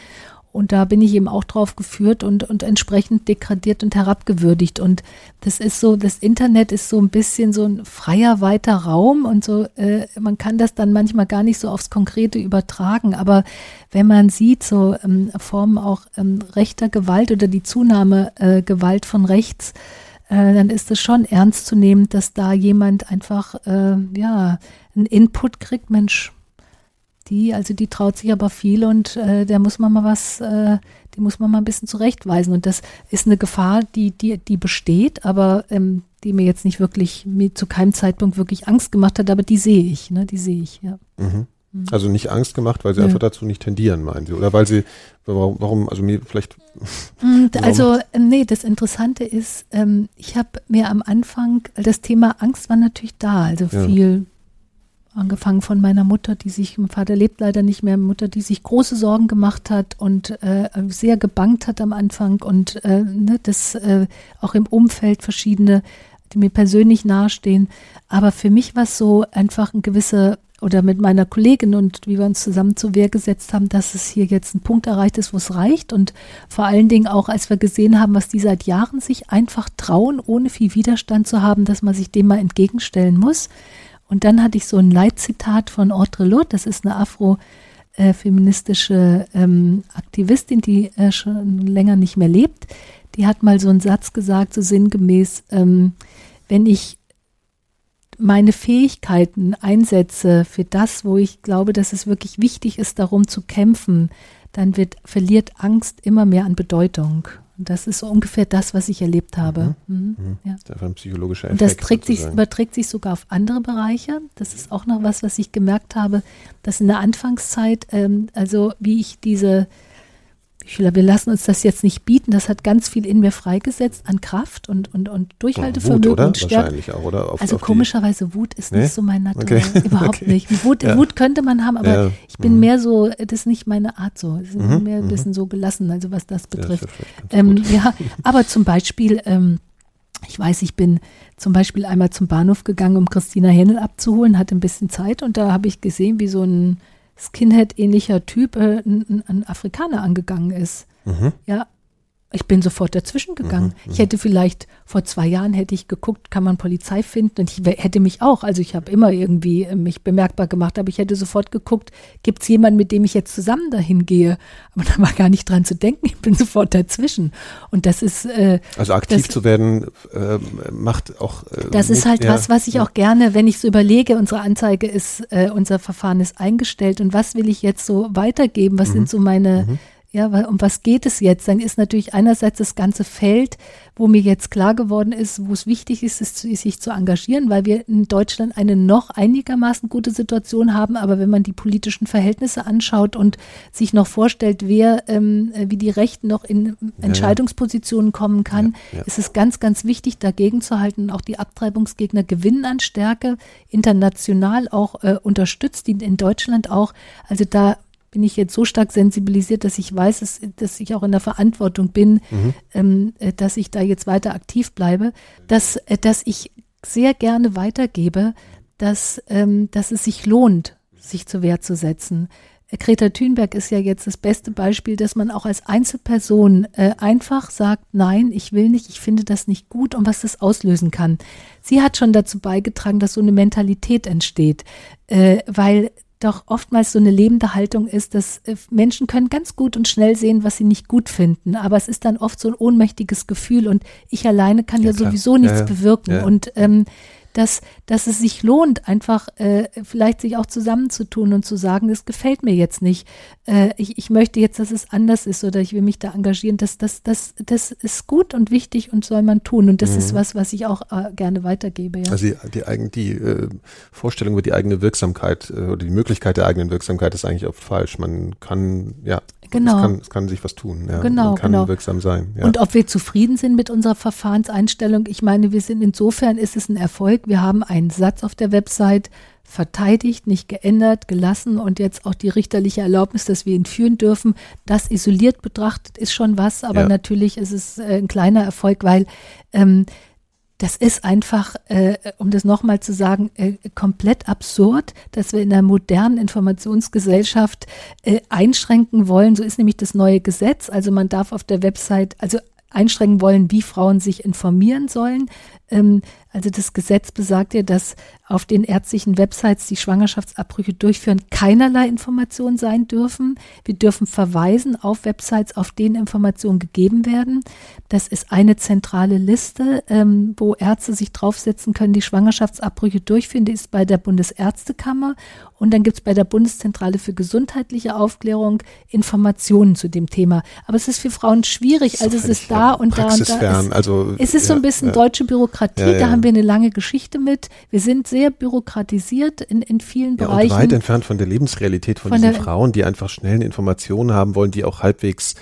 Speaker 2: Und da bin ich eben auch drauf geführt und, und entsprechend degradiert und herabgewürdigt. Und das ist so, das Internet ist so ein bisschen so ein freier, weiter Raum und so, äh, man kann das dann manchmal gar nicht so aufs Konkrete übertragen. Aber wenn man sieht, so ähm, Formen auch ähm, rechter Gewalt oder die Zunahme äh, Gewalt von rechts, äh, dann ist es schon ernst zu nehmen, dass da jemand einfach, äh, ja, einen Input kriegt, Mensch, die, also die traut sich aber viel und äh, der muss man mal was, äh, die muss man mal ein bisschen zurechtweisen. Und das ist eine Gefahr, die, die, die besteht, aber ähm, die mir jetzt nicht wirklich, mir zu keinem Zeitpunkt wirklich Angst gemacht hat, aber die sehe ich, ne? Die sehe ich, ja.
Speaker 3: Mhm. mhm. Also nicht Angst gemacht, weil sie ja. einfach dazu nicht tendieren, meinen Sie? Oder weil sie, warum, warum also mir vielleicht.
Speaker 2: Mm, also, ähm, nee, das Interessante ist, ähm, ich habe mir am Anfang, das Thema Angst war natürlich da, also ja. viel Angefangen von meiner Mutter, die sich, mein Vater lebt leider nicht mehr, Mutter, die sich große Sorgen gemacht hat und äh, sehr gebankt hat am Anfang und äh, ne, das äh, auch im Umfeld verschiedene, die mir persönlich nahestehen. Aber für mich war es so einfach ein gewisser, oder mit meiner Kollegin und wie wir uns zusammen zur Wehr gesetzt haben, dass es hier jetzt ein Punkt erreicht ist, wo es reicht. Und vor allen Dingen auch, als wir gesehen haben, was die seit Jahren sich einfach trauen, ohne viel Widerstand zu haben, dass man sich dem mal entgegenstellen muss und dann hatte ich so ein Leitzitat von Audre Lorde, das ist eine afrofeministische ähm, Aktivistin, die äh, schon länger nicht mehr lebt. Die hat mal so einen Satz gesagt, so sinngemäß, ähm, wenn ich meine Fähigkeiten einsetze für das, wo ich glaube, dass es wirklich wichtig ist, darum zu kämpfen, dann wird, verliert Angst immer mehr an Bedeutung. Und das ist so ungefähr das, was ich erlebt habe. Mhm. Mhm.
Speaker 3: mhm. Ja. Das ist ein psychologischer
Speaker 2: Effekt. Und das trägt sich, überträgt sich sogar auf andere Bereiche. Das ist auch noch was, was ich gemerkt habe, dass in der Anfangszeit, ähm, also wie ich diese wir lassen uns das jetzt nicht bieten. Das hat ganz viel in mir freigesetzt an Kraft und, und, und Durchhaltevermögen. Wut,
Speaker 3: oder? Und Wahrscheinlich auch, oder?
Speaker 2: Auf, also auf komischerweise Wut ist nee? nicht so mein Naturell. Okay. Überhaupt okay. nicht. Wut, ja. Wut könnte man haben, aber ja. ich bin mhm. mehr so, das ist nicht meine Art so. Ich bin mhm. mehr ein mhm. bisschen so gelassen, also was das betrifft. Ja, ähm, ja aber zum Beispiel, ähm, ich weiß, ich bin zum Beispiel einmal zum Bahnhof gegangen, um Christina Hennel abzuholen, hatte ein bisschen Zeit und da habe ich gesehen, wie so ein Skinhead-ähnlicher Typ äh, ein, ein, Afrikaner angegangen ist. Mhm. Ja, ich bin sofort dazwischen gegangen. Mhm, ich hätte vielleicht vor zwei Jahren hätte ich geguckt, kann man Polizei finden und ich hätte mich auch, also ich habe immer irgendwie äh, mich bemerkbar gemacht, aber ich hätte sofort geguckt, gibt es jemanden, mit dem ich jetzt zusammen dahin gehe? Aber da war gar nicht dran zu denken, ich bin sofort dazwischen. Und das ist äh,
Speaker 3: also aktiv das, zu werden äh, macht auch.
Speaker 2: Äh, das ist halt ja, was, was ich ja. auch gerne, wenn ich so überlege, unsere Anzeige ist, äh, unser Verfahren ist eingestellt und was will ich jetzt so weitergeben? Was mhm. sind so meine mhm ja, weil, um was geht es jetzt? Dann ist natürlich einerseits das ganze Feld, wo mir jetzt klar geworden ist, wo es wichtig ist, ist, sich zu engagieren, weil wir in Deutschland eine noch einigermaßen gute Situation haben. Aber wenn man die politischen Verhältnisse anschaut und sich noch vorstellt, wer, ähm, wie die Rechten noch in Entscheidungspositionen kommen kann, ja, ja. ist es ganz, ganz wichtig, dagegen zu halten. Auch die Abtreibungsgegner gewinnen an Stärke, international auch äh, unterstützt, die in Deutschland auch. Also da bin ich jetzt so stark sensibilisiert, dass ich weiß, dass, dass ich auch in der Verantwortung bin, mhm. ähm, äh, dass ich da jetzt weiter aktiv bleibe, dass, äh, dass ich sehr gerne weitergebe, dass, ähm, dass es sich lohnt, sich zur Wehr zu setzen. Äh, Greta Thunberg ist ja jetzt das beste Beispiel, dass man auch als Einzelperson äh, einfach sagt, nein, ich will nicht, ich finde das nicht gut und was das auslösen kann. Sie hat schon dazu beigetragen, dass so eine Mentalität entsteht, äh, weil doch oftmals so eine lebende Haltung ist, dass äh, Menschen können ganz gut und schnell sehen, was sie nicht gut finden, aber es ist dann oft so ein ohnmächtiges Gefühl und ich alleine kann ja, ja sowieso nichts ja, ja. bewirken. Und ähm, dass, dass es sich lohnt, einfach äh, vielleicht sich auch zusammenzutun und zu sagen, das gefällt mir jetzt nicht. Äh, ich, ich möchte jetzt, dass es anders ist oder ich will mich da engagieren. Das, das, das, das ist gut und wichtig und soll man tun. Und das mhm. ist was, was ich auch äh, gerne weitergebe. Ja.
Speaker 3: Also die, die, die äh, Vorstellung über die eigene Wirksamkeit äh, oder die Möglichkeit der eigenen Wirksamkeit ist eigentlich oft falsch. Man kann, ja,
Speaker 2: Genau.
Speaker 3: Es kann, es kann sich was tun. Ja.
Speaker 2: Genau,
Speaker 3: Man kann
Speaker 2: genau.
Speaker 3: wirksam sein. Ja.
Speaker 2: Und ob wir zufrieden sind mit unserer Verfahrenseinstellung, ich meine, wir sind insofern ist es ein Erfolg. Wir haben einen Satz auf der Website verteidigt, nicht geändert, gelassen und jetzt auch die richterliche Erlaubnis, dass wir ihn führen dürfen. Das isoliert betrachtet ist schon was, aber ja. natürlich ist es äh, ein kleiner Erfolg, weil ähm, das ist einfach, äh, um das nochmal zu sagen, äh, komplett absurd, dass wir in einer modernen Informationsgesellschaft äh, einschränken wollen. So ist nämlich das neue Gesetz. Also man darf auf der Website, also einschränken wollen, wie Frauen sich informieren sollen. Ähm, Also das Gesetz besagt ja, dass auf den ärztlichen Websites, die Schwangerschaftsabbrüche durchführen, keinerlei Informationen sein dürfen. Wir dürfen verweisen auf Websites, auf denen Informationen gegeben werden. Das ist eine zentrale Liste, ähm, wo Ärzte sich draufsetzen können, die Schwangerschaftsabbrüche durchführen. Die ist bei der Bundesärztekammer und dann gibt es bei der Bundeszentrale für gesundheitliche Aufklärung Informationen zu dem Thema. Aber es ist für Frauen schwierig. Also es ist da und da und da.
Speaker 3: Es, also,
Speaker 2: es ist so ein bisschen ja. deutsche Bürokratie. Ja, da haben wir eine lange Geschichte mit. Wir sind sehr bürokratisiert in, in vielen ja, Bereichen.
Speaker 3: Und weit entfernt von der Lebensrealität von, von diesen Frauen, die einfach schnell Informationen haben wollen, die auch halbwegs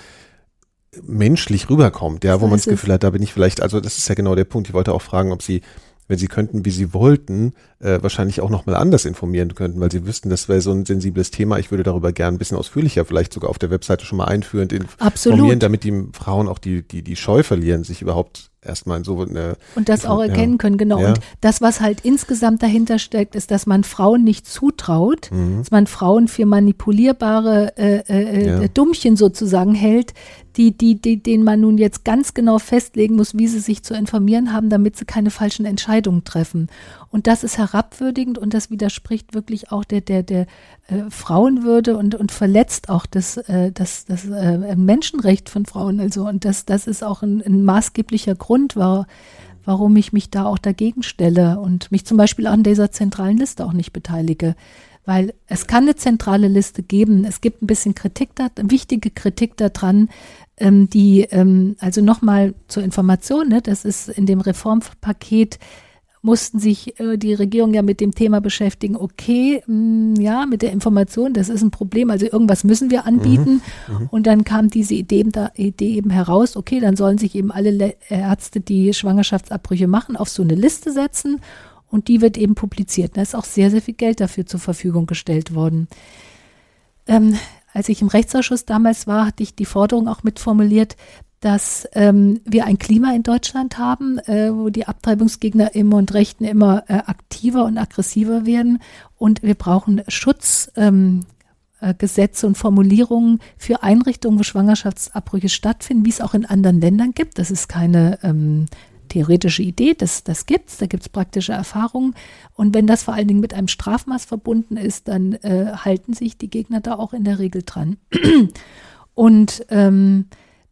Speaker 3: menschlich rüberkommt, ja, wo man das Gefühl hat, da bin ich vielleicht, also das ist ja genau der Punkt. Ich wollte auch fragen, ob Sie wenn sie könnten, wie sie wollten, äh, wahrscheinlich auch nochmal anders informieren könnten, weil sie wüssten, das wäre so ein sensibles Thema. Ich würde darüber gern ein bisschen ausführlicher, vielleicht sogar auf der Webseite schon mal einführend informieren,
Speaker 2: Absolut.
Speaker 3: damit die Frauen auch die, die, die Scheu verlieren, sich überhaupt erstmal so eine.
Speaker 2: Und das auch erkennen ja. können, genau. Ja. Und das, was halt insgesamt dahinter steckt, ist, dass man Frauen nicht zutraut, mhm. dass man Frauen für manipulierbare äh, äh, ja. Dummchen sozusagen hält, die, die, die, denen man nun jetzt ganz genau festlegen muss, wie sie sich zu informieren haben, damit sie keine falschen Entscheidungen treffen. Und das ist herabwürdigend und das widerspricht wirklich auch der, der, der äh, Frauenwürde und, und verletzt auch das, äh, das, das äh, Menschenrecht von Frauen. Also, und das, das ist auch ein, ein maßgeblicher Grund, war, warum ich mich da auch dagegen stelle und mich zum Beispiel an dieser zentralen Liste auch nicht beteilige. Weil es kann eine zentrale Liste geben. Es gibt ein bisschen Kritik da, wichtige Kritik daran, ähm, die, ähm, also nochmal zur Information, ne, das ist in dem Reformpaket mussten sich äh, die Regierung ja mit dem Thema beschäftigen, okay, mh, mm, ja, mit der Information, das ist ein Problem, also irgendwas müssen wir anbieten. Mhm, mhm. und dann kam diese Idee, da, Idee eben heraus, okay, dann sollen sich eben alle Le Ärzte, die Schwangerschaftsabbrüche machen, auf so eine Liste setzen und die wird eben publiziert. Da ist auch sehr, sehr viel Geld dafür zur Verfügung gestellt worden. Ähm, als ich im Rechtsausschuss damals war, hatte ich die Forderung auch mitformuliert, dass ähm, wir ein Klima in Deutschland haben, äh, wo die Abtreibungsgegner immer und Rechten immer äh, aktiver und aggressiver werden. Und wir brauchen Schutzgesetze ähm, äh, und Formulierungen für Einrichtungen, wo Schwangerschaftsabbrüche stattfinden, wie es auch in anderen Ländern gibt. Das ist keine ähm, theoretische Idee, das, das gibt es, da gibt es praktische Erfahrungen. Und wenn das vor allen Dingen mit einem Strafmaß verbunden ist, dann äh, halten sich die Gegner da auch in der Regel dran. Und ähm,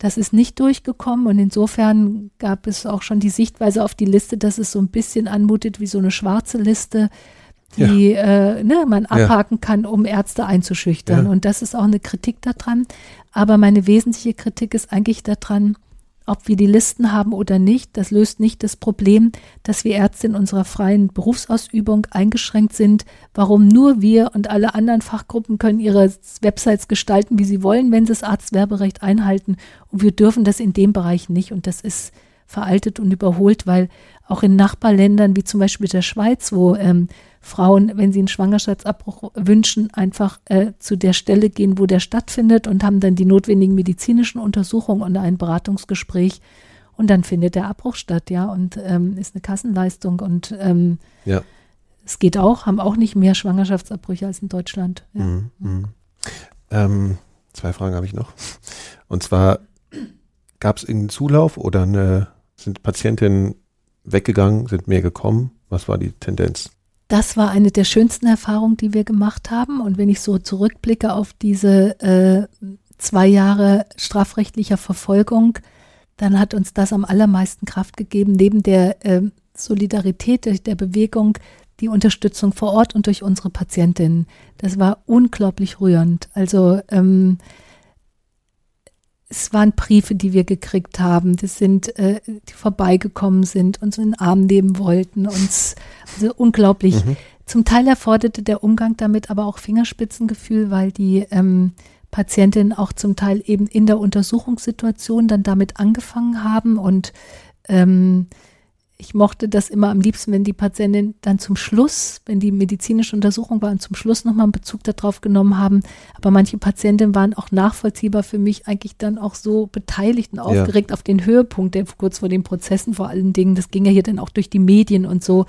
Speaker 2: das ist nicht durchgekommen und insofern gab es auch schon die Sichtweise auf die Liste, dass es so ein bisschen anmutet wie so eine schwarze Liste, die ja. äh, ne, man abhaken ja. kann, um Ärzte einzuschüchtern. Ja. Und das ist auch eine Kritik daran. Aber meine wesentliche Kritik ist eigentlich daran, ob wir die Listen haben oder nicht, das löst nicht das Problem, dass wir Ärzte in unserer freien Berufsausübung eingeschränkt sind. Warum nur wir und alle anderen Fachgruppen können ihre Websites gestalten, wie sie wollen, wenn sie das Arztwerberecht einhalten. Und wir dürfen das in dem Bereich nicht. Und das ist veraltet und überholt, weil auch in Nachbarländern wie zum Beispiel der Schweiz, wo ähm, Frauen, wenn sie einen Schwangerschaftsabbruch wünschen, einfach äh, zu der Stelle gehen, wo der stattfindet und haben dann die notwendigen medizinischen Untersuchungen und ein Beratungsgespräch. Und dann findet der Abbruch statt, ja, und ähm, ist eine Kassenleistung. Und ähm, ja. es geht auch, haben auch nicht mehr Schwangerschaftsabbrüche als in Deutschland. Ja. Mhm,
Speaker 3: mh. ähm, zwei Fragen habe ich noch. Und zwar, gab es irgendeinen Zulauf oder eine, sind Patientinnen weggegangen, sind mehr gekommen? Was war die Tendenz?
Speaker 2: Das war eine der schönsten Erfahrungen, die wir gemacht haben. Und wenn ich so zurückblicke auf diese äh, zwei Jahre strafrechtlicher Verfolgung, dann hat uns das am allermeisten Kraft gegeben, neben der äh, Solidarität der Bewegung, die Unterstützung vor Ort und durch unsere Patientinnen. Das war unglaublich rührend. Also ähm, es waren Briefe, die wir gekriegt haben. Das sind, äh, die vorbeigekommen sind, uns in den Arm nehmen wollten, uns, also unglaublich. Mhm. Zum Teil erforderte der Umgang damit aber auch Fingerspitzengefühl, weil die ähm, Patientinnen auch zum Teil eben in der Untersuchungssituation dann damit angefangen haben und ähm, ich mochte das immer am liebsten, wenn die Patientin dann zum Schluss, wenn die medizinische Untersuchung war und zum Schluss nochmal einen Bezug darauf genommen haben. Aber manche Patientinnen waren auch nachvollziehbar für mich eigentlich dann auch so beteiligt und aufgeregt ja. auf den Höhepunkt, der kurz vor den Prozessen vor allen Dingen, das ging ja hier dann auch durch die Medien und so.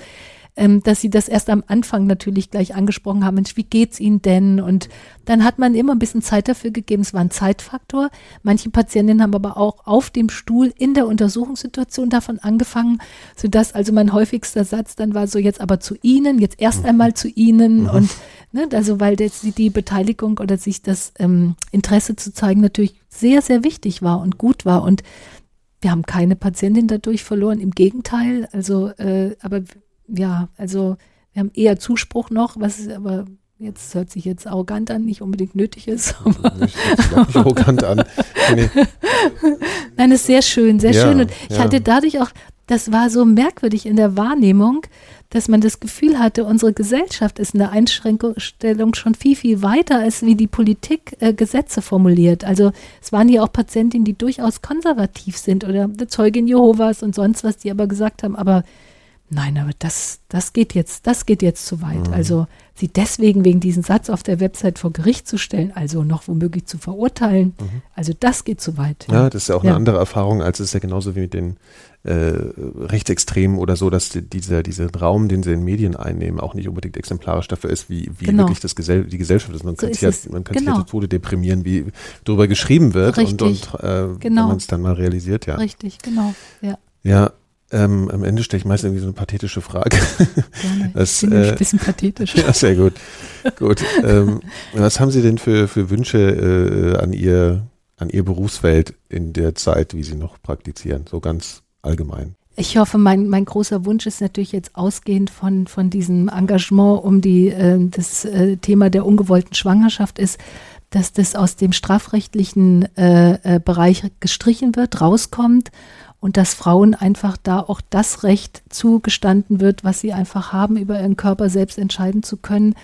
Speaker 2: Ähm, dass sie das erst am Anfang natürlich gleich angesprochen haben, Mensch, wie geht's Ihnen denn? Und dann hat man immer ein bisschen Zeit dafür gegeben. Es war ein Zeitfaktor. Manche Patientinnen haben aber auch auf dem Stuhl in der Untersuchungssituation davon angefangen, sodass also mein häufigster Satz dann war so jetzt aber zu Ihnen, jetzt erst mhm. einmal zu Ihnen mhm. und ne, also weil das, die Beteiligung oder sich das ähm, Interesse zu zeigen natürlich sehr, sehr wichtig war und gut war und wir haben keine Patientin dadurch verloren, im Gegenteil. Also, äh, aber ja, also wir haben eher Zuspruch noch, was aber jetzt hört sich jetzt arrogant an, nicht unbedingt nötig ist.
Speaker 3: Aber nicht, nicht arrogant an.
Speaker 2: Nee. Nein, ist sehr schön, sehr ja, schön. Und ich ja. hatte dadurch auch, das war so merkwürdig in der Wahrnehmung, dass man das Gefühl hatte, unsere Gesellschaft ist in der Einstellung schon viel, viel weiter, als wie die Politik äh, Gesetze formuliert. Also es waren ja auch Patientinnen, die durchaus konservativ sind oder Zeugin Jehovas und sonst was, die aber gesagt haben, aber nein, aber das, das geht jetzt, das geht jetzt zu weit. Mhm. Also sie deswegen wegen diesen Satz auf der Website vor Gericht zu stellen, also noch womöglich zu verurteilen, mhm. also das geht zu weit.
Speaker 3: Ja, das ist ja auch ja. eine andere Erfahrung, als es ja genauso wie mit den äh, Rechtsextremen oder so, dass die, dieser, dieser Raum, den sie in Medien einnehmen, auch nicht unbedingt exemplarisch dafür ist, wie, wie genau. wirklich das Gesell die Gesellschaft ist. Man so kann, sich, man kann genau. sich ja zu Tode deprimieren, wie darüber geschrieben wird
Speaker 2: Richtig.
Speaker 3: und, und äh, genau. wenn man es dann mal realisiert, ja.
Speaker 2: Richtig, genau, ja.
Speaker 3: Ja, ähm, am Ende stelle ich meist irgendwie so eine pathetische Frage.
Speaker 2: Gerne. Das, ich bin äh, ein bisschen pathetisch.
Speaker 3: Ja, sehr gut. gut. Ähm, was haben Sie denn für, für Wünsche äh, an Ihr an Ihr Berufsfeld in der Zeit, wie Sie noch praktizieren? So ganz allgemein?
Speaker 2: Ich hoffe, mein, mein großer Wunsch ist natürlich jetzt ausgehend von, von diesem Engagement um die, äh, das äh, Thema der ungewollten Schwangerschaft ist, dass das aus dem strafrechtlichen äh, äh, Bereich gestrichen wird, rauskommt und dass Frauen einfach da auch das Recht zugestanden wird, was sie einfach haben, über ihren Körper selbst entscheiden zu können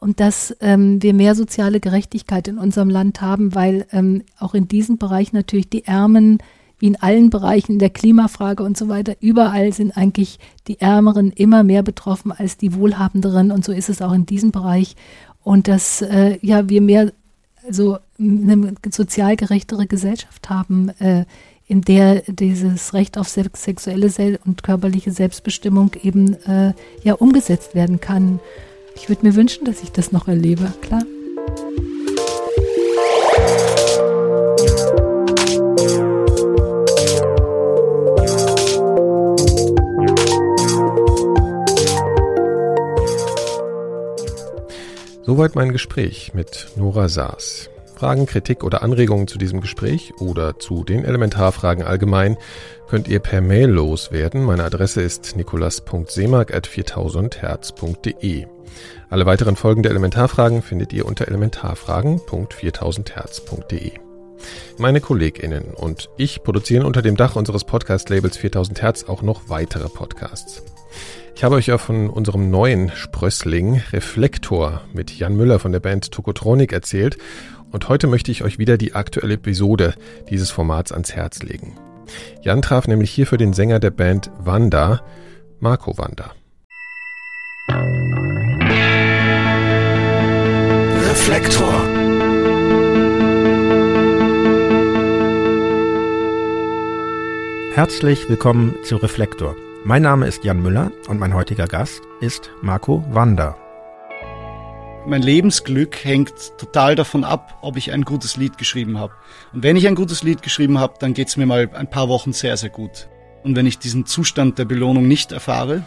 Speaker 2: und dass ähm, wir mehr soziale Gerechtigkeit in unserem Land haben, weil ähm, auch in diesem Bereich natürlich die Ärmen wie in allen Bereichen der Klimafrage und so weiter, überall sind eigentlich die Ärmeren immer mehr betroffen als die Wohlhabenderen und so ist es auch in diesem Bereich. Und dass äh, ja wir mehr also eine sozial gerechtere Gesellschaft haben, äh, in der dieses Recht auf sexuelle und körperliche Selbstbestimmung eben äh, ja umgesetzt werden kann. Ich würde mir wünschen, dass ich das noch erlebe, klar.
Speaker 1: Soweit mein Gespräch mit Nora Saas. Fragen, Kritik oder Anregungen zu diesem Gespräch oder zu den Elementarfragen allgemein könnt ihr per Mail loswerden. Meine Adresse ist nikolas.seemark.4000herz.de. Alle weiteren Folgen der Elementarfragen findet ihr unter elementarfragen.4000herz.de. Meine KollegInnen und ich produzieren unter dem Dach unseres Podcast-Labels 4000 Hertz auch noch weitere Podcasts. Ich habe euch ja von unserem neuen Sprössling Reflektor mit Jan Müller von der Band Tokotronic erzählt und heute möchte ich euch wieder die aktuelle Episode dieses Formats ans Herz legen. Jan traf nämlich hier für den Sänger der Band Wanda, Marco Wanda.
Speaker 4: Reflektor. Herzlich willkommen zu Reflektor. Mein Name ist Jan Müller und mein heutiger Gast ist Marco Wander.
Speaker 5: Mein Lebensglück hängt total davon ab, ob ich ein gutes Lied geschrieben habe. Und wenn ich ein gutes Lied geschrieben habe, dann geht es mir mal ein paar Wochen sehr, sehr gut. Und wenn ich diesen Zustand der Belohnung nicht erfahre,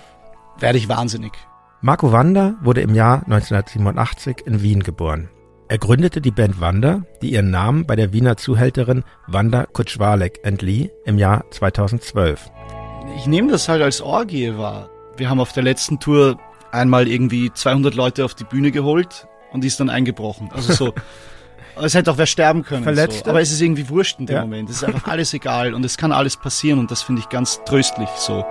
Speaker 5: werde ich wahnsinnig.
Speaker 4: Marco Wander wurde im Jahr 1987 in Wien geboren. Er gründete die Band Wander, die ihren Namen bei der Wiener Zuhälterin Wanda Kutschwalek entlieh im Jahr 2012
Speaker 5: ich nehme das halt als Orgie wahr. Wir haben auf der letzten Tour einmal irgendwie 200 Leute auf die Bühne geholt und die ist dann eingebrochen. Also so, es hätte auch wer sterben können.
Speaker 4: Verletzt.
Speaker 5: So. Aber es ist irgendwie wurscht in dem ja. Moment. Es ist einfach alles egal und es kann alles passieren und das finde ich ganz tröstlich so.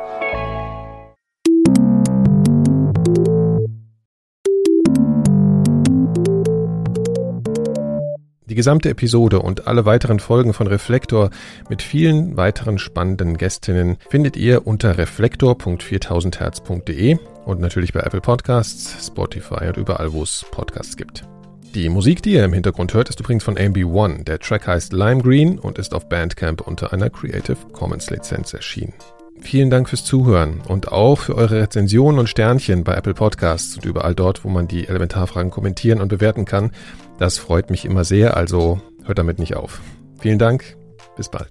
Speaker 1: Die gesamte Episode und alle weiteren Folgen von Reflektor mit vielen weiteren spannenden Gästinnen findet ihr unter reflektor.4000herz.de und natürlich bei Apple Podcasts, Spotify und überall, wo es Podcasts gibt. Die Musik, die ihr im Hintergrund hört, ist übrigens von AMB1. Der Track heißt Lime Green und ist auf Bandcamp unter einer Creative Commons Lizenz erschienen. Vielen Dank fürs Zuhören und auch für eure Rezensionen und Sternchen bei Apple Podcasts und überall dort, wo man die Elementarfragen kommentieren und bewerten kann. Das freut mich immer sehr, also hört damit nicht auf. Vielen Dank, bis bald.